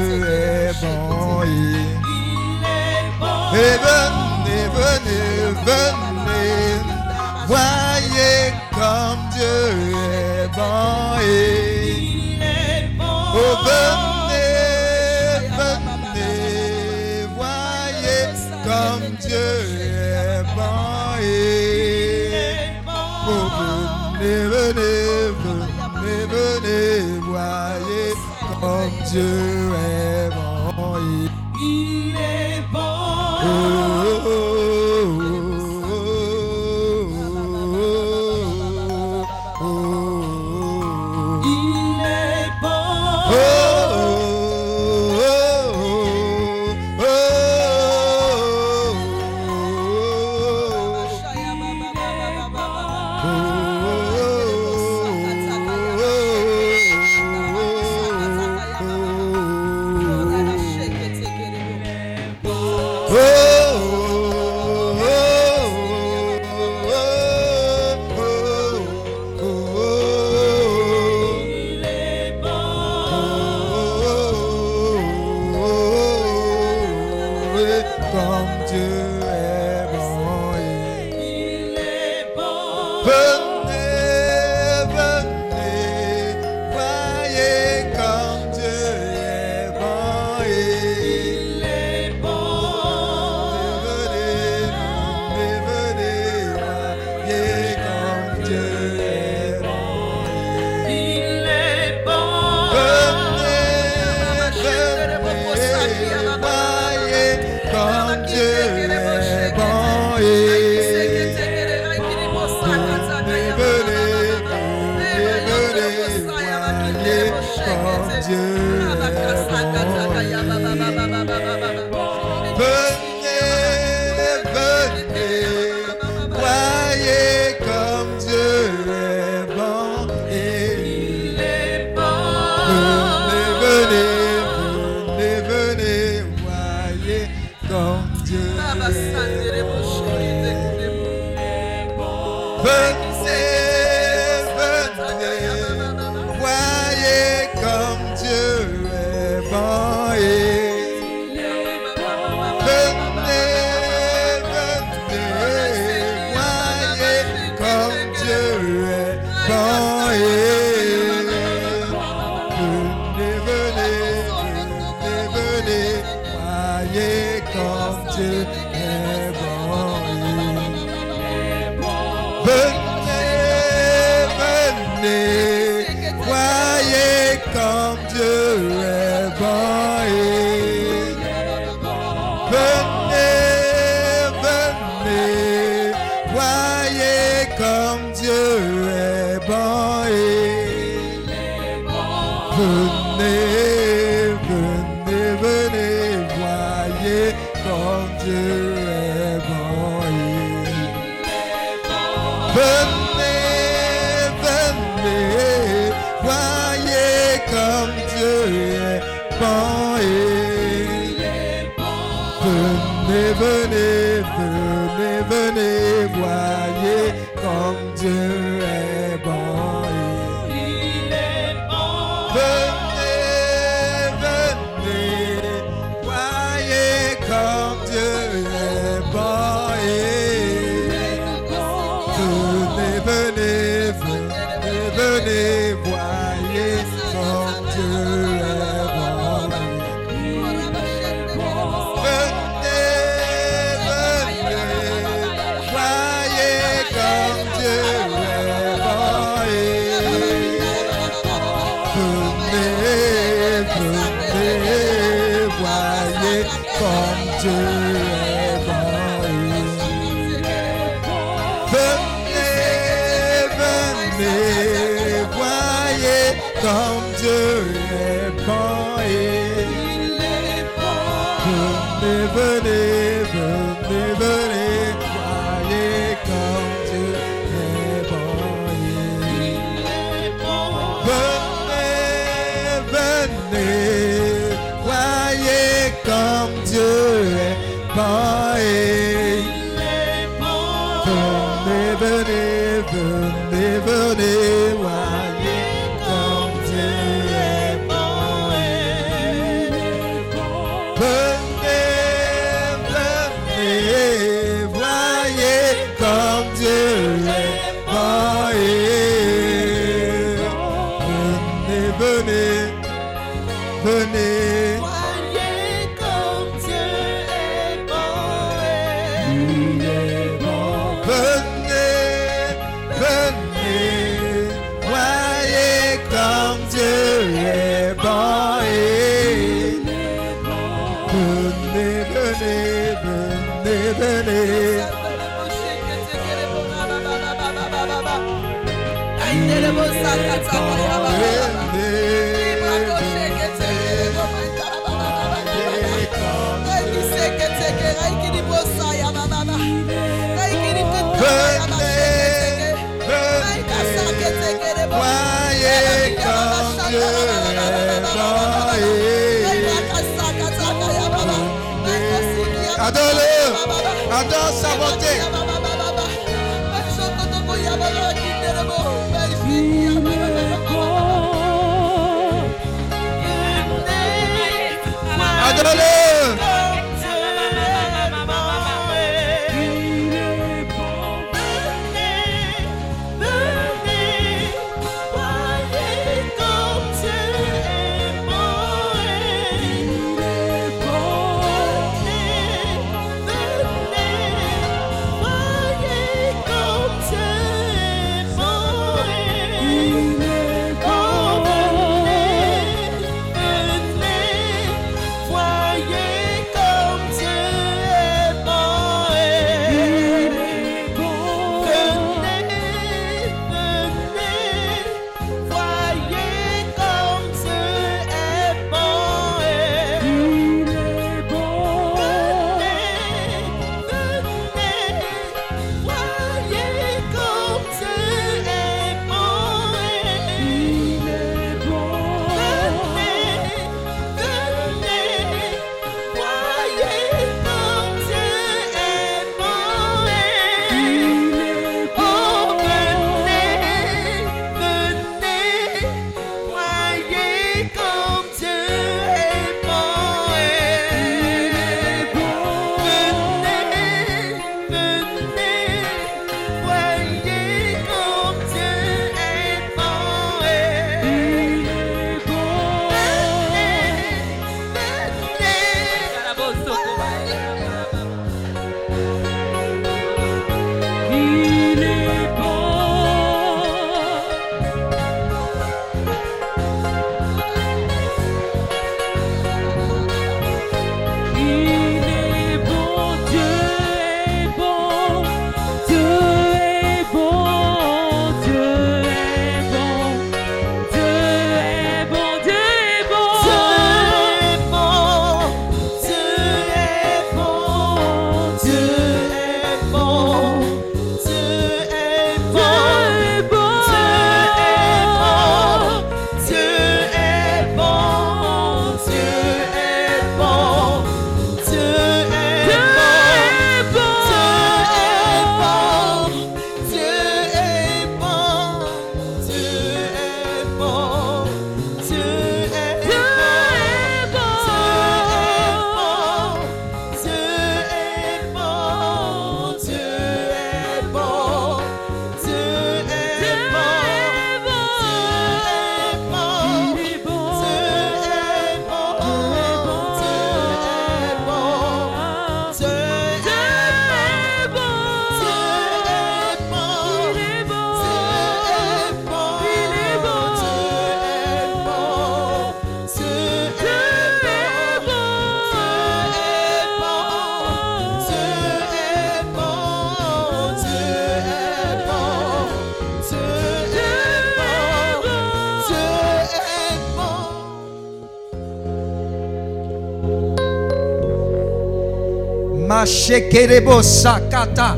Sakata.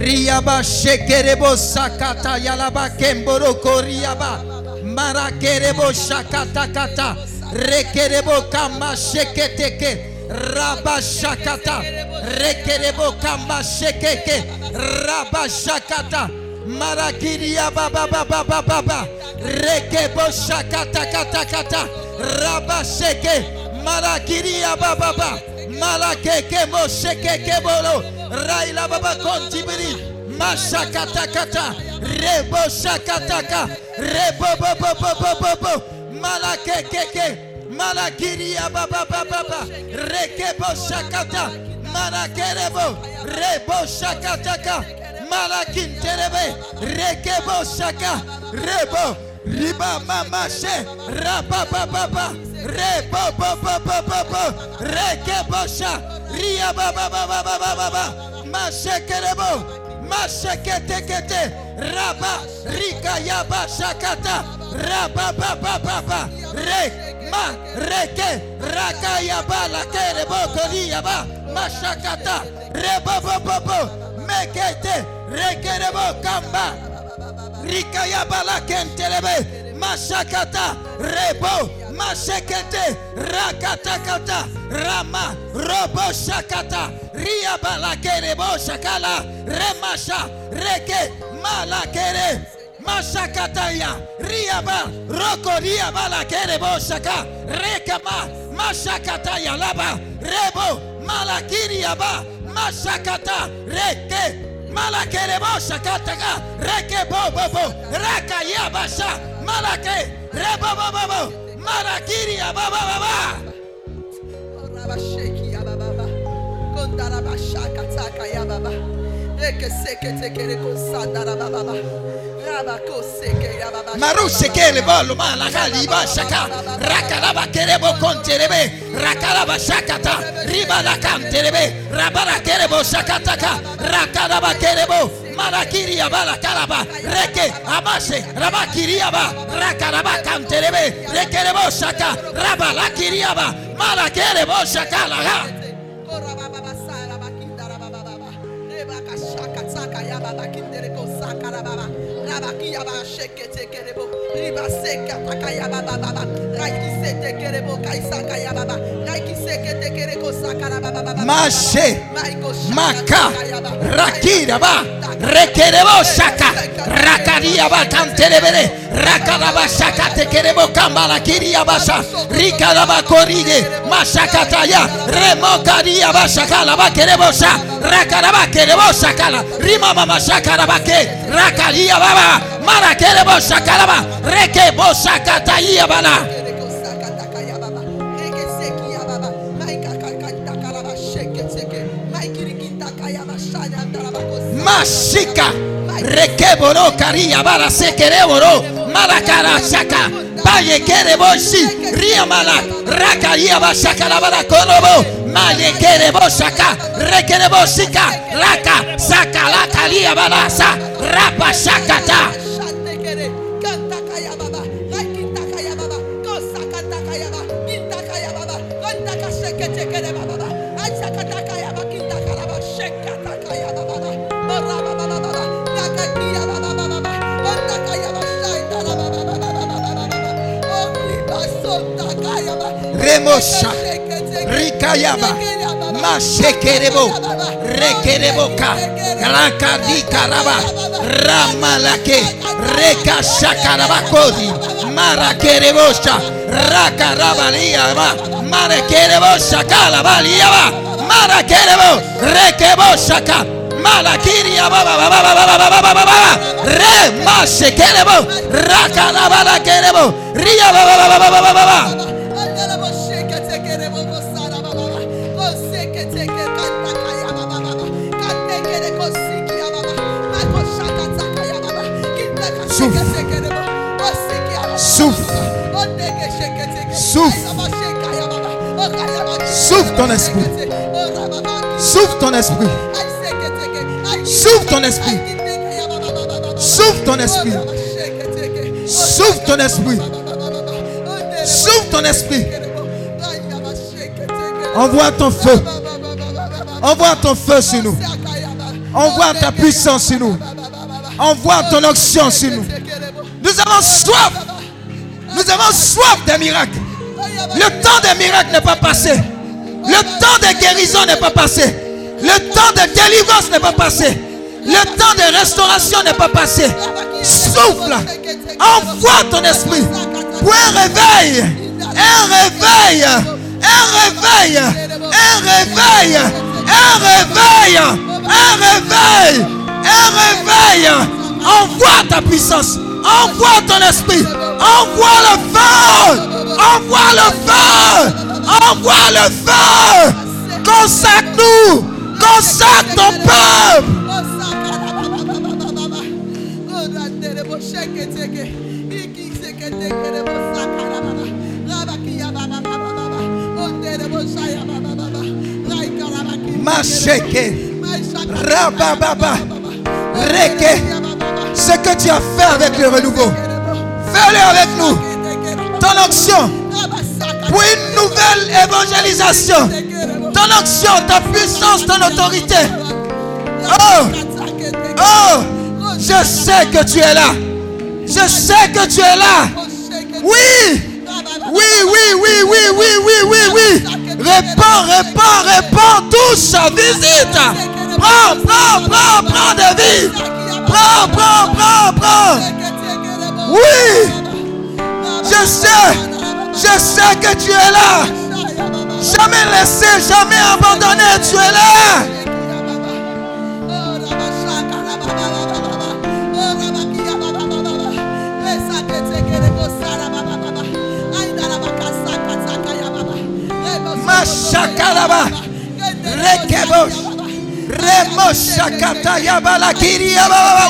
Riaba shekerebo sakata yalaba kemboro koriaba. Marakerebo shakata kata. Rekerebo kama sheketeke. Raba shakata. Rekerebo kama shekeke. Raba shakata. Marakiria baba baba baba baba. Rekebo shakata kata kata. Raba sheke. Marakiria baba baba. Malakeke mo shekeke bolo. Raila baba kontibiri. Mashakata kata. Rebo shakataka. Rebo bo bo bo bo bo bo. Malakeke. Malakiria baba baba baba. Rekebo shakata. Malakerebo. Rebo shakataka. Malakinterebe. Rekebo shaka. Rebo. Riba mama she. Rebo bo bo bo bo bo. Rekebo sha. Ria baba baba baba baba. Mashekerebo. Masheketekete. Raba. Rika yaba shakata. Raba baba baba. Re. Ma. Reke. Raka yaba la kerebo koli yaba. Mashakata. Rebo bo bo bo. Mekete. Rekerebo kamba. Rikaya bala kentelebe. Mashakata. Rebo. Mashekete. Rakatakata. Rama. Robo shakata. Ria bala kerebo shakala. Remasha. Reke. Malakere. Mashakataya. Riaba. Roko riaba la kerebo shaka. Rekama. Mashakataya laba. Rebo. Malakiriaba. Mashakata. Reke. Malakerebo shakataka. Reke bo bo bo. Raka yabasha. Malake. Rebo bo bo bo. Malakiri ba ba ba ba. Rabasheki ya baba. Kondarabashaka taka Marushe kele bolo mala kali bashaka rakalaba kerebo konterebe rakalaba shakata riba la kanterebe rabara kerebo shakataka rakalaba kerebo marakiria bala kalaba reke abashe rabakiria ba rakalaba kanterebe rekerebo shaka rabala kiria ba marakerebo shakala ha. Yarabaki Yaba Sheke Tekere Mashe Maka rakira Rakiraba Rekerebo Shaka. rakaria Rakariaba Cantelebere Rakaraba Shaka Tekerebo Kambala Kiriabasa Rikaraba Korige Mashakataya Remokariaba Shakalaba Kerebosa Rakaraba Kerebo ke, rakaria Shakarabake Rakariaba Mara Kerebo Shakalaba reke bosaka taia bana. Mashika. Reke boro kariya bara sekere boro marakara shaka. Baye kere boshi ria mala raka ia bashaka la bara korobo maye kere boshaka reke boshika raka. Saka la kariya bara sa. Rapa shakata kaya baba, Rekereboka Rakadi karaba Ramalake Reka shakarabakodi Marakerebosha Rakarabaliaba Marakerebosha Kalabaliaba Marakerebo Rekeboshaka Malakiria baba baba baba baba baba baba Re mashekerebo Rakarabala kerebo Ria baba baba baba baba baba Souffle ton esprit. Souffle ton esprit. Souffle ton esprit. Souffle ton esprit. Souffle ton esprit. Souffle ton esprit. Envoie ton feu. Envoie ton feu sur nous. Envoie ta puissance sur nous. Envoie ton onction sur nous. Nous avons soif. Nous avons soif des miracles. Le temps des miracles n'est pas passé. Le temps de guérison n'est pas passé. Le temps de délivrance n'est pas passé. Le temps de restauration n'est pas passé. Souffle. Envoie ton esprit pour un réveil. Un réveil. Un réveil. Un réveil. Un réveil. Un réveil. Un réveil. Envoie ta puissance. Envoie ton esprit. Envoie le feu. Envoie le feu. Envoie le feu. Consacre-nous. Consacre ton peuple. Macheke. Rabababa. Reke. Ce que tu as fait avec le renouveau. Fais-le avec nous. Ton onction pour une nouvelle évangélisation. Ton onction, ta puissance, ton autorité. Oh, oh, je sais que tu es là. Je sais que tu es là. Oui, oui, oui, oui, oui, oui, oui, oui, oui. Réponds, réponds, réponds, touche, visite. Prends, prends, prends, prends de vie. Prends, prends, prends, prends. Oui, je sais, je sais que tu es là. Jamais laissé, jamais abandonné, tu es là.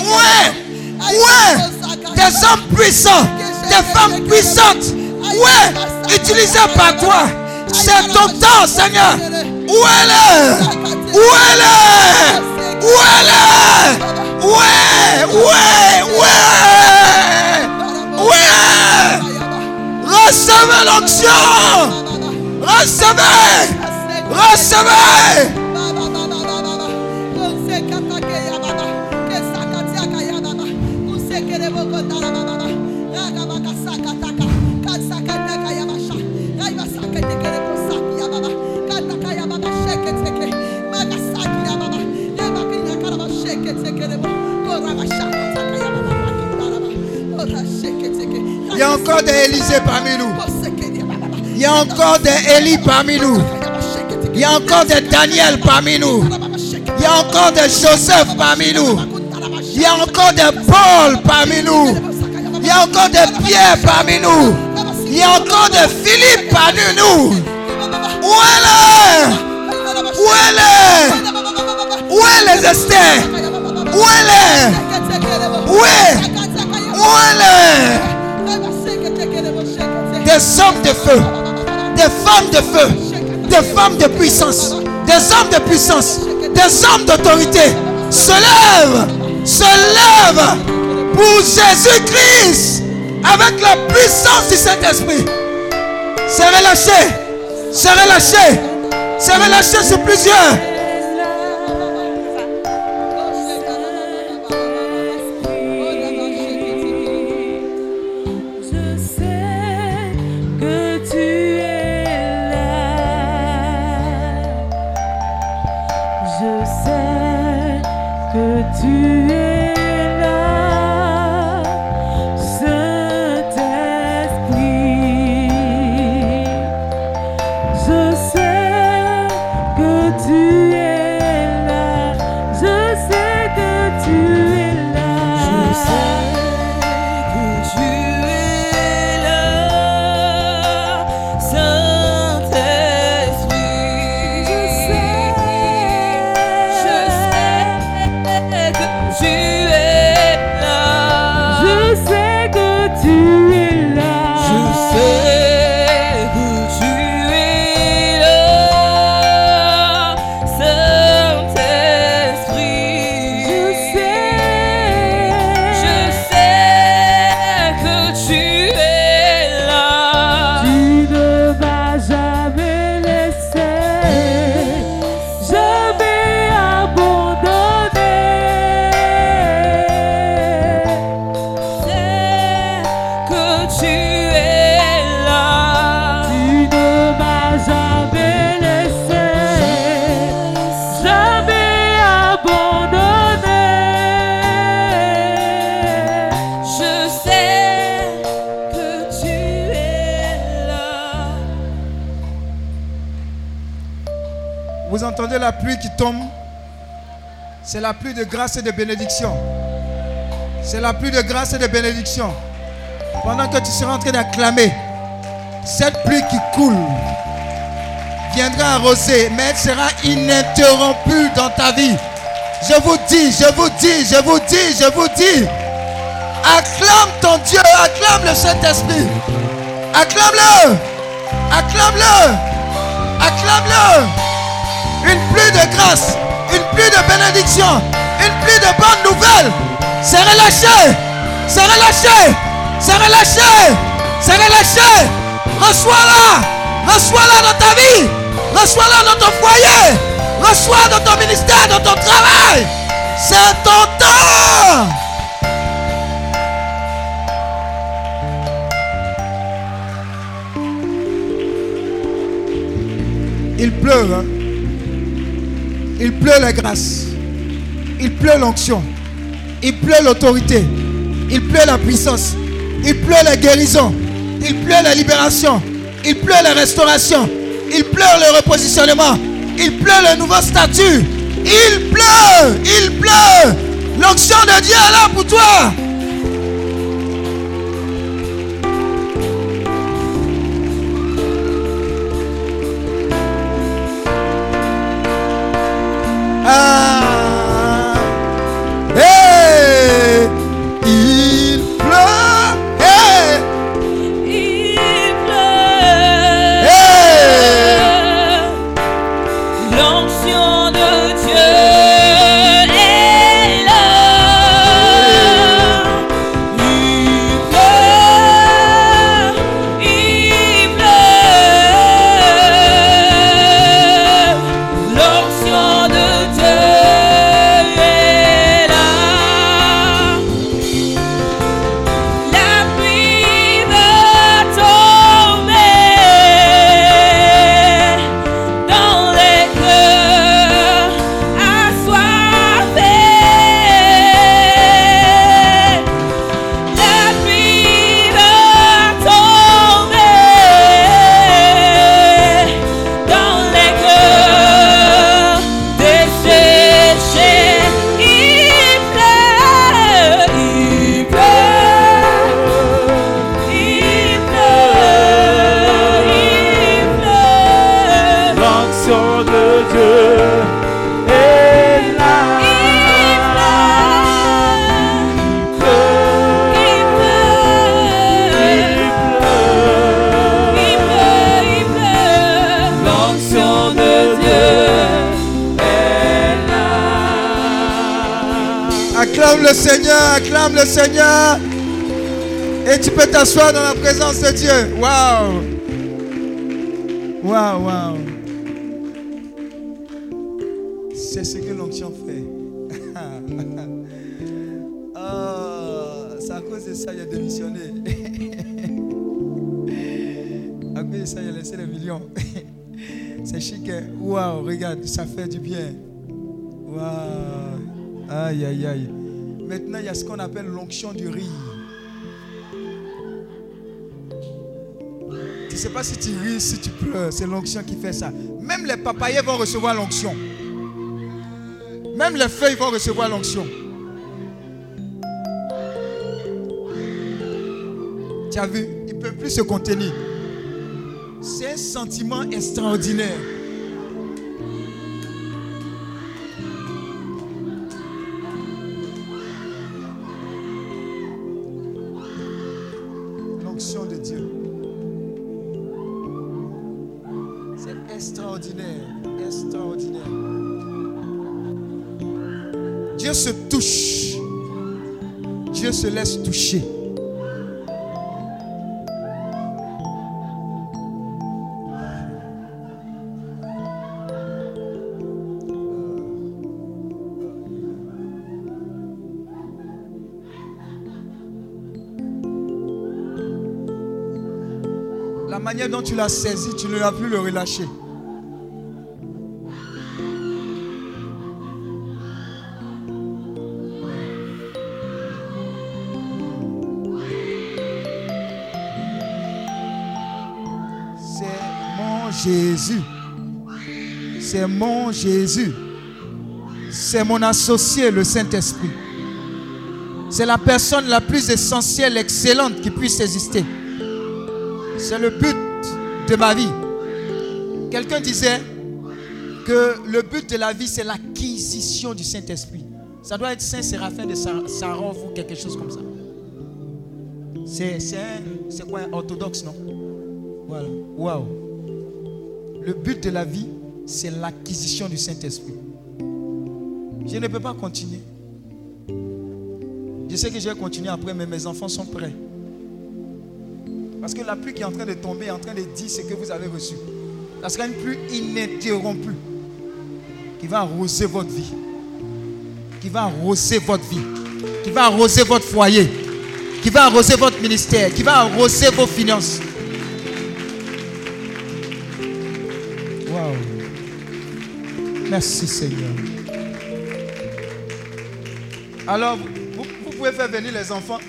Ouais. Ouais. Des hommes puissants. Des femmes puissantes. Ouais. Utilisées par toi? C'est ton temps, Seigneur. Où elle est? Où elle est? Où elle est? Ouais. Ouais. Ouais. Ouais. Recevez l'onction. Recevez. Recevez. Il y a encore des Élysées parmi nous. Il y a encore des Élie parmi nous. Il y a encore des Daniel parmi nous. Il y a encore des Joseph parmi nous. Il y a encore des Paul parmi nous. Il y a encore des Pierre parmi nous. Il y a encore des Philippe parmi nous. Où est? Là Où est? Là Où est les Esther? Où est? Là Où est? Où est? là Des hommes de feu, des femmes de feu, des femmes de puissance, des hommes de puissance, des hommes d'autorité se lèvent, se lèvent pour Jésus-Christ avec la puissance du Saint-Esprit. C'est relâché, c'est relâché, c'est relâché sur plusieurs. De grâce et de bénédiction. C'est la pluie de grâce et de bénédiction. Pendant que tu seras en train d'acclamer, cette pluie qui coule viendra arroser, mais elle sera ininterrompue dans ta vie. Je vous dis, je vous dis, je vous dis, je vous dis. Acclame ton Dieu, acclame le Saint-Esprit. Acclame-le. Acclame-le. Acclame-le. Une pluie de grâce, une pluie de bénédiction, de bonnes nouvelles. C'est relâché. C'est relâché. C'est relâché. C'est relâché. Reçois-la. Reçois-la dans ta vie. Reçois-la dans ton foyer. Reçois dans ton ministère, dans ton travail. C'est ton temps. Il pleut. hein. Il pleut la grâce. Il pleut l'onction. Il pleut l'autorité. Il pleut la puissance. Il pleut la guérison. Il pleut la libération. Il pleut la restauration. Il pleut le repositionnement. Il pleut le nouveau statut. Il pleut. Il pleut. L'onction de Dieu est là pour toi. Présence Dieu. Waouh. Waouh, waouh. C'est ce que l'onction fait. Ah, c'est à cause de ça qu'il a démissionné. à cause de ça, il a laissé les millions. c'est chic. hein? Waouh, regarde, ça fait du bien. Waouh. Aïe, aïe, aïe. Maintenant, il y a ce qu'on appelle l'onction du rire. Ne sais pas si tu ris, si tu pleures. C'est l'onction qui fait ça. Même les papayers vont recevoir l'onction. Même les feuilles vont recevoir l'onction. Tu as vu, ils ne peuvent plus se contenir. C'est un sentiment extraordinaire. Se laisse toucher. La manière dont tu l'as saisi, tu ne vas plus le relâcher. Jésus. C'est mon Jésus. C'est mon associé, le Saint-Esprit. C'est la personne la plus essentielle, excellente qui puisse exister. C'est le but de ma vie. Quelqu'un disait que le but de la vie, c'est l'acquisition du Saint-Esprit. Ça doit être Saint-Séraphin de Saron ou quelque chose comme ça. C'est quoi orthodoxe, non? Voilà. Waouh. Le but de la vie, c'est l'acquisition du Saint-Esprit. Je ne peux pas continuer. Je sais que je vais continuer après, mais mes enfants sont prêts. Parce que la pluie qui est en train de tomber est en train de dire ce que vous avez reçu. Ça sera une pluie ininterrompue qui va arroser votre vie. Qui va arroser votre vie. Qui va arroser votre foyer. Qui va arroser votre ministère. Qui va arroser vos finances. Merci Seigneur. Alors, vous, pouvez faire venir les enfants.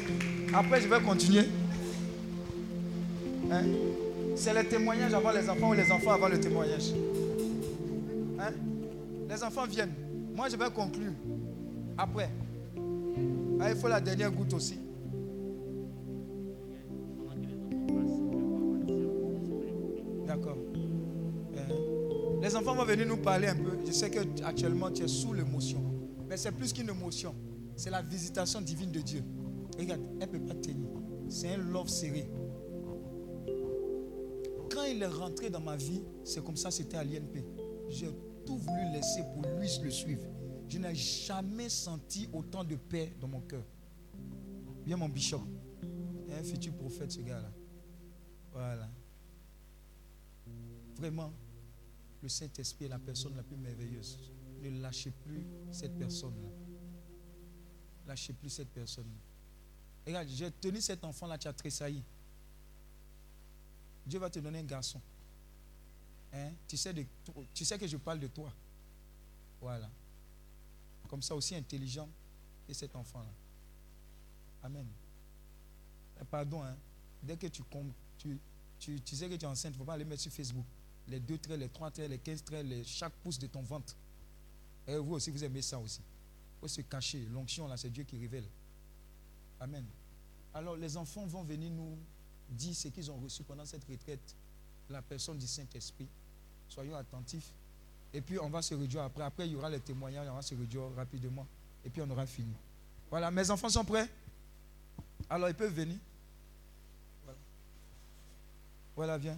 Après, je vais continuer. Hein? C'est le témoignage avant les enfants ou les enfants avant le témoignage? Hein? Les enfants viennent. Moi, je vais conclure. Après. Ah, il faut la dernière goutte aussi. D'accord. Euh, les enfants vont venir nous parler un peu. Je sais que actuellement tu es sous l'émotion. Mais c'est plus qu'une émotion. C'est la visitation divine de Dieu. Regarde, elle ne peut pas tenir. C'est un love serré. Quand il est rentré dans ma vie, c'est comme ça, c'était à l'INP. J'ai tout voulu laisser pour lui le suivre. Je n'ai jamais senti autant de paix dans mon cœur. Bien mon bishop. Un futur prophète, ce gars-là. Voilà. Vraiment, le Saint-Esprit est la personne la plus merveilleuse. Ne lâchez plus cette personne-là. Lâchez plus cette personne. Regarde, j'ai tenu cet enfant-là, tu as tressailli. Dieu va te donner un garçon. Hein? Tu, sais de, tu sais que je parle de toi. Voilà. Comme ça, aussi intelligent que cet enfant-là. Amen. Pardon, hein? dès que tu, tu, tu, tu sais que tu es enceinte, il ne faut pas aller mettre sur Facebook. Les deux traits, les trois traits, les 15 traits, les, chaque pouce de ton ventre. Et vous aussi, vous aimez ça aussi. Il faut se cacher. L'onction, là, c'est Dieu qui révèle. Amen. Alors, les enfants vont venir nous dire ce qu'ils ont reçu pendant cette retraite. La personne du Saint-Esprit. Soyons attentifs. Et puis, on va se réduire après. Après, il y aura les témoignages. On va se réduire rapidement. Et puis, on aura fini. Voilà, mes enfants sont prêts? Alors, ils peuvent venir. Voilà, voilà viens.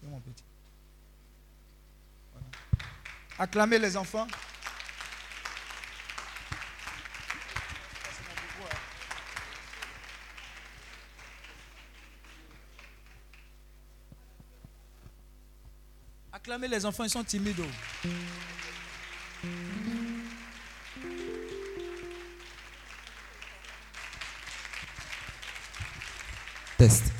Viens, mon petit. Acclamez les enfants. Acclamez les enfants, ils sont timides. oh. Test.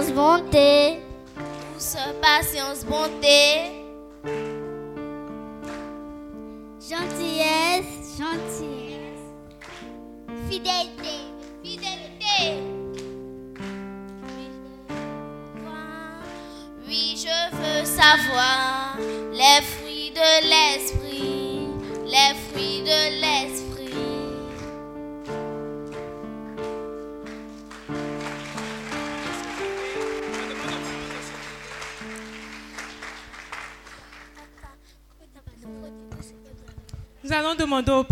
Patience, bonté. Douce patience, bonté.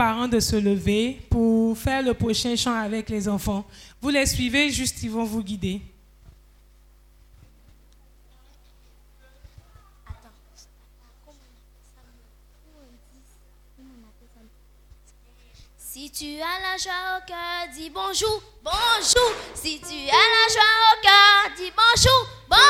De se lever pour faire le prochain chant avec les enfants. Vous les suivez, juste ils vont vous guider. Si tu as la joie au cœur, dis bonjour, bonjour. Si tu as la joie au cœur, dis bonjour, bonjour.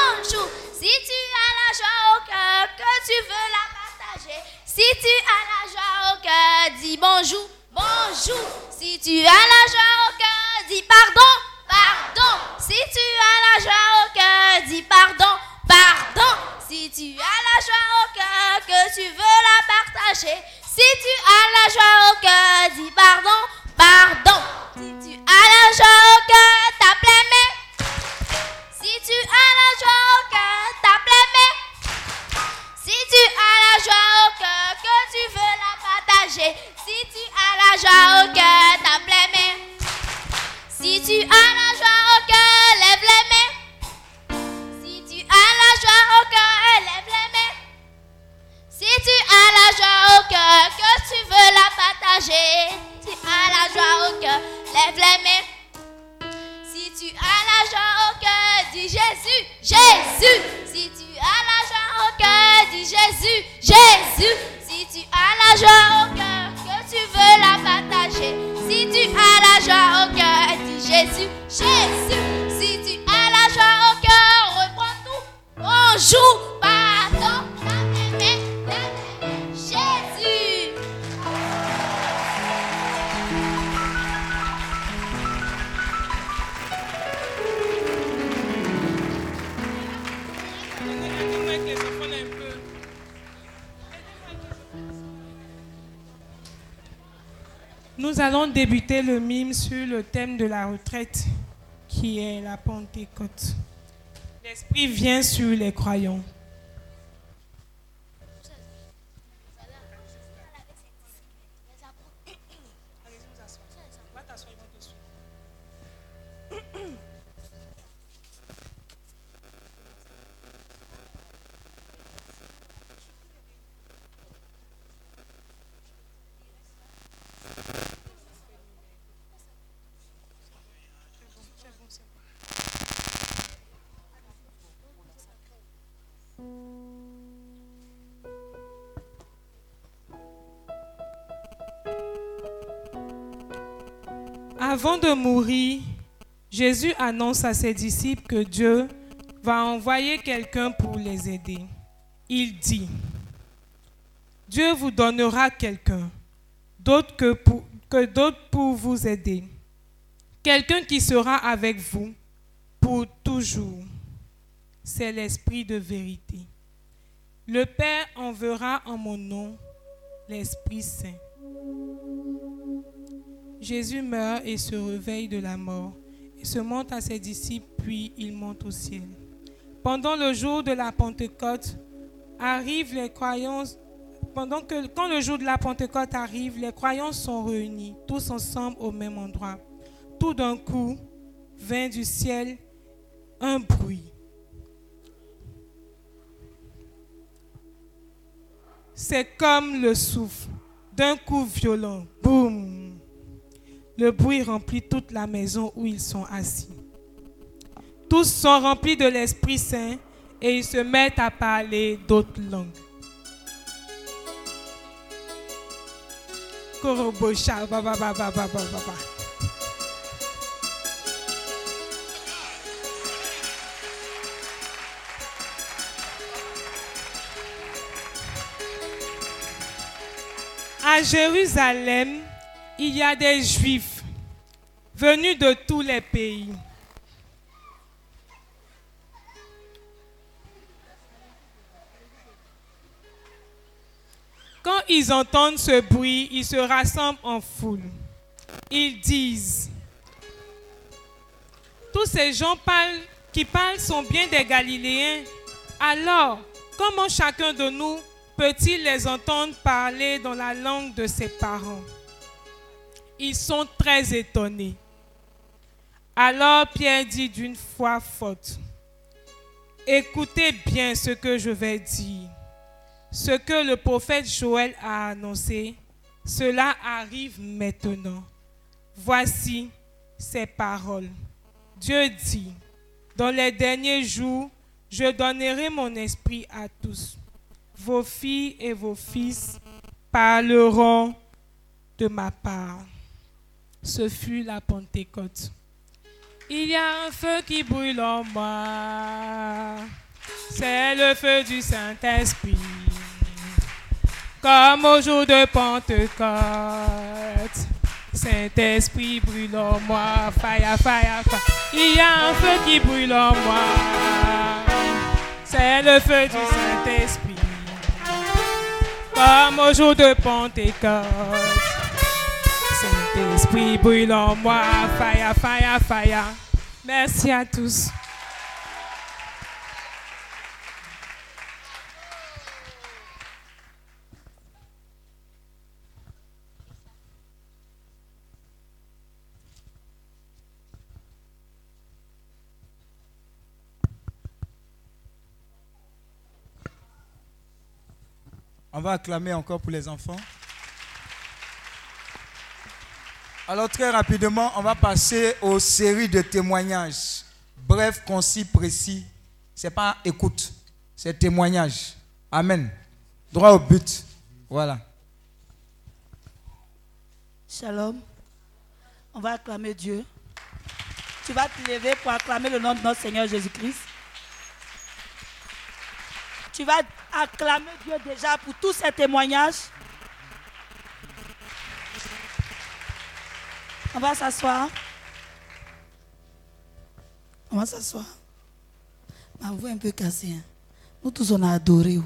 Bonjour, bonjour. Si tu as la joie au cœur, dis pardon, pardon. Si tu as la joie au cœur, dis pardon, pardon. Si tu as la joie au cœur, que tu veux la partager. Si tu as la joie au cœur, dis pardon, pardon. Si tu as la joie au cœur, tape les mains. Si tu as la joie au cœur, tape les. Si tu as la joie au cœur, que tu veux la partager. Si tu as la joie au cœur, tape les mains. Si tu as la joie au cœur, lève les mains. Si tu as la joie au cœur, lève les mains. Si tu as la joie au cœur, que tu veux la partager. Si tu as la joie au cœur, lève les mains. Si tu as la joie au cœur, dis Jésus, Jésus. Si tu as la joie au cœur, dis Jésus, Jésus. Si tu as la joie au cœur, tu veux la partager. Si tu as la joie au cœur, dis Jésus, Jésus. Si tu as la joie au cœur, reprends tout. Bonjour, pardon, Nous allons débuter le mime sur le thème de la retraite, qui est la Pentecôte. L'Esprit vient sur les croyants. Avant de mourir, Jésus annonce à ses disciples que Dieu va envoyer quelqu'un pour les aider. Il dit, Dieu vous donnera quelqu'un, d'autre que, pour, que d'autres pour vous aider. Quelqu'un qui sera avec vous pour toujours. C'est l'Esprit de vérité. Le Père enverra en mon nom l'Esprit Saint. Jésus meurt et se réveille de la mort. Il se montre à ses disciples, puis il monte au ciel. Pendant le jour de la Pentecôte, arrivent les croyants. Pendant que, quand le jour de la Pentecôte arrive, les croyants sont réunis, tous ensemble au même endroit. Tout d'un coup, vint du ciel un bruit. C'est comme le souffle d'un coup violent. Boum! Le bruit remplit toute la maison où ils sont assis. Tous sont remplis de l'Esprit Saint et ils se mettent à parler d'autres langues. À Jérusalem, il y a des juifs venus de tous les pays. Quand ils entendent ce bruit, ils se rassemblent en foule. Ils disent, tous ces gens qui parlent sont bien des Galiléens. Alors, comment chacun de nous peut-il les entendre parler dans la langue de ses parents? Ils sont très étonnés. Alors Pierre dit d'une voix forte, Écoutez bien ce que je vais dire. Ce que le prophète Joël a annoncé, cela arrive maintenant. Voici ces paroles. Dieu dit, dans les derniers jours, je donnerai mon esprit à tous. Vos filles et vos fils parleront de ma part. Ce fut la Pentecôte. Il y a un feu qui brûle en moi. C'est le feu du Saint-Esprit. Comme au jour de Pentecôte. Saint-Esprit brûle en moi. Fire, fire, fire. Il y a un feu qui brûle en moi. C'est le feu du Saint-Esprit. Comme au jour de Pentecôte. Saint-Esprit brûle en moi. Fire, fire, fire. Merci à tous. On va acclamer encore pour les enfants. Alors très rapidement, on va passer aux séries de témoignages. Bref, concis, précis. C'est pas écoute, c'est témoignage. Amen. Droit au but. Voilà. Shalom. On va acclamer Dieu. Tu vas te lever pour acclamer le nom de notre Seigneur Jésus-Christ. Tu vas acclamer Dieu déjà pour tous ces témoignages. On va s'asseoir. On va s'asseoir. Ma voix est un peu cassée. hein. Nous tous, on a adoré.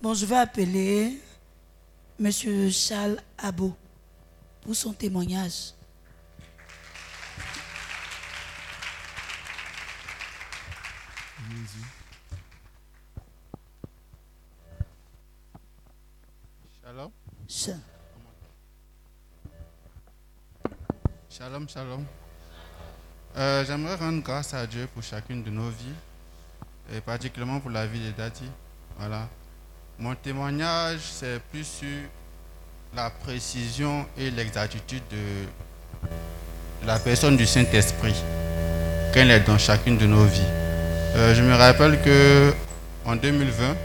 Bon, je vais appeler Monsieur Charles Abo pour son témoignage. Shalom. Cha- Shalom, shalom. Euh, J'aimerais rendre grâce à Dieu pour chacune de nos vies, et particulièrement pour la vie de Dati. Voilà. Mon témoignage, c'est plus sur la précision et l'exactitude de, la personne du Saint-Esprit, qu'elle est dans chacune de nos vies. Euh, je me rappelle que en 2020,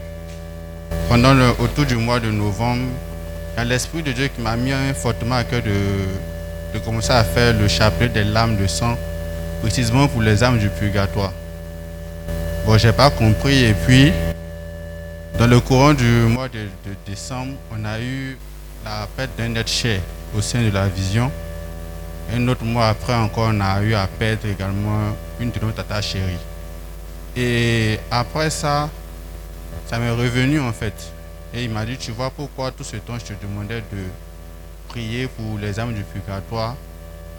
pendant autour du mois de novembre, il y a l'Esprit de Dieu qui m'a mis fortement à cœur de, de à faire le chapelet des lames de sang, précisément pour les âmes du purgatoire. Bon, j'ai pas compris et puis, dans le courant du mois de, de décembre, on a eu la perte d'un être cher au sein de la vision. Un autre mois après encore, on a eu à perdre également une de nos tatas chéries. Et après ça, ça m'est revenu en fait. Et il m'a dit, tu vois pourquoi tout ce temps je te demandais de pour les âmes du purgatoire,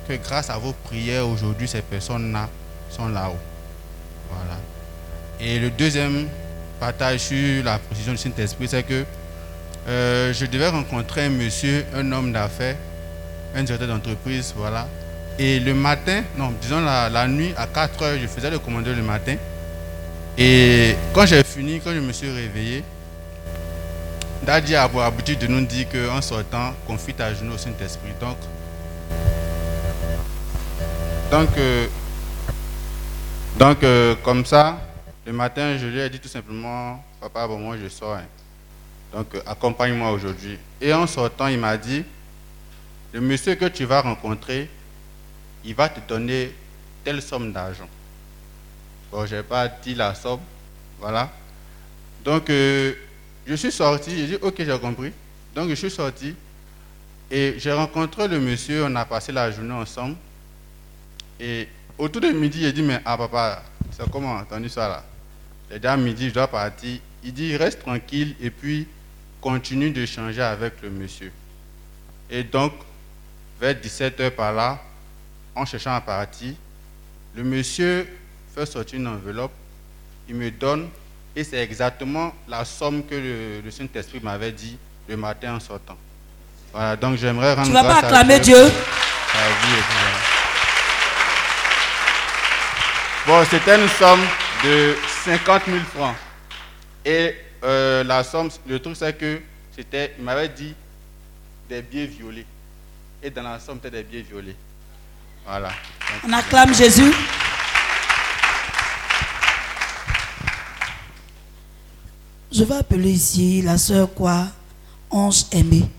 que grâce à vos prières aujourd'hui, ces personnes-là sont là-haut. Voilà. Et le deuxième partage sur la précision du Saint-Esprit, c'est que euh, je devais rencontrer un monsieur, un homme d'affaires, un directeur d'entreprise, voilà. Et le matin, non, disons la, nuit, à 4 heures, je faisais le commandeur le matin. Et quand j'ai fini, quand je me suis réveillé, Daddy a pour habitude de nous dire qu'en sortant, confie ta genoux au Saint-Esprit. Donc, donc, euh, donc euh, comme ça, le matin, je lui ai dit tout simplement, papa, bon, moi je sors. hein. Donc, euh, accompagne-moi aujourd'hui. Et en sortant, il m'a dit, le monsieur que tu vas rencontrer, il va te donner telle somme d'argent. Bon, je n'ai pas dit la somme. Voilà. Donc, je suis sorti, j'ai dit, ok, j'ai compris. Donc, je suis sorti et j'ai rencontré le monsieur, on a passé la journée ensemble. Et autour de midi, j'ai dit, mais ah papa, c'est comment ton histoire là? Dit à midi, je dois partir. Il dit, reste tranquille et puis continue de changer avec le monsieur. Et donc, vers 17h par là, en cherchant à partir, le monsieur fait sortir une enveloppe, il me donne, et c'est exactement la somme que le, le Saint-Esprit m'avait dit le matin en sortant. Voilà, donc j'aimerais rendre Tu vas pas grâce acclamer Dieu voilà. Bon, c'était une somme de 50 000 francs. Et euh, la somme, le truc c'est que c'était, il m'avait dit des billets violets. Et dans la somme, c'était des billets violets. Voilà. Donc, On acclame Jésus. Je vais appeler ici la sœur quoi? Ange aimée.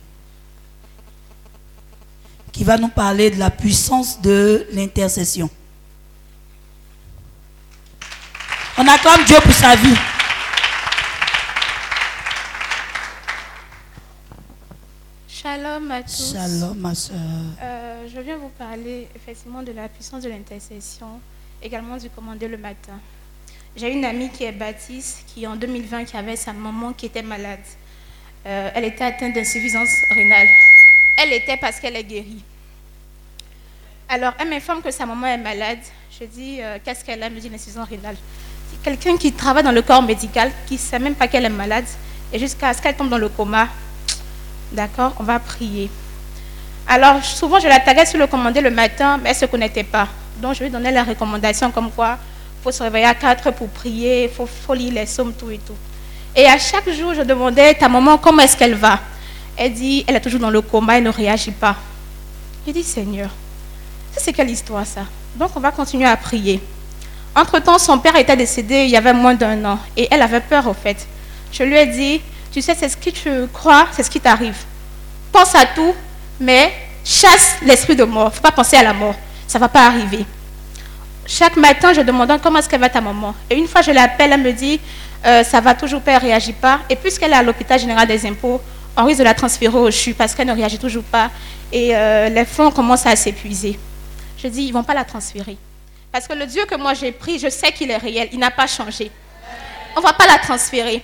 Qui va nous parler de la puissance de l'intercession. On acclame Dieu pour sa vie. Shalom à tous. Shalom, ma soeur. Euh, je viens vous parler effectivement de la puissance de l'intercession, également du commander le matin. J'ai une amie qui est baptiste, qui en 2020 qui avait sa maman qui était malade. Euh, elle était atteinte d'insuffisance rénale. Elle était parce qu'elle est guérie. Alors, elle m'informe que sa maman est malade. Je dis, euh, qu'est-ce qu'elle a? Elle me dit l'insuffisance rénale. C'est quelqu'un qui travaille dans le corps médical, qui ne sait même pas qu'elle est malade, et jusqu'à ce qu'elle tombe dans le coma, D'accord On va prier. Alors, souvent, je la taguais sur le commandé le matin, mais elle ne se connectait pas. Donc, je lui donnais la recommandation comme quoi il faut se réveiller à 4 pour prier, il faut, faut lire les sommes, tout et tout. Et à chaque jour, je demandais, ta maman, comment est-ce qu'elle va? Elle dit, elle est toujours dans le coma, elle ne réagit pas. Je dis, Seigneur, c'est quelle histoire ça? Donc, on va continuer à prier. Entre-temps, son père était décédé il y avait moins d'un an. Et elle avait peur, au fait. Je lui ai dit, tu sais, c'est ce que tu crois, c'est ce qui t'arrive. Pense à tout, mais chasse l'esprit de mort. Il ne faut pas penser à la mort. Ça ne va pas arriver. Chaque matin, je demande comment est-ce qu'elle va ta maman? Et une fois, je l'appelle, elle me dit, euh, ça va toujours pas, elle ne réagit pas. Et puisqu'elle est à l'hôpital général des impôts, on risque de la transférer au CHU parce qu'elle ne réagit toujours pas. Et euh, les fonds commencent à s'épuiser. Je dis, ils ne vont pas la transférer. Parce que le Dieu que moi j'ai pris, je sais qu'il est réel. Il n'a pas changé. On ne va pas la transférer.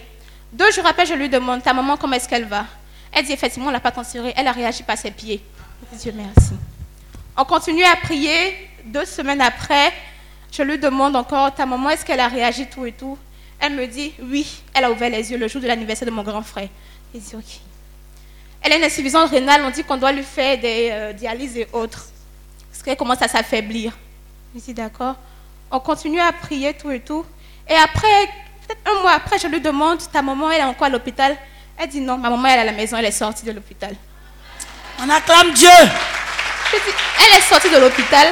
Deux jours après, je lui demande, ta maman, comment est-ce qu'elle va? Elle dit, effectivement, on ne l'a pas transférée. Elle a réagi par ses pieds. Dieu merci. On continue à prier. Deux semaines après, je lui demande encore, ta maman, est-ce qu'elle a réagi tout et tout? Elle me dit, oui, elle a ouvert les yeux le jour de l'anniversaire de mon grand frère. Je dis, ok. Elle a une insuffisance rénale, on dit qu'on doit lui faire des euh, dialyses et autres. Parce qu'elle commence à s'affaiblir. Je dis, d'accord. On continue à prier tout et tout. Et après, peut-être un mois après, je lui demande, ta maman, elle est encore à l'hôpital? Elle dit, non, ma maman, elle est à la maison, elle est sortie de l'hôpital. On acclame Dieu. Je dis, elle est sortie de l'hôpital,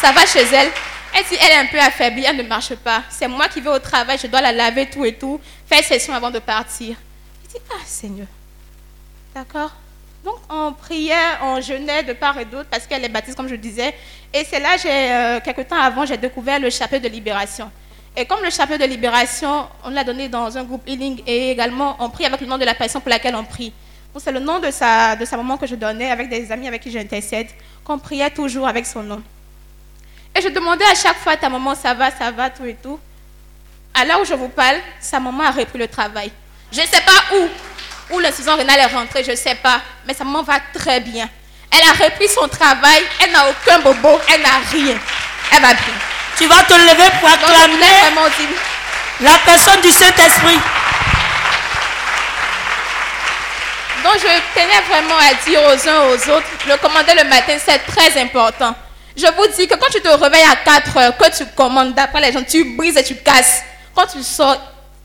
ça va chez elle. Elle dit, elle est un peu affaiblie, elle ne marche pas. C'est moi qui vais au travail, je dois la laver, tout et tout, faire session avant de partir. Je dis, ah Seigneur. D'accord Donc on priait, on jeûnait de part et d'autre parce qu'elle est baptiste, comme je disais. Et c'est là, j'ai, euh, quelques temps avant, j'ai découvert le chapelet de libération. Et comme le chapelet de libération, on l'a donné dans un groupe healing et également on prie avec le nom de la personne pour laquelle on prie. C'est le nom de sa, de sa maman que je donnais avec des amis avec qui j'intercède, qu'on priait toujours avec son nom. Et je demandais à chaque fois, ta maman, ça va, ça va, tout et tout. À l'heure où je vous parle, sa maman a repris le travail. Je ne sais pas où, où l'insuffisance rénale est rentrée, je ne sais pas. Mais sa maman va très bien. Elle a repris son travail, elle n'a aucun bobo, elle n'a rien. Elle va bien. Tu vas te lever pour Donc, acclamer dire, la personne du Saint-Esprit. Donc je tenais vraiment à dire aux uns aux autres, le commander le matin, c'est très important. Je vous dis que quand tu te réveilles à 4 heures, que tu commandes d'après les gens, tu brises et tu casses. Quand tu sors,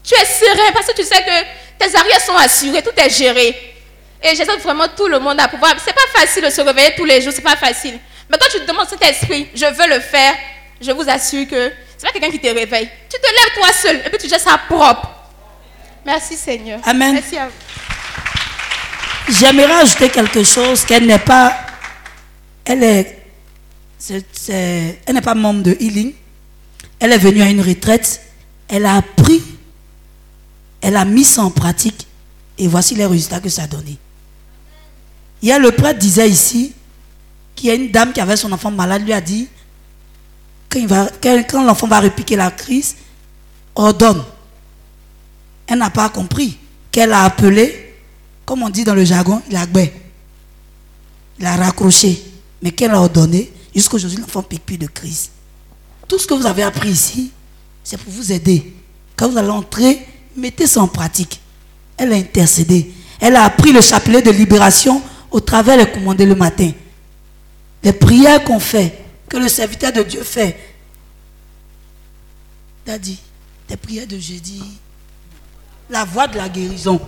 tu es serein parce que tu sais que tes arrières sont assurées, tout est géré. Et j'aide vraiment tout le monde à pouvoir. C'est pas facile de se réveiller tous les jours, c'est pas facile. Mais quand tu te demandes cet esprit, je veux le faire, je vous assure que c'est pas quelqu'un qui te réveille. Tu te lèves toi seul et puis tu gères ça propre. Merci Seigneur. Amen. Merci à vous. J'aimerais ajouter quelque chose qu'elle n'est pas. Elle est. elle n'est pas membre de Healing. Elle est venue à une retraite. Elle a appris. Elle a mis ça en pratique. Et voici les résultats que ça a donné. Hier, le prêtre disait ici qu'il y a une dame qui avait son enfant malade, lui a dit quand, quand- l'enfant va répliquer la crise, ordonne. Elle n'a pas compris qu'elle a appelé comme on dit dans le jargon, il a gbé. Il a raccroché. Mais qu'elle a ordonné, jusqu'aujourd'hui, l'enfant ne de crise. Tout ce que vous avez appris ici, c'est pour vous aider. Quand vous allez entrer, mettez ça en pratique. Elle a intercédé. Elle a appris le chapelet de libération au travers les commandés le matin. Les prières qu'on fait, que le serviteur de Dieu fait. Daddy, des prières de jeudi, la voix de la guérison.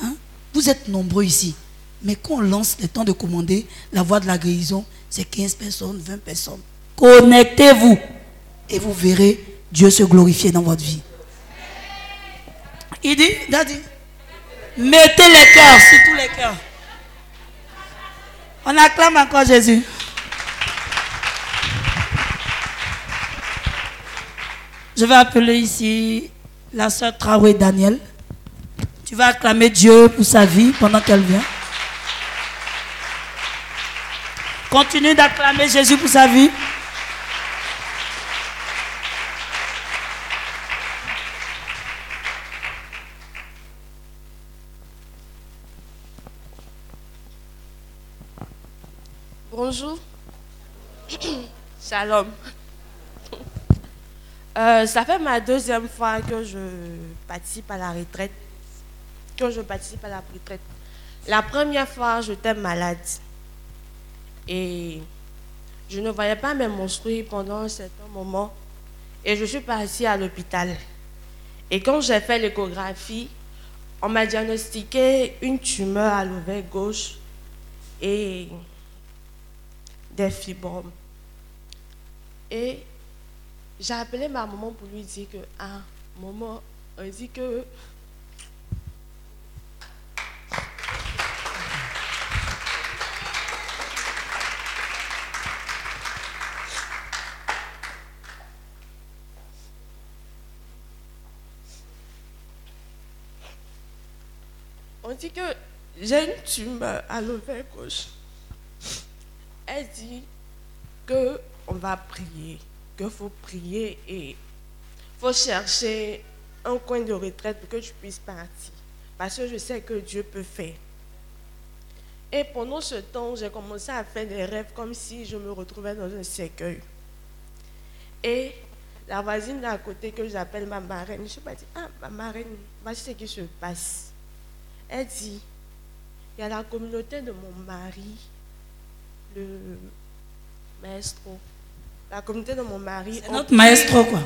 Hein? Vous êtes nombreux ici. Mais quand on lance le temps de commander, la voix de la guérison, c'est 15 personnes, 20 personnes. Connectez-vous et vous verrez Dieu se glorifier dans votre vie. Il dit, Daddy, mettez les cœurs sur tous les cœurs. On acclame encore Jésus. Je vais appeler ici la sœur Traoré Daniel. Tu vas acclamer Dieu pour sa vie pendant qu'elle vient. Continue d'acclamer Jésus pour sa vie. Bonjour. Shalom. Euh, ça fait ma deuxième fois que je participe à la retraite. Que je participe à la retraite. La première fois, j'étais malade. Et je ne voyais pas mes menstrues pendant un certain moment. Et je suis partie à l'hôpital. Et quand j'ai fait l'échographie, on m'a diagnostiqué une tumeur à l'ovaire gauche et des fibromes. Et j'ai appelé ma maman pour lui dire que, ah, maman, on dit que dit que j'ai une tumeur à l'ovaire gauche. Elle dit que on va prier, qu'il faut prier et faut chercher un coin de retraite pour que tu puisses partir. Parce que je sais que Dieu peut faire. Et pendant ce temps, j'ai commencé à faire des rêves comme si je me retrouvais dans un cercueil. Et la voisine d'à côté que j'appelle ma marraine, je me dit, ah, ma marraine, voici ce qui se passe. Elle dit, il y a la communauté de mon mari, le maestro. La communauté de mon mari. C'est notre maestro, quoi.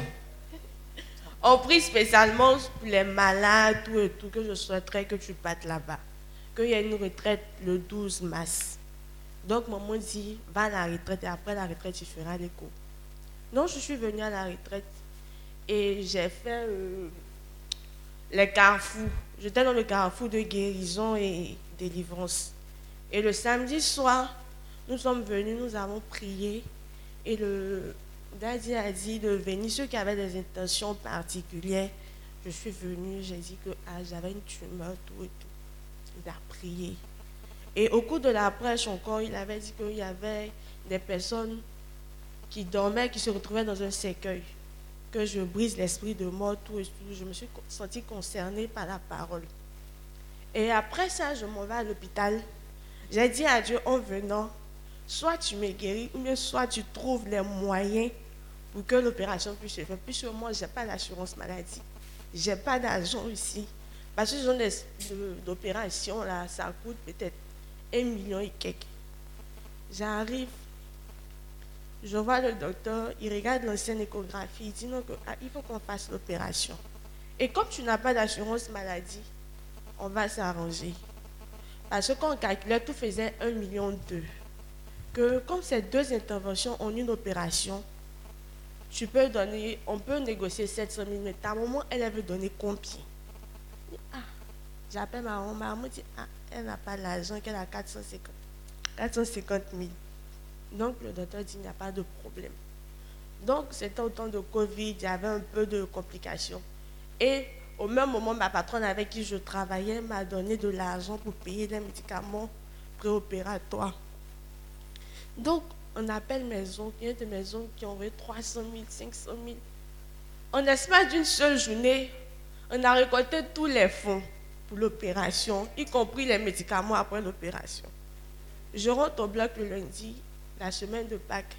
On prie spécialement pour les malades, tout et tout, que je souhaiterais que tu partes là-bas. Qu'il y ait une retraite le 12 mars. Donc, maman dit, va à la retraite et après la retraite, tu feras les cours. Donc, je suis venue à la retraite et j'ai fait euh, les carrefours. J'étais dans le carrefour de guérison et délivrance. Et le samedi soir, nous sommes venus, nous avons prié. Et le daddy a dit de venir. Ceux qui avaient des intentions particulières, je suis venue, j'ai dit que ah, j'avais une tumeur, tout et tout. Il a prié. Et au cours de la prêche encore, il avait dit qu'il y avait des personnes qui dormaient, qui se retrouvaient dans un cercueil. Que je brise l'esprit de mort, tout et tout. Je me suis sentie concernée par la parole. Et après ça, je m'en vais à l'hôpital. J'ai dit à Dieu en venant, soit tu me guéris, ou bien soit tu trouves les moyens pour que l'opération puisse se faire. Puisque moi, je n'ai pas d'assurance maladie. Je n'ai pas d'argent ici. Parce que genre d'opération, là, ça coûte peut-être un million et quelques. J'arrive, je vois le docteur, il regarde l'ancienne échographie, il dit non, ah, il faut qu'on fasse l'opération. Et comme tu n'as pas d'assurance maladie, on va s'arranger. Parce que quand on calculait, tout faisait 1,2 million. Que comme ces deux interventions ont une opération, tu peux donner, on peut négocier 700 000, mais ta maman, elle, veut donner combien? Ah, J'appelle ma maman, ma maman dit, ah, elle n'a pas l'argent, qu'elle a 450, 450 000. Donc le docteur dit, il n'y a pas de problème. Donc c'était au temps de Covid, il y avait un peu de complications. Et au même moment, ma patronne avec qui je travaillais m'a donné de l'argent pour payer les médicaments préopératoires. Donc, on appelle maison, il y a des maisons qui ont envoyé 300 000, 500 000. En l'espace d'une seule journée, on a récolté tous les fonds pour l'opération, y compris les médicaments après l'opération. Je rentre au bloc le lundi, la semaine de Pâques.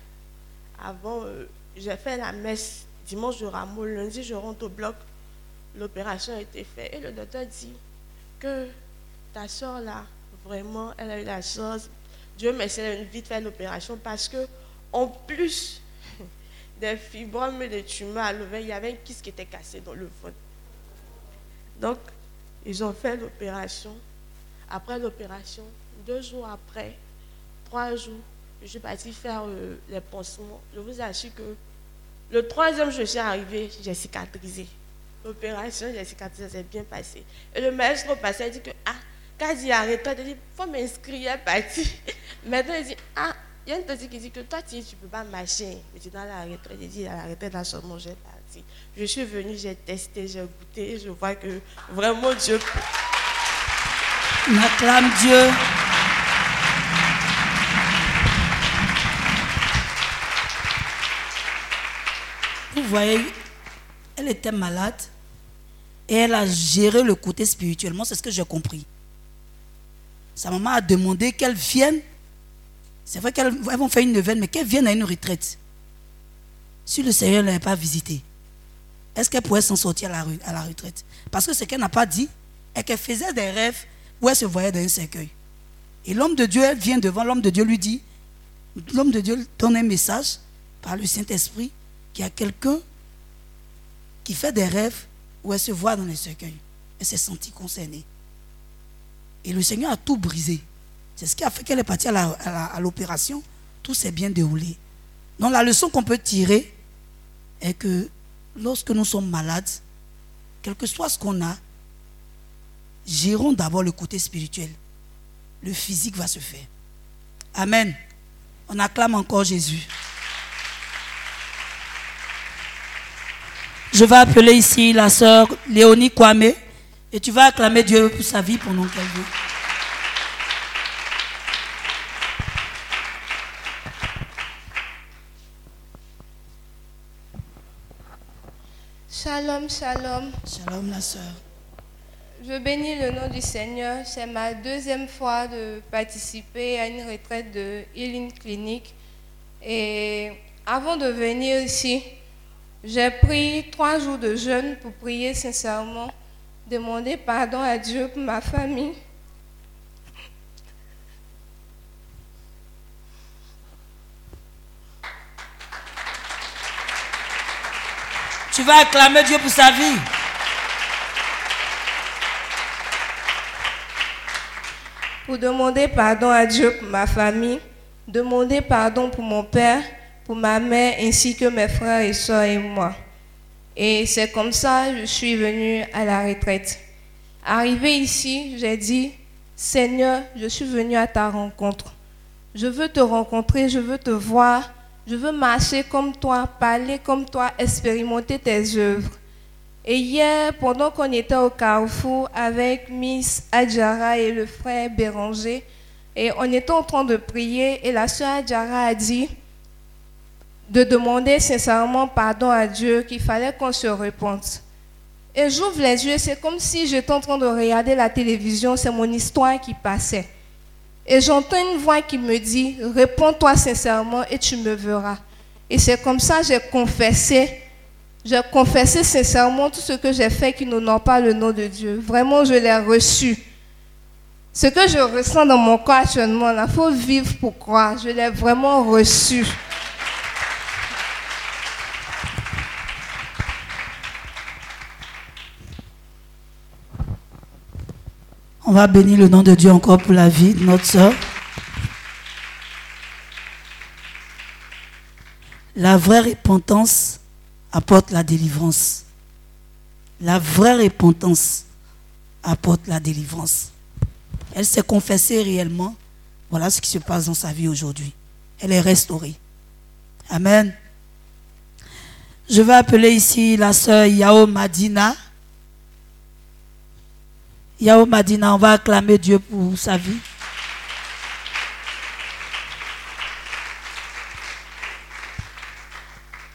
Avant, euh, j'ai fait la messe dimanche de Rameau. Lundi, je rentre au bloc. L'opération a été faite. Et le docteur dit que ta soeur là, vraiment, elle a eu la chance. Dieu merci, elle a vite fait l'opération parce que, en plus des fibromes et des tumeurs à l'ovaire, il y avait un kyste qui était cassé dans le ventre. Donc, ils ont fait l'opération. Après l'opération, deux jours après, trois jours, je suis partie faire euh, les pansements. Je vous assure que le troisième je suis arrivée, j'ai cicatrisé. L'opération, j'ai cicatrisé, ça s'est bien passé. Et le maître au passé, il dit que, ah, quand il arrête, il dit, il faut m'inscrire, il est parti. Maintenant, il dit, ah, il y a une petite qui dit que toi, tu ne peux pas marcher. Mais tu dans la retraite. Il dit, à la retraite, là, j'ai parti. Je suis venue, j'ai testé, j'ai goûté, je vois que vraiment Dieu. On acclame Dieu. Vous voyez, elle était malade et elle a géré le côté spirituellement, c'est ce que j'ai compris. Sa maman a demandé qu'elle vienne. C'est vrai qu'elles vont faire une neuvaine, mais qu'elle vienne à une retraite. Si le Seigneur ne l'avait pas visité, est-ce qu'elle pourrait s'en sortir à la, à la retraite? Parce que ce qu'elle n'a pas dit est qu'elle faisait des rêves où elle se voyait dans un cercueil. Et l'homme de Dieu, elle vient devant l'homme de Dieu, lui dit, l'homme de Dieu donne un message par le Saint-Esprit qu'il y a quelqu'un qui fait des rêves où elle se voit dans les cercueils. Elle s'est sentie concernée. Et le Seigneur a tout brisé. C'est ce qui a fait qu'elle est partie à l'opération. Tout s'est bien déroulé. Donc la leçon qu'on peut tirer est que lorsque nous sommes malades, quel que soit ce qu'on a, gérons d'abord le côté spirituel. Le physique va se faire. Amen. On acclame encore Jésus. Je vais appeler ici la sœur Léonie Kwame et tu vas acclamer Dieu pour sa vie pendant qu'elle veut. Shalom, shalom. Shalom, la sœur. Je bénis le nom du Seigneur. C'est ma deuxième fois de participer à une retraite de Healing Clinic. Et avant de venir ici, j'ai pris trois jours de jeûne pour prier sincèrement, demander pardon à Dieu pour ma famille. Tu vas acclamer Dieu pour sa vie. Pour demander pardon à Dieu pour ma famille, demander pardon pour mon père, pour ma mère ainsi que mes frères et soeurs et moi. Et c'est comme ça que je suis venue à la retraite. Arrivé ici, j'ai dit, Seigneur, je suis venue à ta rencontre. Je veux te rencontrer, je veux te voir, je veux marcher comme toi, parler comme toi, expérimenter tes œuvres. Et hier, pendant qu'on était au carrefour avec Miss Adjara et le frère Béranger, et on était en train de prier, et la soeur Adjara a dit de demander sincèrement pardon à Dieu, qu'il fallait qu'on se repente. Et j'ouvre les yeux, c'est comme si j'étais en train de regarder la télévision, c'est mon histoire qui passait. Et j'entends une voix qui me dit, réponds-toi sincèrement et tu me verras. Et c'est comme ça que j'ai confessé, j'ai confessé sincèrement tout ce que j'ai fait qui n'honore pas le nom de Dieu. Vraiment, je l'ai reçu. Ce que je ressens dans mon corps actuellement, il faut vivre pour croire. Je l'ai vraiment reçu. On va bénir le nom de Dieu encore pour la vie de notre soeur. La vraie repentance apporte la délivrance. La vraie repentance apporte la délivrance. Elle s'est confessée réellement. Voilà ce qui se passe dans sa vie aujourd'hui. Elle est restaurée. Amen. Je vais appeler ici la sœur Yao Madina. Yahweh Madina, on va acclamer Dieu pour sa vie.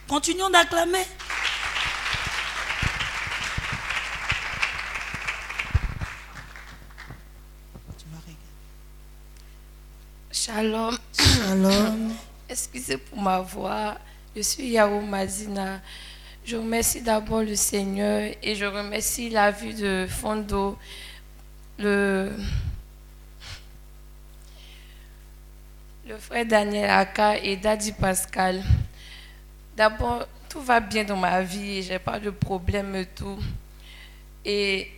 Continuons d'acclamer. Shalom. Shalom. Excusez pour ma voix. Je suis Yahou Mazina. Je remercie d'abord le Seigneur et je remercie la vue de Fondo le, frère Daniel Aka et Daddy Pascal. D'abord, tout va bien dans ma vie, j'ai pas de problème et tout. Et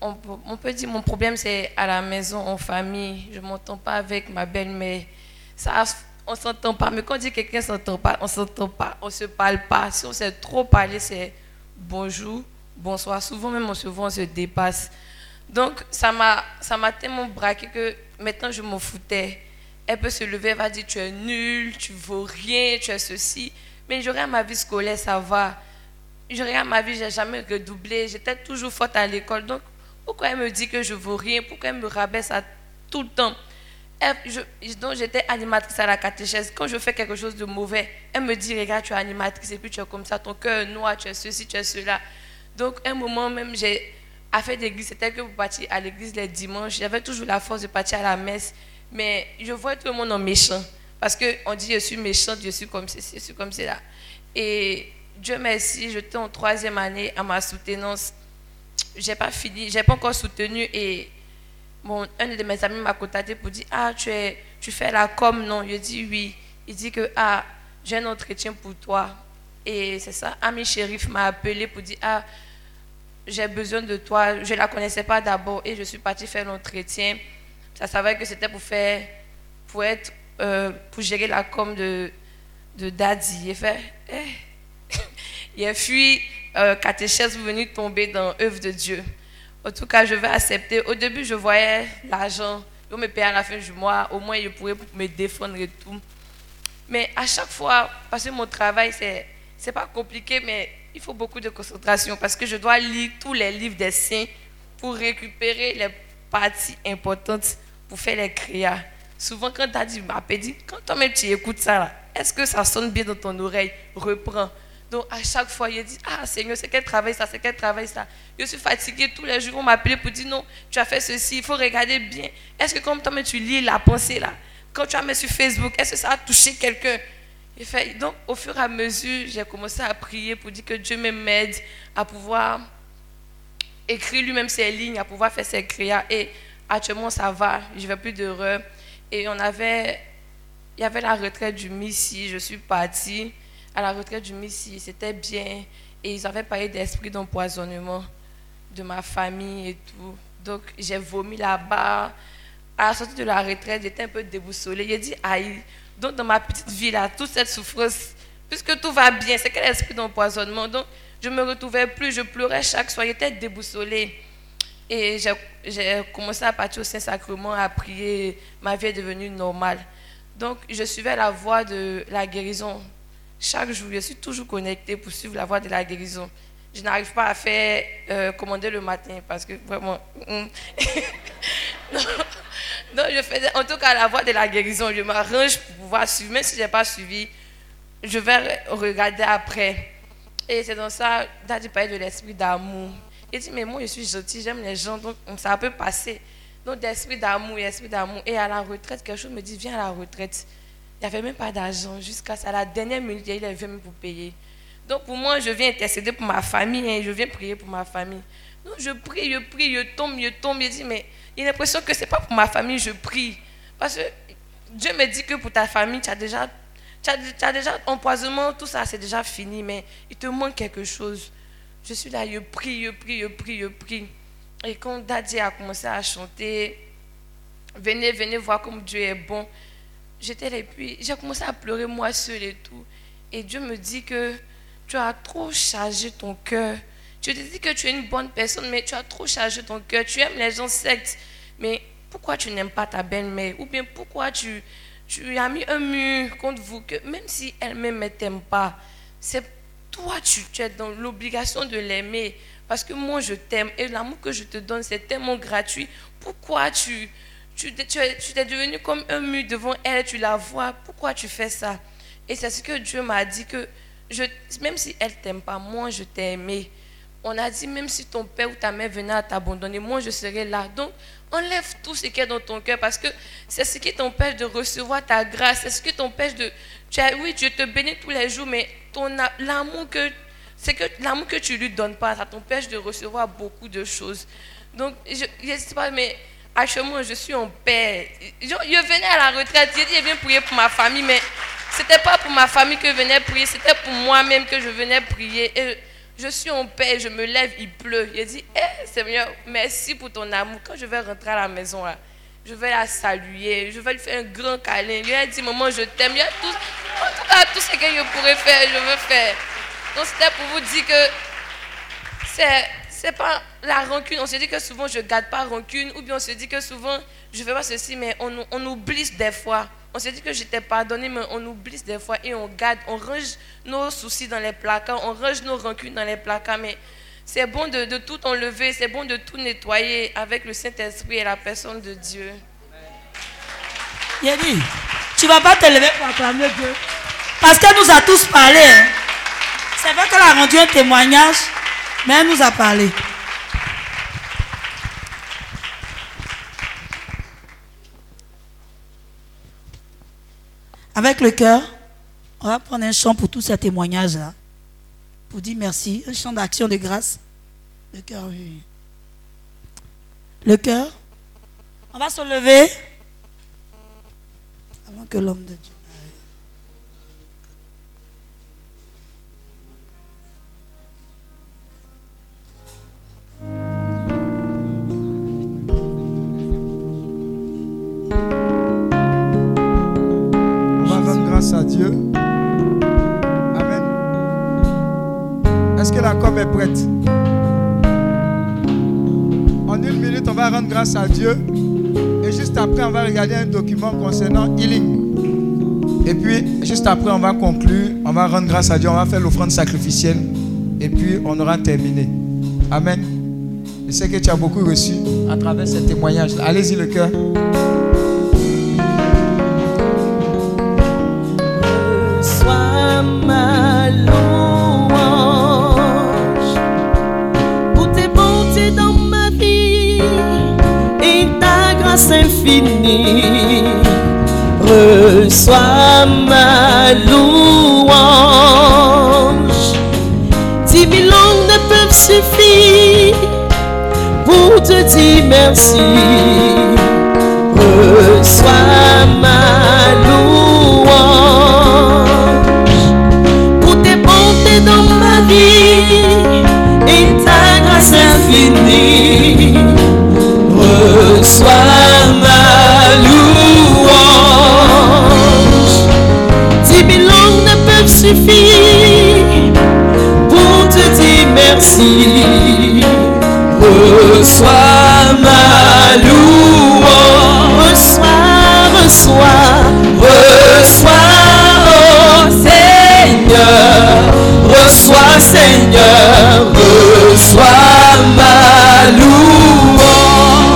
on, peut- dire mon problème c'est à la maison, en famille. Je m'entends pas avec ma belle-mère. Ça, on s'entend pas. Mais quand on dit que quelqu'un s'entend pas, on s'entend pas, on se parle pas. Si on sait trop parler, c'est bonjour, bonsoir. Souvent même on se on se dépasse. Donc ça m'a, tellement braqué que maintenant je m'en foutais. Elle peut se lever, elle va dire tu es nul, tu vaux rien, tu es ceci. Mais je regarde ma vie scolaire, ça va. Je regarde ma vie, j'ai jamais redoublé, j'étais toujours forte à l'école. Donc pourquoi elle me dit que je vaux rien? Pourquoi elle me rabaisse à tout le temps? Je- donc j'étais animatrice à la catéchèse. Quand je fais quelque chose de mauvais, elle me dit regarde tu es animatrice et puis tu es comme ça, ton cœur est noir, tu es ceci, tu es cela. Donc un moment même j'ai affaire d'église, c'était que pour partir à l'église les dimanches, j'avais toujours la force de partir à la messe, mais je vois tout le monde en méchant parce que on dit je suis méchante, je suis comme ceci, je suis comme cela. Et Dieu merci, j'étais en troisième année à ma soutenance. J'ai pas fini, j'ai pas encore soutenu et mon, un de mes amis m'a contacté pour dire Ah, tu, es, tu fais la com Non, je dis oui. Il dit que Ah, j'ai un entretien pour toi. Et c'est ça, Ami Shérif m'a appelé pour dire Ah, j'ai besoin de toi. Je ne la connaissais pas d'abord et je suis partie faire l'entretien. Ça savait que c'était pour faire, pour être, euh, pour gérer la com de, de Daddy. Il fait Eh. Il a fui euh, catéchèse venir tomber dans l'œuvre de Dieu. En tout cas, je vais accepter. Au début, je voyais l'argent. Ils me payer à la fin du mois. Au moins, je pourrais me défendre et tout. Mais à chaque fois, parce que mon travail, c'est c'est pas compliqué, mais il faut beaucoup de concentration parce que je dois lire tous les livres des saints pour récupérer les parties importantes pour faire les créas. Souvent, quand tu as dit, dit, quand toi-même tu écoutes ça, là, est-ce que ça sonne bien dans ton oreille? Reprends. Donc, à chaque fois, il dit, ah Seigneur, c'est quel travail ça, c'est quel travail ça? Je suis fatiguée tous les jours, on m'appelait pour dire, non, tu as fait ceci, il faut regarder bien. Est-ce que comme toi-même tu lis la pensée là, quand tu as mis sur Facebook, est-ce que ça a touché quelqu'un? Fait, donc, au fur et à mesure, j'ai commencé à prier pour dire que Dieu m'aide à pouvoir écrire lui-même ses lignes, à pouvoir faire ses créas. Et actuellement, ça va, je ne vais plus d'erreur. Et on avait, il y avait la retraite du Missi, je suis partie à la retraite du Missi, c'était bien. Et ils avaient parlé d'esprit d'empoisonnement de ma famille et tout. Donc, j'ai vomi là-bas. À la sortie de la retraite, j'étais un peu déboussolée. J'ai dit, aïe, donc dans ma petite vie là, toute cette souffrance, puisque tout va bien, c'est quel esprit d'empoisonnement. Donc, je me retrouvais plus, je pleurais chaque soir, j'étais déboussolée. Et j'ai- commencé à partir au Saint-Sacrement, à prier. Ma vie est devenue normale. Donc, je suivais la voie de la guérison. Chaque jour, je suis toujours connectée pour suivre la voie de la guérison. Je n'arrive pas à faire euh, commander le matin parce que vraiment. non, non, je faisais en tout cas la voie de la guérison. Je m'arrange pour pouvoir suivre. Même si je n'ai pas suivi, je vais re- regarder après. Et c'est dans ça, Daddy parlait de l'esprit d'amour. Il dit, mais moi je suis gentil, j'aime les gens, donc ça peut passer. Donc d'esprit d'amour, esprit d'amour. Et à la retraite, quelque chose me dit, viens à la retraite. Il n'y avait même pas d'argent jusqu'à la dernière minute, il est venu pour payer. Donc pour moi, je viens intercéder pour ma famille, hein, je viens prier pour ma famille. Donc je prie, je prie, je tombe, je tombe, je dis, mais il a l'impression que ce n'est pas pour ma famille, je prie. Parce que Dieu me dit que pour ta famille, tu as déjà, tu as, déjà empoisonnement, tout ça, c'est déjà fini, mais il te manque quelque chose. Je suis là, je prie, je prie, je prie, je prie. Et quand Daddy a commencé à chanter, venez, venez voir comme Dieu est bon, j'étais là, et puis j'ai commencé à pleurer moi seule et tout. Et Dieu me dit que tu as trop chargé ton cœur. Tu te dis que tu es une bonne personne, mais tu as trop chargé ton cœur. Tu aimes les gens sectes. Mais pourquoi tu n'aimes pas ta belle-mère? Ou bien pourquoi tu, as mis un mur contre vous que même si elle-même ne t'aime pas, c'est toi, tu, es dans l'obligation de l'aimer. Parce que moi, je t'aime. Et l'amour que je te donne, c'est tellement gratuit. Pourquoi tu, tu, tu, tu es devenu comme un mur devant elle, tu la vois? Pourquoi tu fais ça? Et c'est ce que Dieu m'a dit que je, même si elle t'aime pas, moi, je t'ai aimé. On a dit même si ton père ou ta mère venait à t'abandonner, moi je serai là. Donc, enlève tout ce qui est dans ton cœur parce que c'est ce qui t'empêche de recevoir ta grâce. C'est ce qui t'empêche de. Oui, Dieu te bénit tous les jours, mais ton l'amour que. C'est que l'amour que tu lui donnes pas, ça t'empêche de recevoir beaucoup de choses. Donc, je ne sais pas, mais actuellement, je suis en paix. Je, je venais à la retraite, j'ai dit, je viens prier pour ma famille, mais c'était pas pour ma famille que je venais prier, c'était pour moi-même que je venais prier. Et je suis en paix, je me lève, il pleut. J'ai dit, eh, Seigneur, merci pour ton amour. Quand je vais rentrer à la maison, là, je vais la saluer, je vais lui faire un grand câlin. Je lui dit, maman, je t'aime. Il y a tout, tout tout ce que je pourrais faire, je veux faire. Donc, c'était pour vous dire que c'est c'est pas la rancune. On se dit que souvent je garde pas rancune, ou bien on se dit que souvent je fais pas ceci, mais on, on oublie des fois. On se dit que j'étais pardonné, mais on oublie des fois et on garde, on range nos soucis dans les placards, on range nos rancunes dans les placards. Mais c'est bon de, tout enlever, c'est bon de tout nettoyer avec le Saint-Esprit et la personne de Dieu. Yédi, tu vas pas te lever pour acclamer Dieu. Parce qu'elle nous a tous parlé. hein. C'est vrai qu'elle a rendu un témoignage, mais elle nous a parlé. Avec le cœur, on va prendre un chant pour tous ces témoignages-là. Pour dire merci. Un chant d'action de grâce. Le cœur, oui. Le cœur. On va se lever. Avant que l'homme de Dieu à Dieu. Amen. Est-ce que la com est prête? En une minute, on va rendre grâce à Dieu. Et juste après, on va regarder un document concernant healing. Et puis, juste après, on va conclure. On va rendre grâce à Dieu. On va faire l'offrande sacrificielle. Et puis, on aura terminé. Amen. Je sais que tu as beaucoup reçu à travers ces témoignages. Allez-y, le cœur. Pour tes bontés dans ma vie et ta grâce infinie. Reçois ma louange. Dix mille langues ne peuvent suffire pour te dire merci. Reçois ma Reçois ma louange. Dix mille langues ne peuvent suffire pour te dire merci. Reçois ma louange. Reçois, reçois, reçois, Seigneur. Reçois ma louange.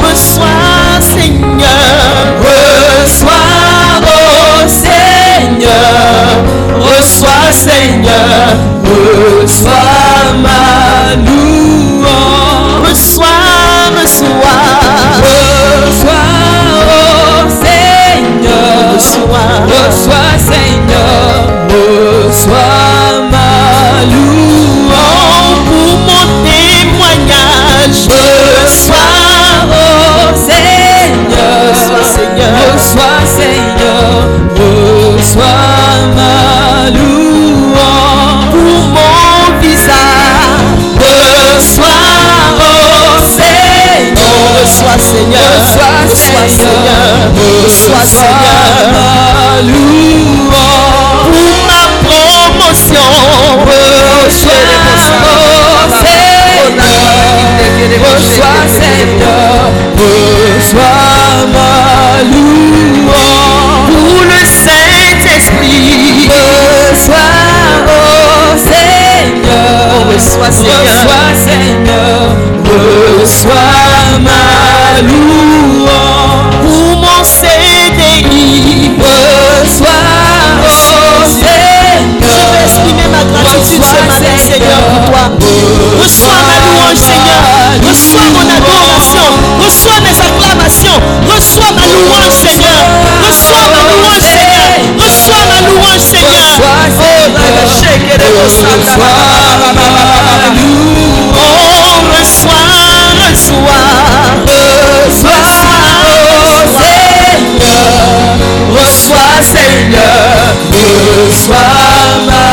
Reçois, Seigneur. Reçois, oh Seigneur. Reçois, Seigneur. Reçois ma louange. Reçois, reçois. Reçois, oh Seigneur. Reçois, reçois, Seigneur. Reçois Seigneur. Reçois, Seigneur. Reçois, Seigneur. Reçois, Seigneur. ma louange pour ma promotion. Reçois, Seigneur. Reçois, Seigneur. Reçois ma louange pour le Saint-Esprit. Reçois reçois Seigneur, reçois, Seigneur, reçois ma louange pour mon CDI, reçois, oh Seigneur, je veux exprimer ma gratitude ce matin Seigneur. Pour toi, reçois ma louange Seigneur, reçois mon adoration, reçois mes acclamations, reçois ma louange Seigneur, reçois ma louange Seigneur. Reçois ma louange, Seigneur. Oh, Oh, reçois, reçois. Reçois, Seigneur, reçois ma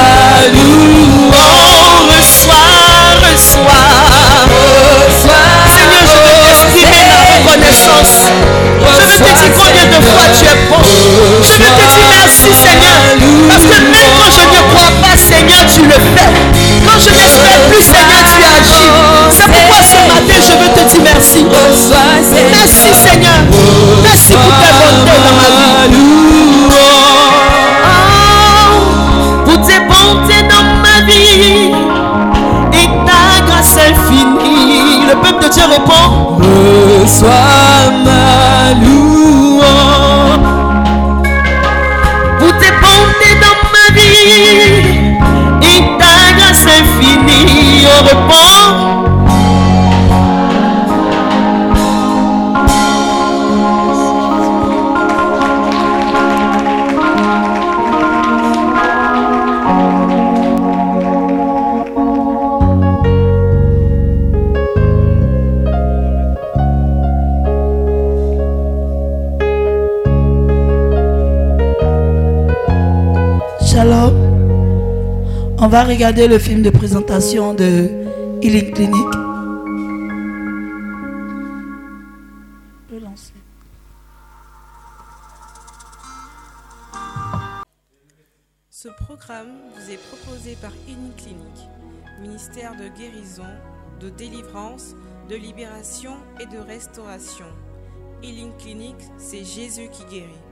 louange. Oh, reçois, reçois. Seigneur, je veux t'exprimer ma reconnaissance. Je veux te dire combien de fois tu es bon. Je veux te dire merci, Seigneur. Parce que même quand je ne crois pas, Seigneur, tu le fais. Quand je n'espère plus, Seigneur, tu agis. C'est pourquoi ce matin, je veux te dire merci. Merci, Seigneur. Merci pour tes bontés dans ma vie. Oh, pour tes bontés dans ma vie et ta grâce infinie. Le peuple de Dieu répond Reçois ma louange. Ma vie et ta grâce infinie. On va regarder le film de présentation de Healing Clinic. Ce programme vous est proposé par Healing Clinic, ministère de guérison, de délivrance, de libération et de restauration. Healing Clinic, c'est Jésus qui guérit.